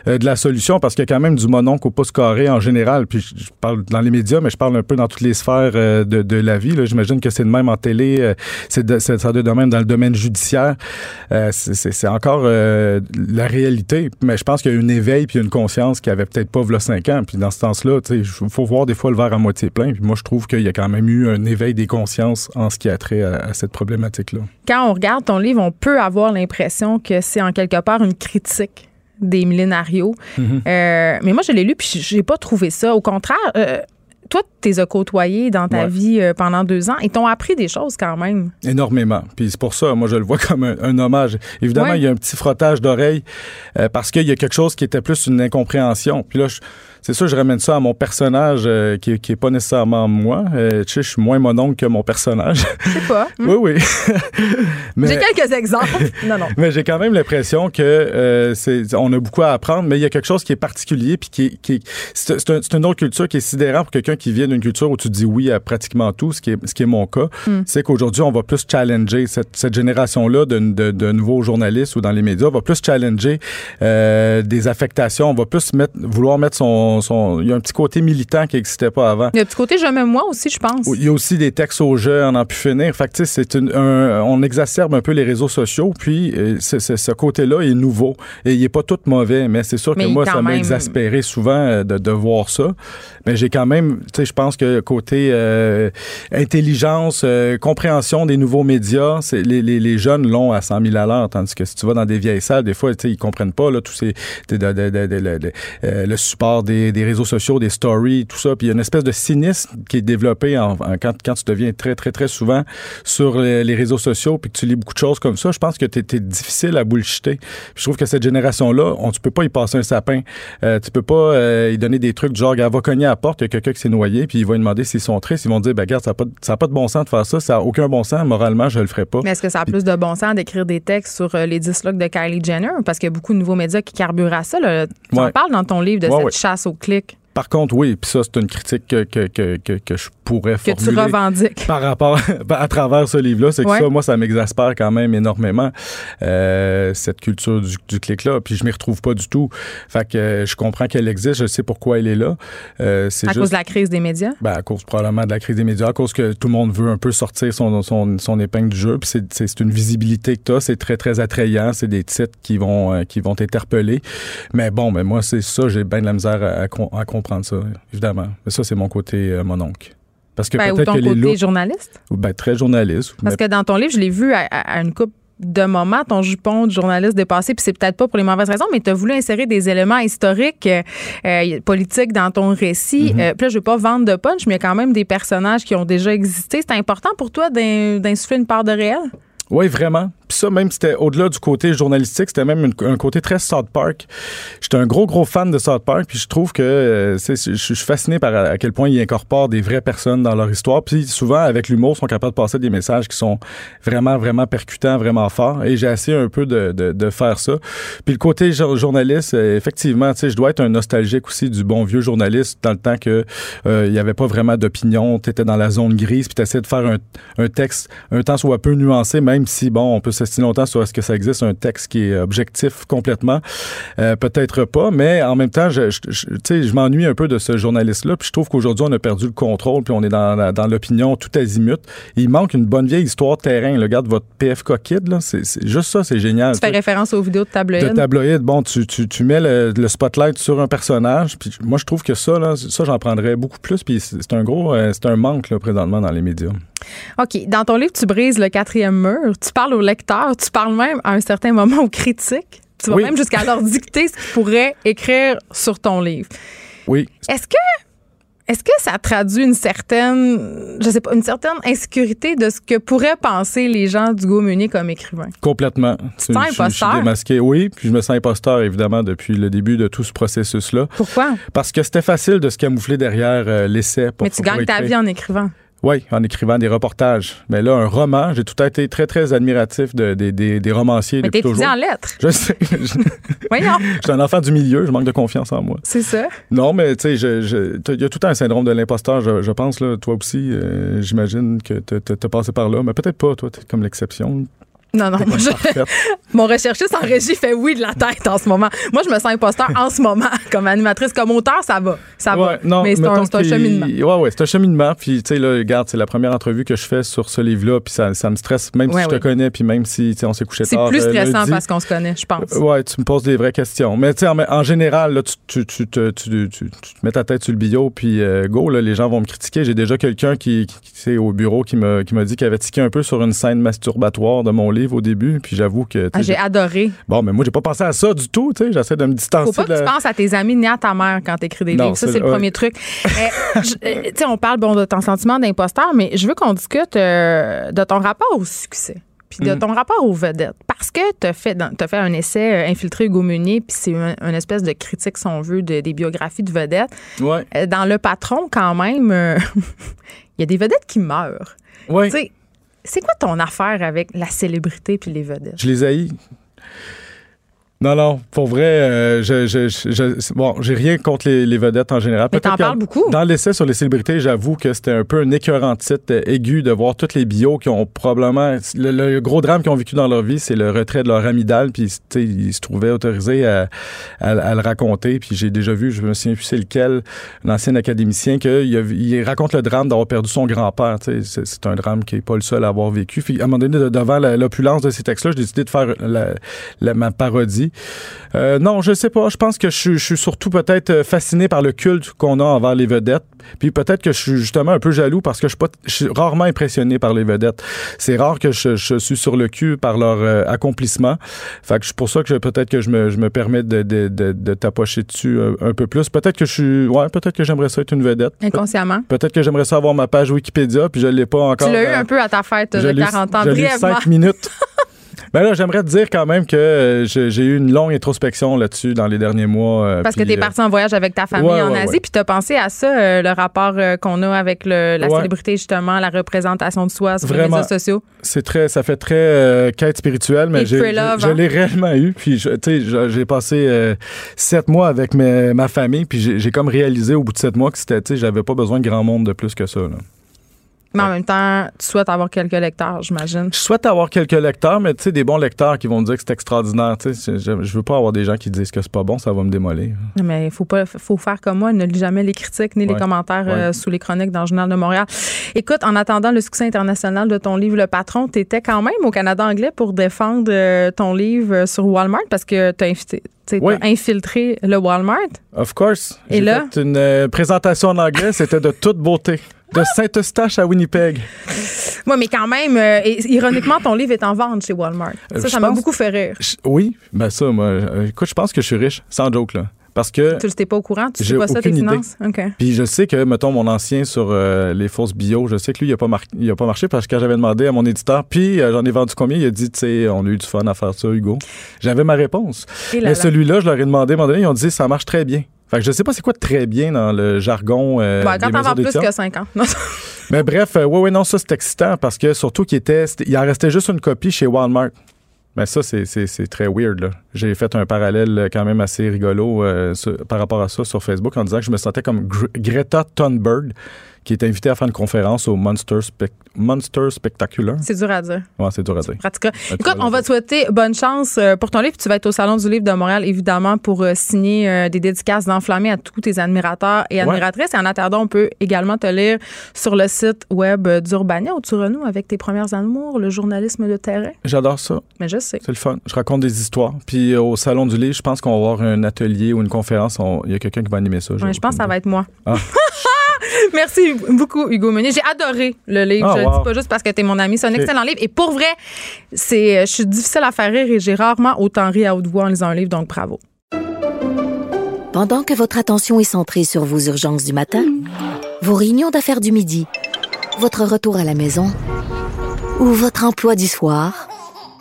euh, de la solution parce qu'il y a quand même du mononcle au pouce carré en général. Puis je, parle dans les médias, mais je parle un peu dans toutes les sphères euh, de, de la vie. J'imagine que c'est de même en télé, euh, c'est ça de même dans le domaine judiciaire. C'est encore euh, la réalité, mais je pense qu'il y a une éveil puis une conscience qui avait peut-être pas v'là cinq ans. Puis dans ce sens-là, il faut voir des fois le verre à moitié plein. Puis moi, je trouve qu'il y a quand même eu un éveil des consciences en ce qui a trait à, à cette problématique-là. Quand on regarde ton livre, on peut avoir l'impression que c'est en quelque part une critique des millénarios. Mhm. Euh, mais moi, je l'ai lu puis j'ai pas trouvé ça. Au contraire, euh, toi, tu les as côtoyés dans ta Ouais. vie euh, pendant deux ans et t'ont appris des choses quand même. Énormément. Puis c'est pour ça, moi, je le vois <laughs> comme un, un hommage. Évidemment, Ouais. il y a un petit frottage d'oreilles euh, parce qu'il y a quelque chose qui était plus une incompréhension. Puis là, je- c'est sûr, je ramène ça à mon personnage euh, qui, qui est pas nécessairement moi. Euh, tu sais, je suis moins mon oncle que mon personnage. Je sais pas. <laughs> oui, oui. <laughs> Mais- J'ai quelques exemples. non, non. <laughs> mais j'ai quand même l'impression que euh, c'est, on a beaucoup à apprendre, mais il y a quelque chose qui est particulier, puis qui, est- qui est- c'est, c'est un- c'est une autre culture qui est sidérante pour quelqu'un qui vient d'une culture où tu dis oui à pratiquement tout, ce qui est, ce qui est mon cas. Mm. C'est qu'aujourd'hui, on va plus challenger cette, cette génération-là de, de, de nouveaux journalistes ou dans les médias, va plus challenger des affectations, on va plus mettre, vouloir mettre son, son... Il y a un petit côté militant qui n'existait pas avant. Il y a un petit côté je m'aime moi aussi, je pense. Il y a aussi des textes au jeu, on en pu finir. Fait que, tu c'est une, un- on exacerbe un peu les réseaux sociaux, puis euh, c'est- c'est- ce côté-là est nouveau. Et il est pas tout mauvais, mais c'est sûr Mais que moi, ça m'a exaspéré souvent euh, de, de voir ça. Mais j'ai quand même, sais, je pense que côté euh, intelligence, euh, compréhension des nouveaux médias, c'est les, les, les jeunes l'ont à 100 000 à l'heure, tandis que si tu vas dans des vieilles salles, des fois, tu sais, ils comprennent pas là tous ces de- de- euh, le support des, des réseaux sociaux, des stories, tout ça. Puis il y a une espèce de cynisme qui est développé en, en- quand, quand tu deviens très, très, très souvent sur les, les réseaux sociaux puis que tu lis beaucoup de choses comme ça. Je pense que tu es, difficile à bullshiter. Puis je trouve que cette génération-là, on, tu peux pas y passer un sapin. Euh, tu peux pas euh, y donner des trucs du genre, va cogner à la porte, il y a quelqu'un qui s'est noyé, puis il va lui demander s'ils sont tristes. Ils vont dire, ben regarde, ça n'a pas, de- pas bon sens de faire ça, ça n'a aucun bon sens. Moralement, je le ferai pas. Mais est-ce que ça a plus de bon sens d'écrire des textes sur euh, les 10 looks de Kylie Jenner? Parce qu'il y a beaucoup de nouveaux médias qui carburent à ça. Là. Tu en parles dans ton livre de Ouais, cette ouais. chasse au clic Par contre, oui, puis ça, c'est une critique que, que, que, que, que je pourrais que tu formuler. revendiques. par rapport <laughs> à travers ce livre-là, c'est que Ouais. ça, moi, ça m'exaspère quand même énormément euh, cette culture du, du clic-là. Puis je m'y retrouve pas du tout. Fait que euh, je comprends qu'elle existe, je sais pourquoi elle est là. Euh, c'est À juste cause de la crise des médias? ben, à cause probablement de la crise des médias, à cause que tout le monde veut un peu sortir son, son, son épingle du jeu. Puis c'est- une visibilité que tu as, c'est très, très attrayant. C'est des titres qui vont, euh, qui vont t'interpeller. Mais bon, mais moi, c'est ça, j'ai bien de la misère à, à à comprendre ça, évidemment. Mais ça, c'est mon côté euh, mon oncle. Parce que Ben, peut-être ton que les côté looks... journaliste? Ben, très journaliste. Parce que dans ton livre, je l'ai vu à, à- à une coupe de moments, ton jupon de journaliste dépassé, puis c'est peut-être pas pour les mauvaises raisons, mais tu as voulu insérer des éléments historiques, euh, euh, politiques dans ton récit. Euh, puis là, je veux pas vendre de punch, mais il y a quand même des personnages qui ont déjà existé. C'est important pour toi d'in- d'insuffler une part de réel? Oui, vraiment. Puis ça, même c'était au-delà du côté journalistique, c'était même un côté très South Park. J'étais un gros, gros fan de South Park, puis je trouve que euh, je suis fasciné par à, quel point ils incorporent des vraies personnes dans leur histoire. Puis souvent, avec l'humour, ils sont capables de passer des messages qui sont vraiment, vraiment percutants, vraiment forts. Et j'ai essayé un peu de, de, faire ça. Puis le côté jour- journaliste, euh, effectivement, tu sais, je dois être un nostalgique aussi du bon vieux journaliste dans le temps que euh, il y avait pas vraiment d'opinion, tu étais dans la zone grise, puis tu de faire un, un texte un temps soit peu nuancé, même si, bon, on peut s'estimer longtemps sur est-ce que ça existe un texte qui est objectif complètement? Euh, Peut-être pas, mais en même temps, je, je, je- m'ennuie un peu de ce journaliste-là, puis je trouve qu'aujourd'hui, on a perdu le contrôle, puis on est dans, dans l'opinion tout azimut. Il manque une bonne vieille histoire de terrain. là. Regarde votre PFK Kid, là, c'est juste ça, c'est génial. Tu fais référence aux vidéos de de tabloïd. tabloïd, bon, tu, tu, tu mets le, le spotlight sur un personnage, puis moi je trouve que ça, là, ça j'en prendrais beaucoup plus, puis c'est un gros, euh, c'est un manque là, présentement dans les médias. OK. Dans ton livre, tu brises le quatrième mur. Tu parles aux lecteurs. Tu parles même à un certain moment aux critiques. Tu vas Oui. même jusqu'à leur dicter ce qu'ils pourraient écrire sur ton livre. Oui, Est-ce que est-ce que ça traduit une certaine je sais pas une certaine insécurité de ce que pourraient penser les gens du Meunier comme écrivain? complètement. Tu te sens Je- je- Je suis imposteur? démasqué, oui, puis je me sens imposteur évidemment depuis le début de tout ce processus-là, Pourquoi? parce que c'était facile de se camoufler derrière euh, l'essai. pour- Mais tu pour gagnes ta vie en écrivant. Oui, en écrivant des reportages. Mais là, un roman, j'ai tout été très, très admiratif de- des- romanciers Mais depuis toujours. en lettres. Je sais. <laughs> Je Voyons. je suis un enfant du milieu, je manque de confiance en moi. C'est ça. Non, mais tu sais, il y a tout un syndrome de l'imposteur, je, je pense, là, toi aussi. euh, J'imagine que t'as passé par là, mais peut-être pas, toi, t'es comme l'exception. Non, non, moi, je- <laughs> mon recherchiste en régie fait oui de la tête en ce moment. Moi, je me sens imposteur en ce moment. <laughs> Comme animatrice, comme auteur, ça va. Ça va. Non, Mais c'est un, c'est un cheminement. Ouais, ouais, c'est un cheminement. Puis, tu sais, là, regarde, c'est la première entrevue que je fais sur ce livre-là, puis ça, ça me stresse, même Ouais, si je ouais. te connais, puis même si, on s'est couché C'est tard. plus euh, stressant lundi. parce qu'on se connaît, je pense. Ouais, tu me poses des vraies questions. Mais tu sais, en, en général, là, tu, tu, tu, te- tu, te mets ta tête sur le bio, puis euh, go, là, les gens vont me critiquer. J'ai déjà quelqu'un qui, qui, au bureau qui m'a qui m'a dit qu'il avait tiqué un peu sur une scène masturbatoire de mon livre au début, puis j'avoue que... Ah, j'ai adoré. Bon, mais moi, j'ai pas pensé à ça du tout, tu sais. J'essaie de me distancer. Faut pas que tu penses à tes amis ni à ta mère quand tu écris des Non, livres. Ça, c'est- le ouais. premier truc. Euh, je- euh, tu sais, on parle bon, de ton sentiment d'imposteur, mais je veux qu'on discute euh, de ton rapport au succès. Puis de Mhm. ton rapport aux vedettes. Parce que tu as fait, dans- t'as fait un essai euh, infiltré Hugo Meunier, puis c'est un, une espèce de critique, si on veut, de- des biographies de vedettes. Ouais, Euh, Dans Le Patron, quand même, euh, <laughs> il y a des vedettes qui meurent. ouais. C'est quoi ton affaire avec la célébrité puis les vedettes? Je les haïs. Non, non, pour vrai, euh, je, je, je- bon, j'ai rien contre les, les vedettes en général. Mais t'en parles beaucoup. Dans l'essai sur les célébrités, j'avoue que c'était un peu un écœurant titre euh, aigu de voir toutes les bios qui ont probablement... Le, le gros drame qu'ils ont vécu dans leur vie, c'est le retrait de leur amygdale, puis tu sais, ils se trouvaient autorisés à, à- à le raconter. Puis j'ai déjà vu, je me souviens plus c'est lequel, un ancien académicien, qu'il raconte le drame d'avoir perdu son grand-père. tu sais. C'est c'est un drame qui est pas le seul à avoir vécu. Puis à un moment donné, de- devant l'opulence de ces textes-là, j'ai décidé de faire la- la- ma parodie. Vie. Euh, non, je sais pas. Je pense que je, suis- je suis surtout peut-être euh, fasciné par le culte qu'on a envers les vedettes. Puis peut-être que je suis justement un peu jaloux parce que je suis, pas, je suis rarement impressionné par les vedettes. C'est rare que je, je suis sur le cul par leur euh, accomplissement. Fait que c'est pour ça que peut-être que je me, je me permets de, de, de, de tapocher dessus un, un peu plus. Peut-être que je suis, ouais, peut-être que j'aimerais ça être une vedette. Inconsciemment. Peut-être que j'aimerais ça avoir ma page Wikipédia, puis je l'ai pas encore. Tu l'as eu euh, un peu à ta fête de l'ai- 40 ans, brièvement. cinq minutes. <laughs> Ben là, j'aimerais te dire quand même que euh, j'ai eu une longue introspection là-dessus dans les derniers mois. euh, Parce que tu es euh, parti en voyage avec ta famille Ouais, en ouais, Asie, ouais. puis tu as pensé à ça, le rapport qu'on a avec le- la célébrité, justement, la représentation de soi sur les réseaux sociaux. C'est très, ça fait très euh, quête spirituelle, mais j'ai- je, hein? l'ai réellement eu. Puis, tu sais, j'ai passé euh, sept mois avec mes- ma famille, puis j'ai j'ai comme réalisé au bout de sept mois que c'était, tu sais, j'avais pas besoin de grand monde de plus que ça. là. Mais en même temps, tu souhaites avoir quelques lecteurs, j'imagine. Je souhaite avoir quelques lecteurs, mais tu sais, des bons lecteurs qui vont me dire que c'est extraordinaire. Tu sais, je, je veux pas avoir des gens qui disent que c'est pas bon, ça va me démolir. Mais il faut pas, faut faire comme moi, ne lis jamais les critiques ni les Ouais. commentaires euh, sous les chroniques dans le Journal de Montréal. Écoute, en attendant le succès international de ton livre Le Patron, tu étais quand même au Canada anglais pour défendre euh, ton livre euh, sur Walmart parce que tu as, Oui. infiltré le Walmart. Of course. Et là? fait une présentation en anglais, c'était de toute beauté. De Saint-Eustache à Winnipeg. Oui, mais quand même, euh, ironiquement, ton livre est en vente chez Walmart. Euh, Ça, ça m'a pense- beaucoup fait rire. Je- oui, ben ça, moi, euh, écoute, je pense que je suis riche, sans joke, là. Parce que. Tu n'étais pas au courant? Tu sais pas ça, tes idée. finances? OK. Puis je sais que, mettons, mon ancien sur euh, les fausses bio, je sais que lui, il a pas, mar- il a pas marché parce que quand j'avais demandé à mon éditeur, puis euh, j'en ai vendu combien, il a dit, tu sais, on a eu du fun à faire ça, Hugo. J'avais ma réponse. Et là Mais là. celui-là, je leur ai demandé, à un moment donné, ils ont dit, ça marche très bien. Fait que je sais pas c'est quoi très bien dans le jargon euh, quand t'en vends plus que 5 ans. Non. <laughs> <laughs> Mais bref, euh, ouais, ouais, non, ça c'est excitant parce que surtout qu'il était, il en restait juste une copie chez Walmart. Mais ça, c'est, très weird. J'ai fait un parallèle euh, quand même assez rigolo euh, sur- par rapport à ça sur Facebook en disant que je me sentais comme Gre- Greta Thunberg qui est invitée à faire une conférence au Monster, Spec- Monster Spectacular. C'est dur à dire. Ouais, c'est dur à dire. Pratica. tu Écoute, on va te souhaiter bonne chance euh, pour ton livre. Tu vas être au Salon du Livre de Montréal, évidemment, pour euh, signer euh, des dédicaces d'enflammés à tous tes admirateurs et admiratrices. Et en attendant, on peut également te lire sur le site web d'Urbania où tu renoues avec tes premières amours, le journalisme de terrain. J'adore ça. Mais je sais. C'est le fun. Je raconte des histoires. Puis au Salon du Livre, je pense qu'on va avoir un atelier ou une conférence. On- Il y a quelqu'un qui va animer ça. Ouais, je pense que ça va être moi. Ah. <laughs> <laughs> Merci beaucoup, Hugo Meunier. J'ai adoré le livre. Ah, je le wow. dis pas juste parce que tu es mon ami. C'est un excellent livre. Et pour vrai, c'est, je suis difficile à faire rire et j'ai rarement autant ri à haute voix en lisant un livre, donc bravo. Pendant que votre attention est centrée sur vos urgences du matin, vos réunions d'affaires du midi, votre retour à la maison ou votre emploi du soir,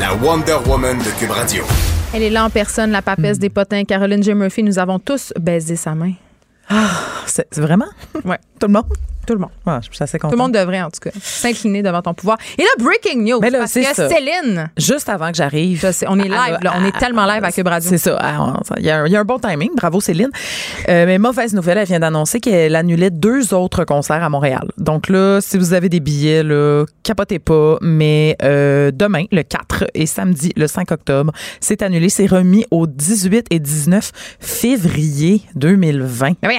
La Wonder Woman de Cube Radio. Elle est là en personne, la papesse des potins. Caroline J. Murphy, nous avons tous baisé sa main. C'est c'est vraiment? Ouais. Tout le monde? Tout le monde. Ouais, je suis assez Tout le monde devrait, en tout cas, s'incliner devant ton pouvoir. Et là, breaking news. Mais là, parce c'est que ça. Céline, Juste avant que j'arrive. on est live, Ah, là, on est ah, tellement live à Cube Radio. C'est ça. Ah, Il y, a un- il y a un bon timing. Bravo, Céline. Euh, mais mauvaise nouvelle, elle vient d'annoncer qu'elle annulait deux autres concerts à Montréal. Donc là, si vous avez des billets, là, capotez pas. Mais euh, demain, le 4 et samedi, le 5 octobre, c'est annulé. C'est remis au 18 et 19 février 2020. Mais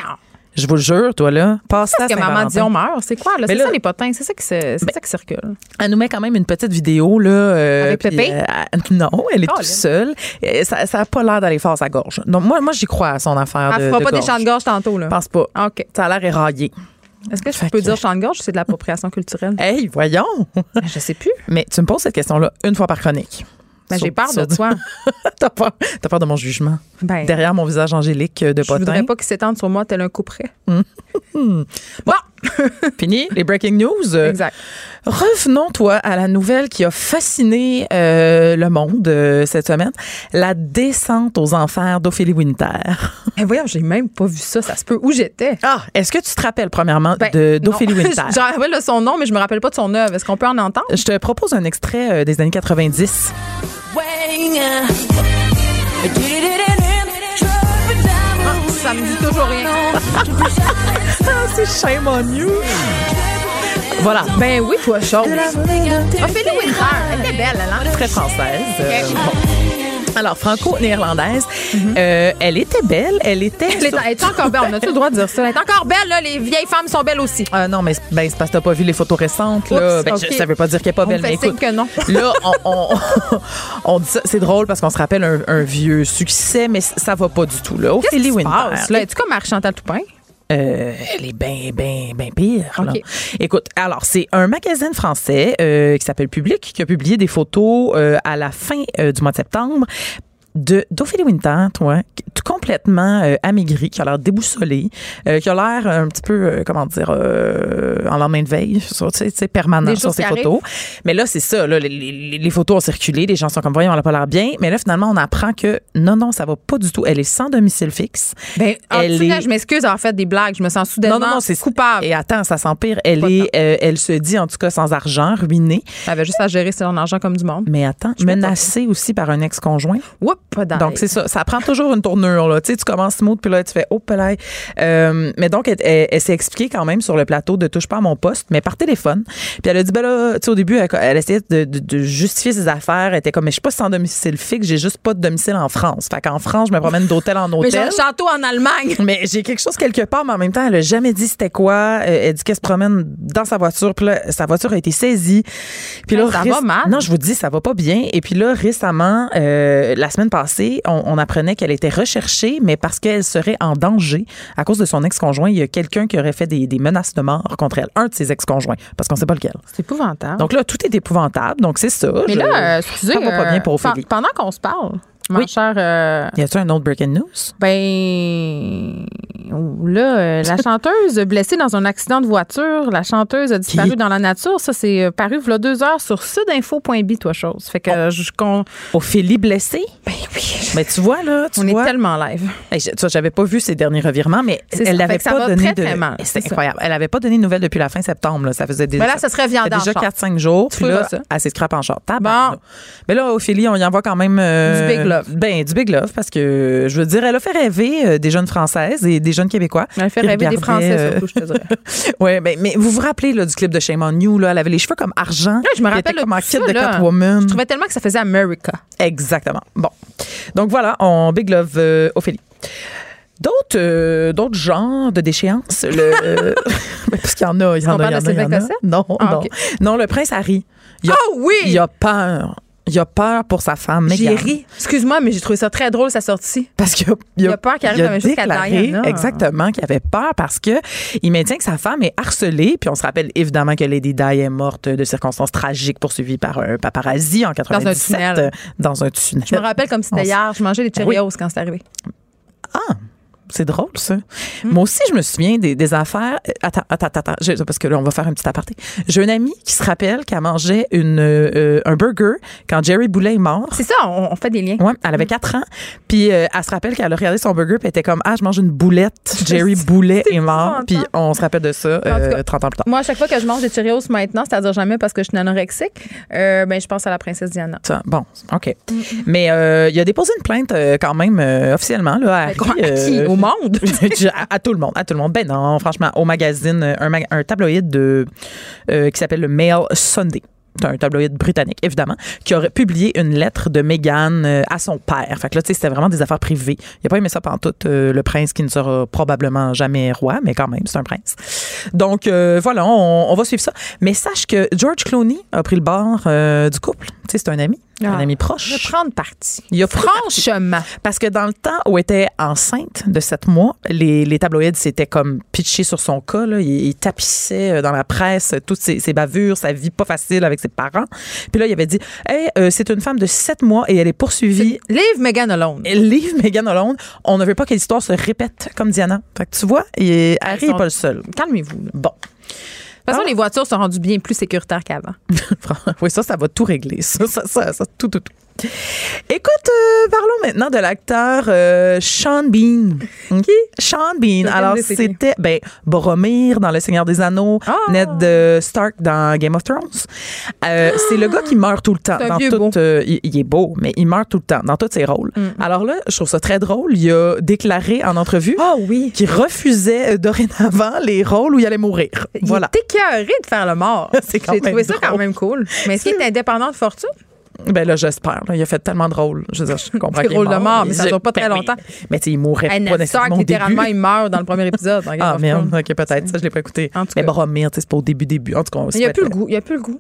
Je vous le jure, toi, là, passe ça parce que Maman Dion meurt, c'est quoi, là? C'est ça, les potins, c'est ça qui, se- c'est ça qui circule. Elle nous met quand même une petite vidéo là. euh, Avec Pépé? euh, non, elle est Oh, toute seule. Euh, Ça, ça a pas l'air d'aller fort sa gorge. Donc moi, moi j'y crois à son affaire Elle de, fera de pas des chants de gorge tantôt, là. Je pense pas. OK. Ça a l'air éraillé. Est-ce que je Fait peux que- dire chant de gorge ou c'est de l'appropriation culturelle? Hey, voyons. Je sais plus. Mais tu me poses cette question-là une fois par chronique. Ben, j'ai peur de toi. <laughs> T'as peur, peur de mon jugement. Ben, Derrière mon visage angélique de je voudrais potin? pas qu'il s'étende sur moi tel un coup près. Bon, <laughs> fini les breaking news. Exact. Revenons, toi, à la nouvelle qui a fasciné euh, le monde euh, cette semaine. La descente aux enfers d'Ophélie Winter. Mais voyons, j'ai même pas vu ça. Ça se peut. Où j'étais? Ah, est-ce que tu te rappelles, premièrement, Ben, de- d'Ophélie. <laughs> Winter? Je me rappelle de son nom, mais je me rappelle pas de son œuvre. Est-ce qu'on peut en entendre? Je te propose un extrait euh, des années 90. Ça me dit toujours rien. <laughs> c'est shame on you. Voilà. Ben oui, toi, chose. Ophélie Winter, elle était belle, elle, hein? Très française. Euh, bon. Alors, franco-néerlandaise, euh, elle était belle, elle était... Elle est, elle encore belle, on a-tu le droit de dire ça? Elle est encore belle, là. Les vieilles femmes sont belles aussi. Ah non, mais ben, c'est parce que t'as pas vu les photos récentes. Là. Oups, Ben, je- ça veut pas dire qu'elle est pas belle, mais écoute. que non. <laughs> Là, on, on, on dit ça. C'est drôle parce qu'on se rappelle un, un vieux succès, mais ça va pas du tout. Là. Qu'est-ce Ophélie qui se Winter. passe, là? Es-tu comme Marie-Chantal Toupin? Euh, elle est bien, bien, bien pire. là. Écoute, alors, c'est un magazine français euh, qui s'appelle Public qui a publié des photos euh, à la fin du mois de septembre de d'Ophélie Winter, toi, tout complètement euh, amaigrie, qui a l'air déboussolée, euh, qui a l'air un petit peu, euh, comment dire, euh, en lendemain de veille, sur, tu sais, permanent Des sur ses photos. Mais là, c'est ça, là, les, les- les photos ont circulé, les gens sont comme, voyons, elle a pas l'air bien. Mais là, finalement, on apprend que non, non, ça va pas du tout. Elle est sans domicile fixe. Ben, en Elle est- je m'excuse d'avoir fait des blagues. Je me sens soudainement Non, non, non, c'est coupable. Et attends, ça s'empire. Elle Pas est, euh, elle se dit en tout cas sans argent, ruinée. Elle avait juste à gérer son argent comme du monde. Mais attends, Je menacée aussi par un ex-conjoint. Oups, pas. Donc c'est ça, ça prend toujours une tournure là. Tu sais, tu commences smooth puis là tu fais oh pelay. Euh, mais donc elle, elle- elle s'est expliquée quand même sur le plateau de touche pas à mon poste, mais par téléphone. Puis elle a dit ben là, tu sais au début elle, elle essayait de, de- de justifier ses affaires. Elle était comme mais je suis pas sans domicile fixe, j'ai juste pas de domicile en France. Fait qu'en France je me promène d'hôtel en <laughs> Mais j'ai hôtel. un château en Allemagne. <laughs> Mais j'ai quelque chose quelque part, mais en même temps, elle a jamais dit c'était quoi. Euh, Elle dit qu'elle se promène dans sa voiture, puis là, sa voiture a été saisie. Puis là, Hey, ça réc- va mal. Non, je vous dis, ça va pas bien. Et puis là, récemment, euh, la semaine passée, on, on apprenait qu'elle était recherchée, mais parce qu'elle serait en danger à cause de son ex-conjoint. Il y a quelqu'un qui aurait fait des, des menaces de mort contre elle, un de ses ex-conjoints, parce qu'on sait pas lequel. C'est épouvantable. Donc là, tout est épouvantable. Donc c'est ça. Mais Je- là, euh, excusez. ça va pas bien euh, pour pen- Ophélie. Pendant qu'on se parle, ma Oui. chère. euh, Y a-t-il un autre breaking news? ben. Là, euh, <laughs> la chanteuse blessée dans un accident de voiture, la chanteuse a disparu Qui? dans la nature. Ça, c'est paru a deux heures sur sudinfo.bi, toi, chose. Fait que Oh. je. Ophélie blessée? Ben oui. Mais tu vois, là, tu On vois. est tellement live. Hey, je- tu vois, j'avais pas vu ses derniers revirements, mais elle n'avait Fait pas donné très, de. C'est ça. incroyable. Elle avait pas donné de nouvelles depuis la fin septembre. Là. Ça faisait des, Mais là, ça serait fait viandant. déjà genre. 4-5 jours. Tu Puis là, ça. elle s'est en short. Tabarnak. Mais là, Ophélie, on y envoie quand même. euh, Du big love. Ben, du big love, parce que je veux dire, elle a fait rêver euh, des jeunes Françaises et des jeunes Québécois. Elle fait qui rêver des Français, euh, surtout, je te dirais. <laughs> ouais, mais, mais vous vous rappelez là, du clip de Shame on You, là, elle avait les cheveux comme argent. je me rappelle comme de kit de. Catwoman. Je trouvais tellement que ça faisait America. Exactement. Bon. Donc voilà, on big love euh, Ophélie. D'autres euh, d'autres genres de déchéances, le <laughs> euh, <laughs> parce qu'il y en a, il y en a, il y en a? Non, Ah, non. Non, le prince Harry. Il a, Ah oui! il a peur. Il a peur pour sa femme J'ai ri. Excuse-moi, mais j'ai trouvé ça très drôle, sa sortie. Parce qu'il a, Il a peur qu'il arrive il a la chose déclaré. Exactement, qu'il avait peur parce que il maintient que sa femme est harcelée. Puis on se rappelle évidemment que Lady Di est morte de circonstances tragiques poursuivie par un paparazzi en 97 tunnel. euh, dans un tunnel. Je me rappelle comme c'était hier. Je mangeais des Ben oui. Cheerios quand c'est arrivé. C'est drôle, ça. Hmm. Moi aussi, je me souviens des, des affaires. Attends, attends, attends. Je- parce que là, on va faire un petit aparté. J'ai une amie qui se rappelle qu'elle mangeait une, euh, un burger quand Jerry Boulet est mort. C'est ça, on, on fait des liens. Ouais, elle avait 4 ans. Puis euh, elle se rappelle qu'elle a regardé son burger puis elle était comme Ah, je mange une boulette. Jerry Boulet est mort. Puis on se rappelle de ça En tout euh, cas, 30 ans plus tard. Moi, à chaque fois que je mange des Cheerios maintenant, c'est-à-dire jamais parce que je suis anorexique, ben, je pense à la princesse Diana. Ça, bon, OK. Mais euh, il a déposé une plainte quand même officiellement là, à, Mais Harry, Au monde? <laughs> à, tout le monde, à tout le monde. Ben non, franchement, au magazine, euh, un, un tabloïd de, euh, qui s'appelle le Mail Sunday. Un tabloïd britannique, évidemment, qui aurait publié une lettre de Meghan euh, à son père. Fait que là, tu sais, c'était vraiment des affaires privées. Il a pas aimé ça pendant tout, le prince qui ne sera probablement jamais roi, mais quand même, c'est un prince. Donc, euh, voilà, on, va suivre ça. Mais sache que George Clooney a pris le bord euh, du couple. Tu sais, c'est un ami, un Ah, ami proche. prendre parti. Il a pris parti. Franchement. Parce que dans le temps où elle était enceinte de sept mois, les, les tabloïds s'étaient comme pitchés sur son cas. Là. Il, il tapissait euh, dans la presse toutes ses, ses bavures, sa vie pas facile avec ses parents. Puis là, il avait dit Hey, euh, c'est une femme de sept mois et elle est poursuivie. Leave Megan alone. Leave Megan alone. On ne veut pas que l'histoire se répète comme Diana. Fait que tu vois, et Harry Ils n'est sont- pas le seul. Calmez-vous. Bon. De toute façon, Ah. les voitures sont rendues bien plus sécuritaires qu'avant. <laughs> oui, ça, ça va tout régler. Ça, ça, ça, ça, tout, tout, tout. Écoute, euh, parlons maintenant de l'acteur euh, Sean Bean. Qui? Sean Bean. Alors, c'était ben, Boromir dans Le Seigneur des Anneaux, Ah! Ned euh, Stark dans Game of Thrones. Euh, C'est le gars qui meurt tout le temps. Dans tout, il, il est beau, mais il meurt tout le temps dans tous ses rôles. Mm. Alors là, je trouve ça très drôle. Il a déclaré en entrevue Ah oui. qu'il refusait dorénavant les rôles où il allait mourir. Voilà. Il est écœuré de faire le mort. <laughs> J'ai trouvé ça quand même cool. Mais est-ce qu'il est indépendant de fortune? Ben là, j'espère. Il a fait tellement de rôles. Je veux dire, je <laughs> comprends qu'il est rôles de mort, mais ça Je- dure pas très ben oui. longtemps. Mais tu sais, il mourrait pas nécessairement au littéralement, début. il meurt dans le premier épisode. Ah merde, ok, peut-être. Ça, je l'ai pas écouté. En tout Mais. Boromir, c'est pas au début, début. En tout cas, on va se Il n'y a plus le goût. Il n'y a plus le goût.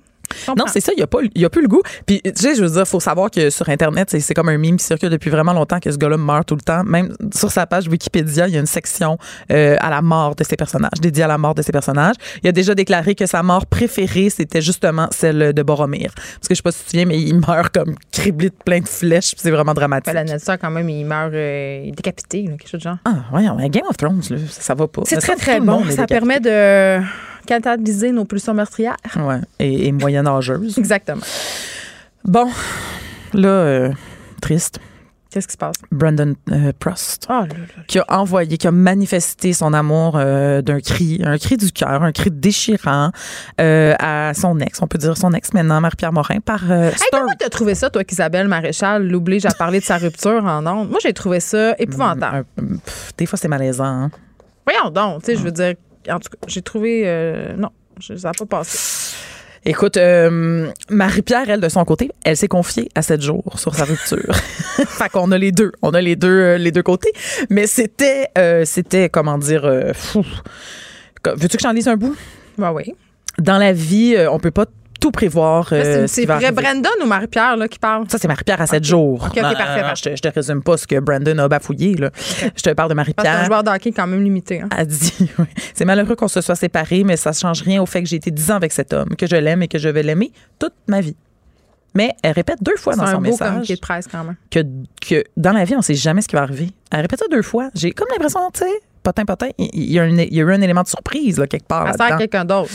Non, c'est ça, il n'y a, pas- il y a plus le goût. Puis, tu sais, je veux dire, faut savoir que sur Internet, c'est comme un meme qui circule depuis vraiment longtemps que ce gars-là meurt tout le temps. Même sur sa page Wikipédia, il y a une section euh, à la mort de ses personnages, dédiée à la mort de ses personnages. Il a déjà déclaré que sa mort préférée, c'était justement celle de Boromir. Parce que je sais pas si tu te souviens, mais il meurt comme criblé de plein de flèches, c'est vraiment dramatique. Ben, la Stark, quand même, il meurt euh, décapité, là, quelque chose de genre. Ah, mais Game of Thrones, là, ça, ça va pas. C'est très, très bon. Ça permet de catalyser nos pulsions meurtrières. Ouais, et, et moyenâgeuse. <laughs> Exactement. Bon, là, euh, triste. Qu'est-ce qui se passe? Brandon euh, Prost. Oh là. qui a envoyé, qui a manifesté son amour euh, d'un cri, un cri du cœur, un cri déchirant euh, à son ex, on peut dire son ex maintenant, Marie-Pierre Morin, par Hey, comment t'as trouvé ça, toi, qu'Isabelle Maréchal l'oblige à parler de sa rupture en ondes? Moi, j'ai trouvé ça épouvantable. Un- pff, des fois, c'est malaisant. hein. Voyons donc, tu sais, je veux dire, en tout cas, j'ai trouvé. euh, non, ça n'a pas passé. Écoute, euh, Marie-Pierre, elle, de son côté, elle s'est confiée à 7 jours sur sa rupture. <laughs> fait qu'on a les deux. On a les deux, euh, les deux côtés. Mais c'était, euh, c'était, comment dire, fou. Veux-tu que j'en lise un bout? Ben oui. Dans la vie, on peut pas tout prévoir. euh, c'est- ce c'est va vrai. Brandon ou Marie-Pierre là, qui parle? Ça, c'est Marie-Pierre à 7 jours. Non, parfait, non, je, te, je te résume pas ce que Brandon a bafouillé. Là. Je te parle de Marie-Pierre. joueur de hockey est quand même limité. Hein. a dit <laughs> oui, c'est malheureux qu'on se soit séparés, mais ça ne change rien au fait que j'ai été 10 ans avec cet homme, que je l'aime et que je vais l'aimer toute ma vie. Mais elle répète deux fois C'est dans un son message de presse quand même. que, que dans la vie, on sait jamais ce qui va arriver. Elle répète ça deux fois. J'ai comme l'impression, tu sais, potin, potin, il y, a un- il y a eu un élément de surprise là, quelque part Elle sert à quelqu'un d'autre.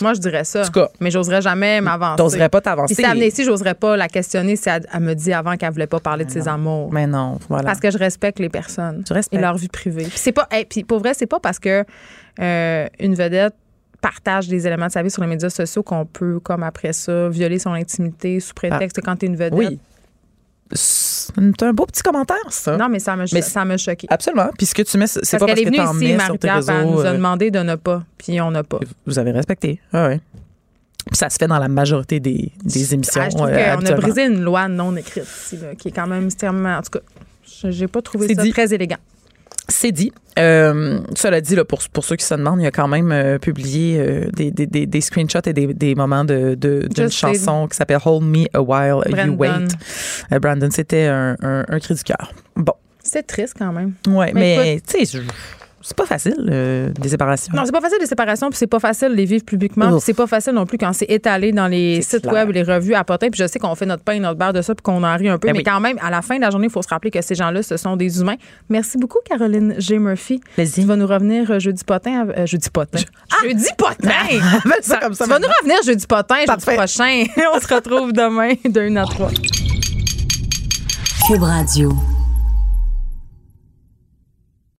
Moi, je dirais ça. En tout cas, mais j'oserais jamais m'avancer. T'oserais pas t'avancer. Si elle venait ici, j'oserais pas la questionner si elle, elle me dit avant qu'elle voulait pas parler de ses amours. Mais non, voilà. Parce que je respecte les personnes Tu et leur vie privée. Puis c'est pas, hey, puis pour vrai, c'est pas parce que euh, une vedette partage des éléments de sa vie sur les médias sociaux qu'on peut, comme après ça, violer son intimité sous prétexte que quand t'es une vedette. Ah. Oui. C'est un beau petit commentaire, ça. Non, mais ça m'a Mais ça choqué. Absolument. Puis ce que tu mets, c'est pas parce qu'elle est venue ici, Marie-Pierre, elle nous a euh, demandé de ne pas, puis on n'a pas. Vous avez respecté. Ah ouais. Puis ça se fait dans la majorité des, des émissions. Ah, je trouve euh, qu'on a brisé une loi non écrite ici, là, qui est quand même extrêmement. En tout cas, je- j'ai pas trouvé ça dit. très élégant. C'est dit. Euh, cela dit, là, pour, pour ceux qui se demandent, il a quand même euh, publié euh, des, des, des, des screenshots et des, des moments de, de, d'une Just chanson qui s'appelle Hold Me a While You. Wait. Brandon, c'était un, un, un cri du cœur. Bon. C'est triste quand même. Ouais, Mais mais, tu sais, c'est pas facile, euh, des séparations. Non, c'est pas facile les séparations, puis c'est pas facile de les vivre publiquement, puis c'est pas facile non plus quand c'est étalé dans les sites clair. web et les revues à potin. Puis je sais qu'on fait notre pain et notre beurre de ça, puis qu'on en rit un peu, Ben mais oui. quand même, à la fin de la journée, il faut se rappeler que ces gens-là, ce sont des humains. Merci beaucoup, Caroline G. Murphy. Vas-y. Tu vas nous revenir euh, jeudi potin. à- euh, jeudi potin. Jeudi potin! <laughs> Ça comme ça Tu vas nous revenir jeudi potin, jeudi Parfait. prochain. <laughs> On se retrouve demain de 1 à 3. Cube Radio.